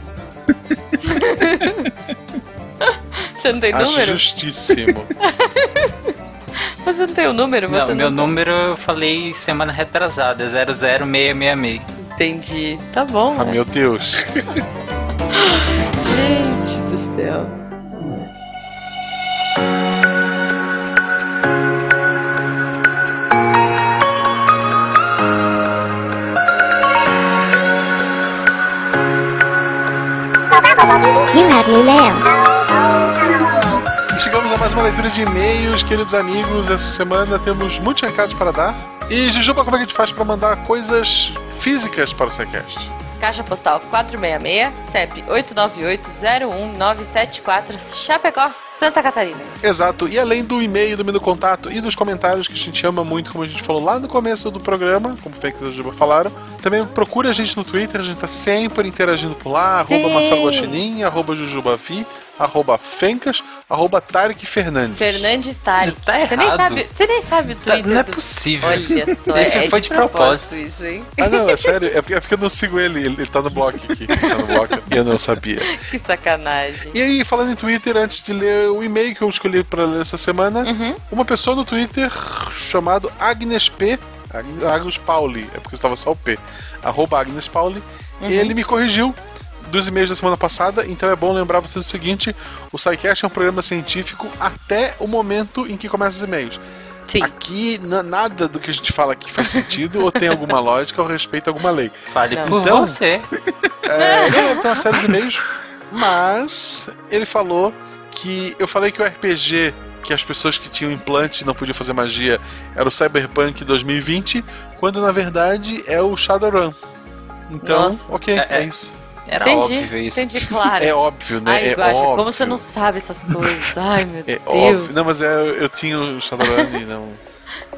Você não tem Acho número? justíssimo. <laughs> Você não tem o número? Você Não, não, meu número eu falei semana retrasada, 00666. Entendi. Tá bom. ah, né? meu Deus. <laughs> Gente do céu. E chegamos a mais uma leitura de e-mails, queridos amigos. Essa semana temos muitos recados para dar. E Jujuba, como é que a gente faz para mandar coisas físicas para o SciCast? Caixa postal 466, CEP 898-01974, Chapecó, Santa Catarina. Exato, e além do e-mail, do menu contato e dos comentários que a gente ama muito, como a gente falou lá no começo do programa, como o Fênix e a Juba falaram, também procure a gente no Twitter, a gente tá sempre interagindo por lá, Sim. arroba Marcelo Guaxinim, arroba Jujubavi, arroba Fencas, arroba Tarek Fernandes. Fernandes Tari. Tá você nem sabe, você nem sabe o Tá- Twitter. não é do- possível. Olha só, Ele é, foi de propósito. isso, hein? Ah não, é sério, é porque, é eu não sigo ele, ele, ele tá no bloco aqui, tá no bloco, e eu não sabia. <laughs> Que sacanagem. E aí, falando em Twitter, antes de ler o e-mail que eu escolhi pra ler essa semana, Uhum. uma pessoa no Twitter chamado Agnes P. Ag- Agus Pauli, é porque estava só o P. Arroba Agnes Pauli. Uhum. E ele me corrigiu dos e-mails da semana passada, então é bom lembrar vocês o seguinte: o SciCast é um programa científico até o momento em que começam os e-mails. Sim. Aqui, na- nada do que a gente fala aqui faz sentido ou tem alguma <laughs> lógica ou respeita alguma lei. Fale Não. por Então- você. É, deve ter uma série de e-mails, mas ele falou que eu falei que o RPG que as pessoas que tinham implante não podiam fazer magia era o Cyberpunk 2020, quando na verdade é o Shadowrun. Então, Nossa. ok, É, é, é. isso. Era entendi, óbvio isso. entendi, <laughs> claro. É óbvio, né? Ai, é Guaxa, óbvio. como você não sabe essas coisas? Ai, meu <laughs> É Deus. óbvio. Não, mas é, eu tinha o Shadowrun e não. <laughs>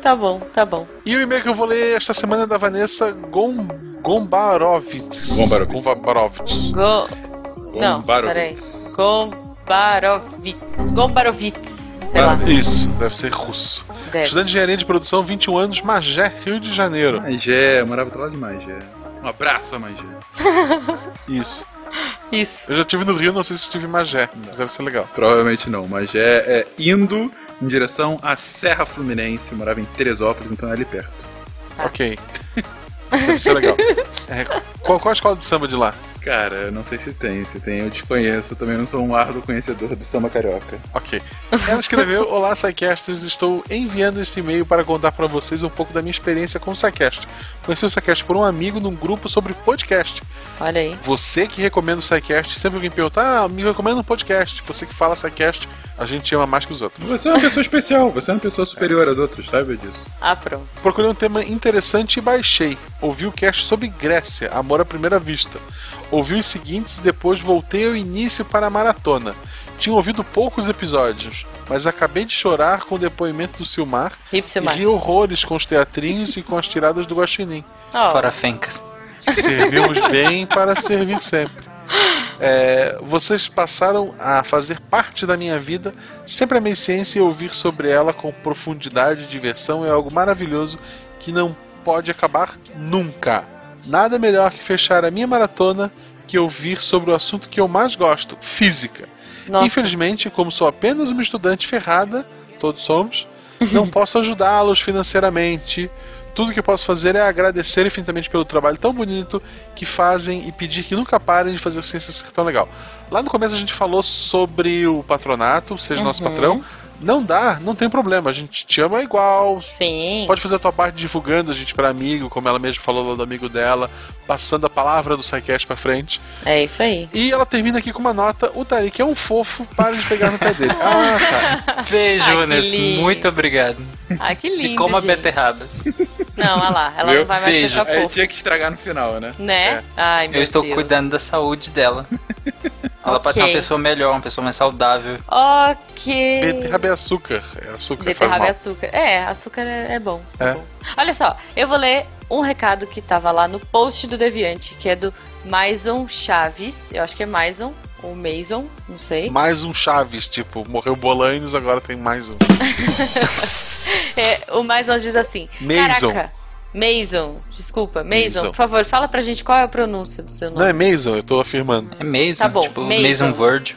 Tá bom, tá bom. E o e-mail que eu vou ler esta semana é da Vanessa Gom... Gombarovitz. Gombarovitz. Go... Gombarovitz. Não, Gombarovitz. peraí. Gombarovitz. Gombarovitz. Sei lá. Isso, deve ser russo. Deve. Estudante de engenharia de produção, 21 anos, Magé, Rio de Janeiro. Magé, eu morava do lado de Magé. Um abraço, Magé. <laughs> Isso. Isso. Eu já estive no Rio, não sei se estive em Magé, mas deve ser legal. Provavelmente não, mas é, indo em direção à Serra Fluminense. Eu morava em Teresópolis, então é ali perto. Ok. Deve ser legal. <laughs> É, qual, qual a escola de samba de lá? Cara, eu não sei se tem. Se tem, eu desconheço. Eu também não sou um árduo conhecedor do samba carioca. Ok. Ela escreveu: Olá, Psycasters. Estou enviando este e-mail para contar para vocês um pouco da minha experiência com o Psycast. Conheci o Psycast por um amigo num grupo sobre podcast. Olha aí. Você que recomenda o Psycast, sempre alguém pergunta: Ah, me recomenda um podcast. Você que fala Psycast, a gente ama mais que os outros. Você é uma pessoa especial, você é uma pessoa superior às outras, sabe disso? Ah, pronto. Procurei um tema interessante e baixei. Ouvi o cast sobre Grécia, Amor à Primeira Vista. Ouvi os seguintes e depois voltei ao início para a maratona. Tinha ouvido poucos episódios, mas acabei de chorar com o depoimento do Silmar Hip e ri horrores com os teatrinhos e com as tiradas do Guaxinim. Ó, Fora Fencas. Servimos bem para servir sempre. É, vocês passaram a fazer parte da minha vida. Sempre amei ciência e ouvir sobre ela com profundidade e diversão é algo maravilhoso que não pode acabar nunca. Nada melhor que fechar a minha maratona que ouvir sobre o assunto que eu mais gosto, física. Nossa. Infelizmente, como sou apenas uma estudante ferrada, todos somos, não <laughs> posso ajudá-los financeiramente. Tudo que eu posso fazer é agradecer infinitamente pelo trabalho tão bonito que fazem e pedir que nunca parem de fazer ciências que tão legal. Lá no começo a gente falou sobre o patronato, seja nosso Uhum. patrão. Não dá, não tem problema, a gente te ama igual. Sim. Pode fazer a tua parte divulgando a gente para amigo, como ela mesma falou lá do amigo dela, passando a palavra do SciCast pra frente. É isso aí. E ela termina aqui com uma nota: o Tarik é um fofo, para de pegar no pé dele. <laughs> Ah, tá. Beijo, que Vanessa. Muito obrigado. Ah, que lindo. E coma gente. beterrabas. Não, olha lá. Ela Viu? não vai mais Beijo. ficar É, fofa. tinha que estragar no final, né? Né? Ai, meu Eu estou Deus. cuidando da saúde dela. <laughs> Ela pode ser uma pessoa melhor, uma pessoa mais saudável. Ok. Beterraba é açúcar. É açúcar. Beterraba e açúcar. É, açúcar é, é bom. É. bom. Olha só, eu vou ler um recado que tava lá no post do Deviante, que é do Maison Chaves. Eu acho que é Maison ou Maison, não sei. Mais um Chaves, tipo, morreu Bolanos, agora tem mais um. <laughs> É, o Maison diz assim: Maison. Caraca, Maison, desculpa, Maison, Maison. por favor, fala pra gente qual é a pronúncia do seu Não é nome. Mason, eu tô afirmando. É Mason, Tá bom, tipo Mason. Mason Word.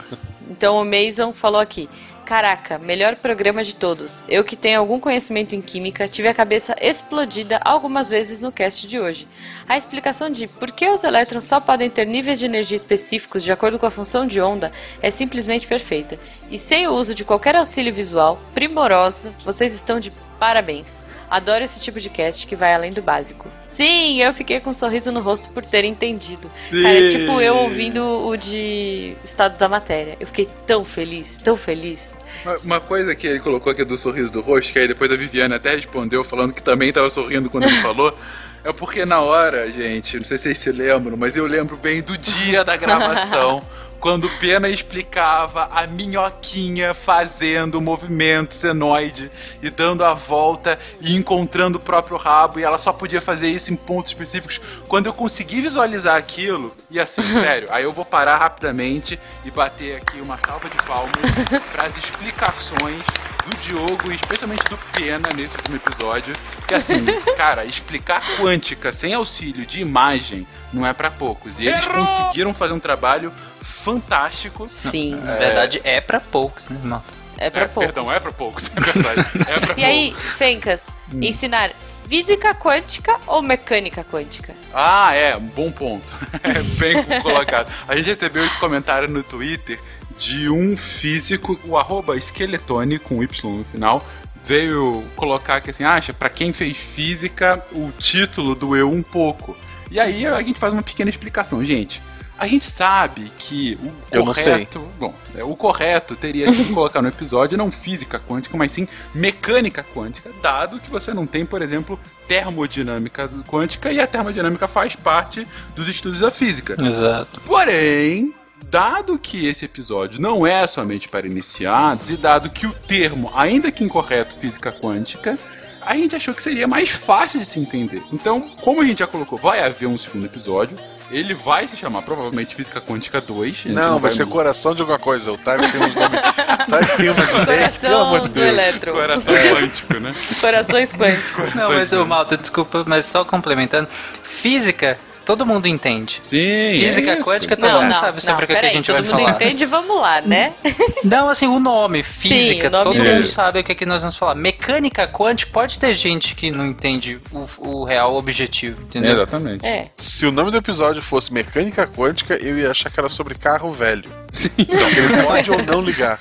Então o Mason falou aqui. Caraca, melhor programa de todos. Eu que tenho algum conhecimento em química, tive a cabeça explodida algumas vezes no cast de hoje. A explicação de por que os elétrons só podem ter níveis de energia específicos de acordo com a função de onda é simplesmente perfeita. E sem o uso de qualquer auxílio visual, primorosa, vocês estão de parabéns. Adoro esse tipo de cast que vai além do básico. Sim, eu fiquei com um sorriso no rosto por ter entendido. Cara, é tipo eu ouvindo o de Estados da Matéria. Eu fiquei tão feliz, tão feliz. Uma- Uma coisa que ele colocou aqui do sorriso do rosto, que aí depois a Viviane até respondeu falando que também tava sorrindo quando ele <laughs> falou. É porque na hora, gente, não sei se vocês se lembram, mas eu lembro bem do dia da gravação. <laughs> Quando o Pena explicava a minhoquinha fazendo o movimento senoide e dando a volta e encontrando o próprio rabo, e ela só podia fazer isso em pontos específicos. Quando eu consegui visualizar aquilo, e assim, <laughs> sério, aí eu vou parar rapidamente e bater aqui uma salva de palmas <laughs> para as explicações do Diogo e especialmente do Pena nesse último episódio. Que assim, <laughs> cara, explicar quântica sem auxílio de imagem não é para poucos. E eles conseguiram fazer um trabalho fantástico. Sim, Na verdade, é pra poucos, né, malta? é pra É, poucos. perdão, é pra poucos, <laughs> é verdade. É pra E aí, poucos. Fencas, ensinar física quântica ou mecânica quântica? Ah, é, um bom ponto. <laughs> É bem colocado. <laughs> A gente recebeu esse comentário no Twitter de um físico, o arroba esqueletone, com Y no final, veio colocar que assim, acha, pra quem fez física, o título doeu um pouco. E aí a gente faz uma pequena explicação. Gente, a gente sabe que o Eu correto. Bom, é, o correto teria sido <laughs> colocar no episódio não física quântica, mas sim mecânica quântica, dado que você não tem, por exemplo, termodinâmica quântica e a termodinâmica faz parte dos estudos da física. Exato. Porém, dado que esse episódio não é somente para iniciados e dado que o termo, ainda que incorreto, física quântica, a gente achou que seria mais fácil de se entender. Então, como a gente já colocou, vai haver um segundo episódio. Ele vai se chamar provavelmente Física Quântica 2. a gente Não, vai ser mu- coração de alguma coisa. O Time tem uns nomes. <laughs> Time tem umas ideias. Coração do Deus. elétron. Coração <laughs> quântico, né? Corações quânticos. Não, mas, ô, malta, desculpa, mas só complementando. Física todo mundo entende. Sim. Física é quântica, todo Não, mundo não, sabe sobre não, o que, que a gente todo vai mundo falar. entende, vamos lá, né? <laughs> Não, assim, o nome, física, o nome todo mesmo. mundo sabe o que, que nós vamos falar. Mecânica quântica, pode ter gente que não entende o, o real objetivo, entendeu? Exatamente. É. Se o nome do episódio fosse Mecânica Quântica, eu ia achar que era sobre carro velho. Então, ele pode ou não ligar.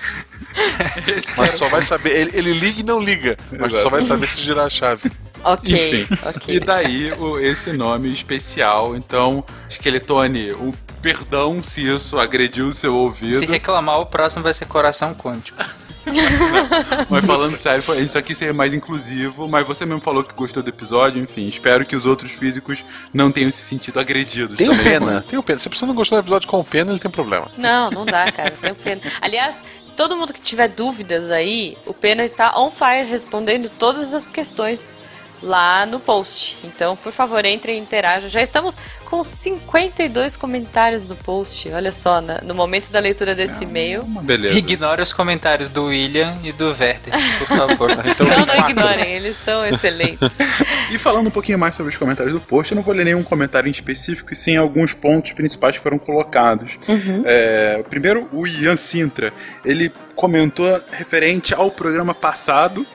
<laughs> Mas só vai saber. Ele, ele liga e não liga. Mas só vai saber se girar a chave. Ok, Enfim. ok. E daí o- esse nome especial. Então, Skeletone, o perdão se isso agrediu o seu ouvido. Se reclamar, o próximo vai ser coração quântico. <laughs> Mas falando sério, a gente só quis ser mais inclusivo, mas você mesmo falou que gostou do episódio, enfim, espero que os outros físicos não tenham se sentido agredidos. Tem o também. pena, tem o pena. Se a pessoa não gostou do episódio com o pena, ele tem problema. Não, não dá, cara. Tem o Pena. Aliás, todo mundo que tiver dúvidas aí, o Pena está on fire respondendo todas as questões lá no post. Então, por favor, entre e interaja. Já estamos com 52 comentários no post. Olha só, na- no momento da leitura desse e-mail. Uma beleza. Ignore os comentários do William e do Werther, por favor. <laughs> Então, Não, não ignorem, eles são excelentes. <laughs> E falando um pouquinho mais sobre os comentários do post, eu não vou ler nenhum comentário em específico, e sim alguns pontos principais que foram colocados. É, primeiro, o Ian Sintra, ele comentou referente ao programa passado,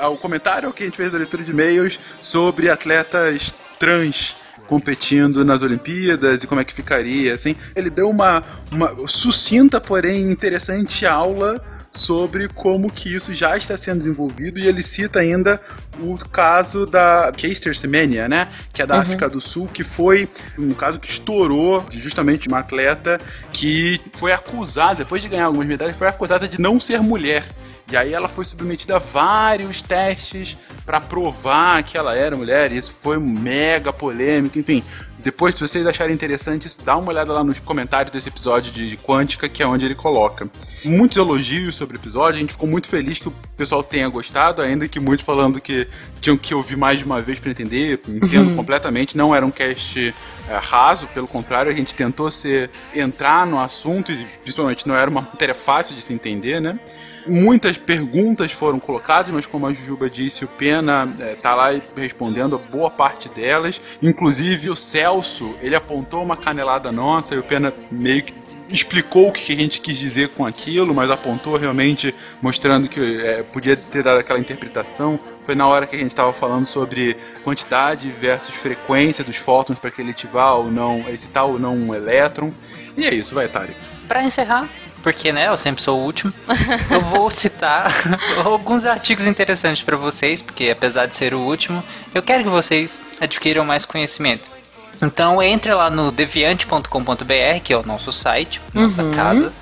ao comentário que a gente fez da leitura de e-mails sobre atletas trans competindo nas Olimpíadas e como é que ficaria, assim. Ele deu uma, uma sucinta, porém interessante aula sobre como que isso já está sendo desenvolvido e ele cita ainda o caso da Caster Semenya, né, que é da África do Sul, que foi um caso que estourou de justamente uma atleta que foi acusada, depois de ganhar algumas medalhas, foi acusada de não ser mulher. E aí ela foi submetida a vários testes para provar que ela era mulher, e isso foi mega polêmico, enfim. Depois, se vocês acharem interessante, isso, dá uma olhada lá nos comentários desse episódio de, Quântica, que é onde ele coloca. Muitos elogios sobre o episódio, a gente ficou muito feliz que o pessoal tenha gostado, ainda que muitos falando que tinham que ouvir mais de uma vez para entender, entendo completamente, não era um cast é, raso, pelo contrário, a gente tentou ser, entrar no assunto, e principalmente não era uma matéria fácil de se entender, né? Muitas perguntas foram colocadas, mas como a Jujuba disse, o Pena é, tá lá respondendo a boa parte delas. Inclusive o Celso, ele apontou uma canelada nossa e o Pena meio que explicou o que a gente quis dizer com aquilo, mas apontou realmente mostrando que é, podia ter dado aquela interpretação. Foi na hora que a gente estava falando sobre quantidade versus frequência dos fótons para que ele ativar ou não, excitar ou não um elétron. E é isso, vai, Tari. Pra encerrar, porque né, eu sempre sou o último, <laughs> eu vou citar <laughs> alguns artigos interessantes pra vocês, porque apesar de ser o último, eu quero que vocês adquiram mais conhecimento. Então entre lá no deviante.com.br, que é o nosso site, nossa casa,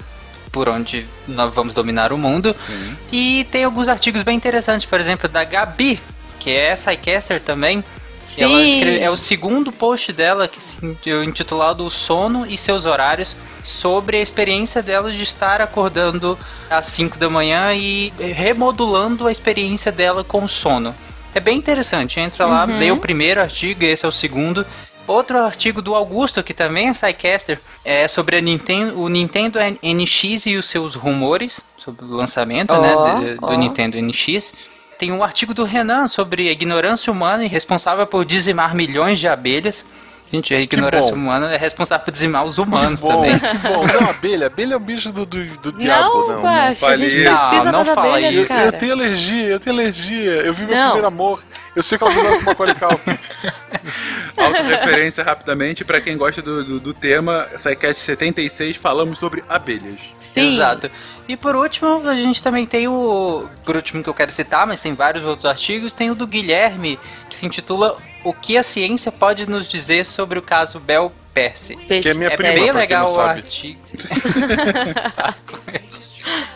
por onde nós vamos dominar o mundo. E tem alguns artigos bem interessantes, por exemplo, da Gabi, que é SciCaster também. Sim. Ela escreve, é o segundo post dela, que se intitulado O Sono e Seus Horários, sobre a experiência dela de estar acordando às 5 da manhã e remodulando a experiência dela com o sono. É bem interessante, entra lá, lê o primeiro artigo, esse é o segundo. Outro artigo do Augusto, que também é SciCaster, é sobre a Nintendo, o Nintendo NX e os seus rumores sobre o lançamento Ó, né, do ó. Nintendo NX. Tem um artigo do Renan sobre a ignorância humana e responsável por dizimar milhões de abelhas. Gente, a ignorância humana é responsável por dizimar os humanos Bom, também. bom, <laughs> não, abelha. Abelha é um bicho do, do, do diabo, Não, não. A gente precisa Não, não das fala abelhas, isso. cara. Eu tenho alergia, eu tenho alergia. Eu vi meu Não. primeiro amor. Eu sei que ela usava com uma <laughs> Culkin. Autorreferência rapidamente para quem gosta do, do, do tema, SciCast 76, falamos sobre abelhas. Sim. Exato. E por último, a gente também tem o. Por último que eu quero citar, mas tem vários outros artigos. Tem o do Guilherme, que se intitula O que a ciência pode nos dizer sobre o caso Bel Percy. Que é minha É prima, bem legal não o sabe. artigo. <laughs>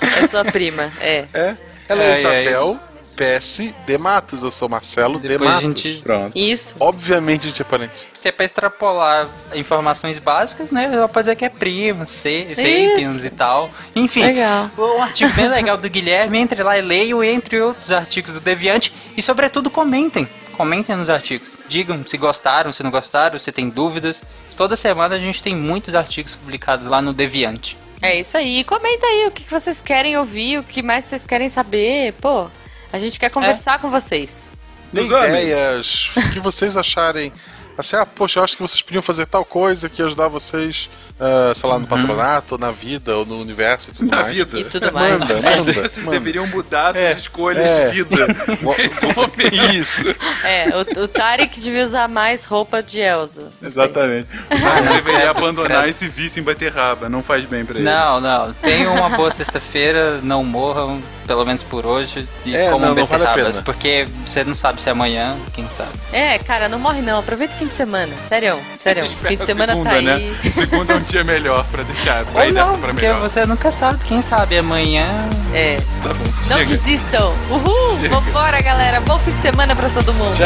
É sua prima, é. É? Ela é ai. Isabel PS de Matos. Eu sou Marcelo de Depois a Matos. gente. Pronto. Isso. Obviamente a gente é parente. Se é pra extrapolar informações básicas, né? Ela pode dizer que é prima, C, sapiens e tal. Enfim, Legal. um artigo bem legal do Guilherme. Entre lá e leiam, entre outros artigos do Deviante. E, sobretudo, comentem. Comentem nos artigos. Digam se gostaram, se não gostaram, se tem dúvidas. Toda semana a gente tem muitos artigos publicados lá no Deviante. É isso aí. Comenta aí o que vocês querem ouvir, o que mais vocês querem saber. Pô, a gente quer conversar com vocês. Amem. ideias, o que vocês acharem Assim, ah, poxa, eu acho que vocês podiam fazer tal coisa que ia ajudar vocês, ah, sei lá, no patronato, ou na vida, ou no universo e tudo Na mais. vida. E tudo mais. Manda, manda, Vocês manda. deveriam mudar É. suas escolhas É. de vida. <laughs> É o. Isso, É, o, o Tarek devia usar mais roupa de Elsa. Não sei. exatamente. <laughs> Ele deveria abandonar esse vício em bater raba. Não faz bem pra ele. Não, não. Tenham uma boa sexta-feira, não morram, pelo menos por hoje, e É, comam vale beterrabas, pena. porque você não sabe se é amanhã, quem sabe. É, cara, não morre não. Aproveita o fim de semana. Sério, sério. Fim de semana segunda, tá aí. né? Segunda é um dia melhor pra deixar. Pra Ou ir não, pra porque melhor. você nunca sabe, quem sabe amanhã. É. Tá bom. Não Chega. desistam. Uhul! Vambora, galera. Bom fim de semana pra todo mundo.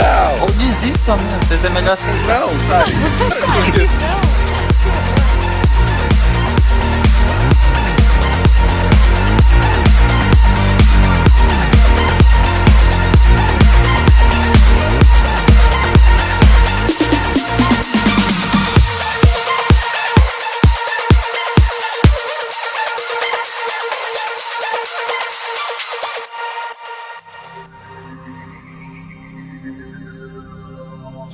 Ou desistam, né? Às vezes é melhor aceitar. Não, tá. <laughs>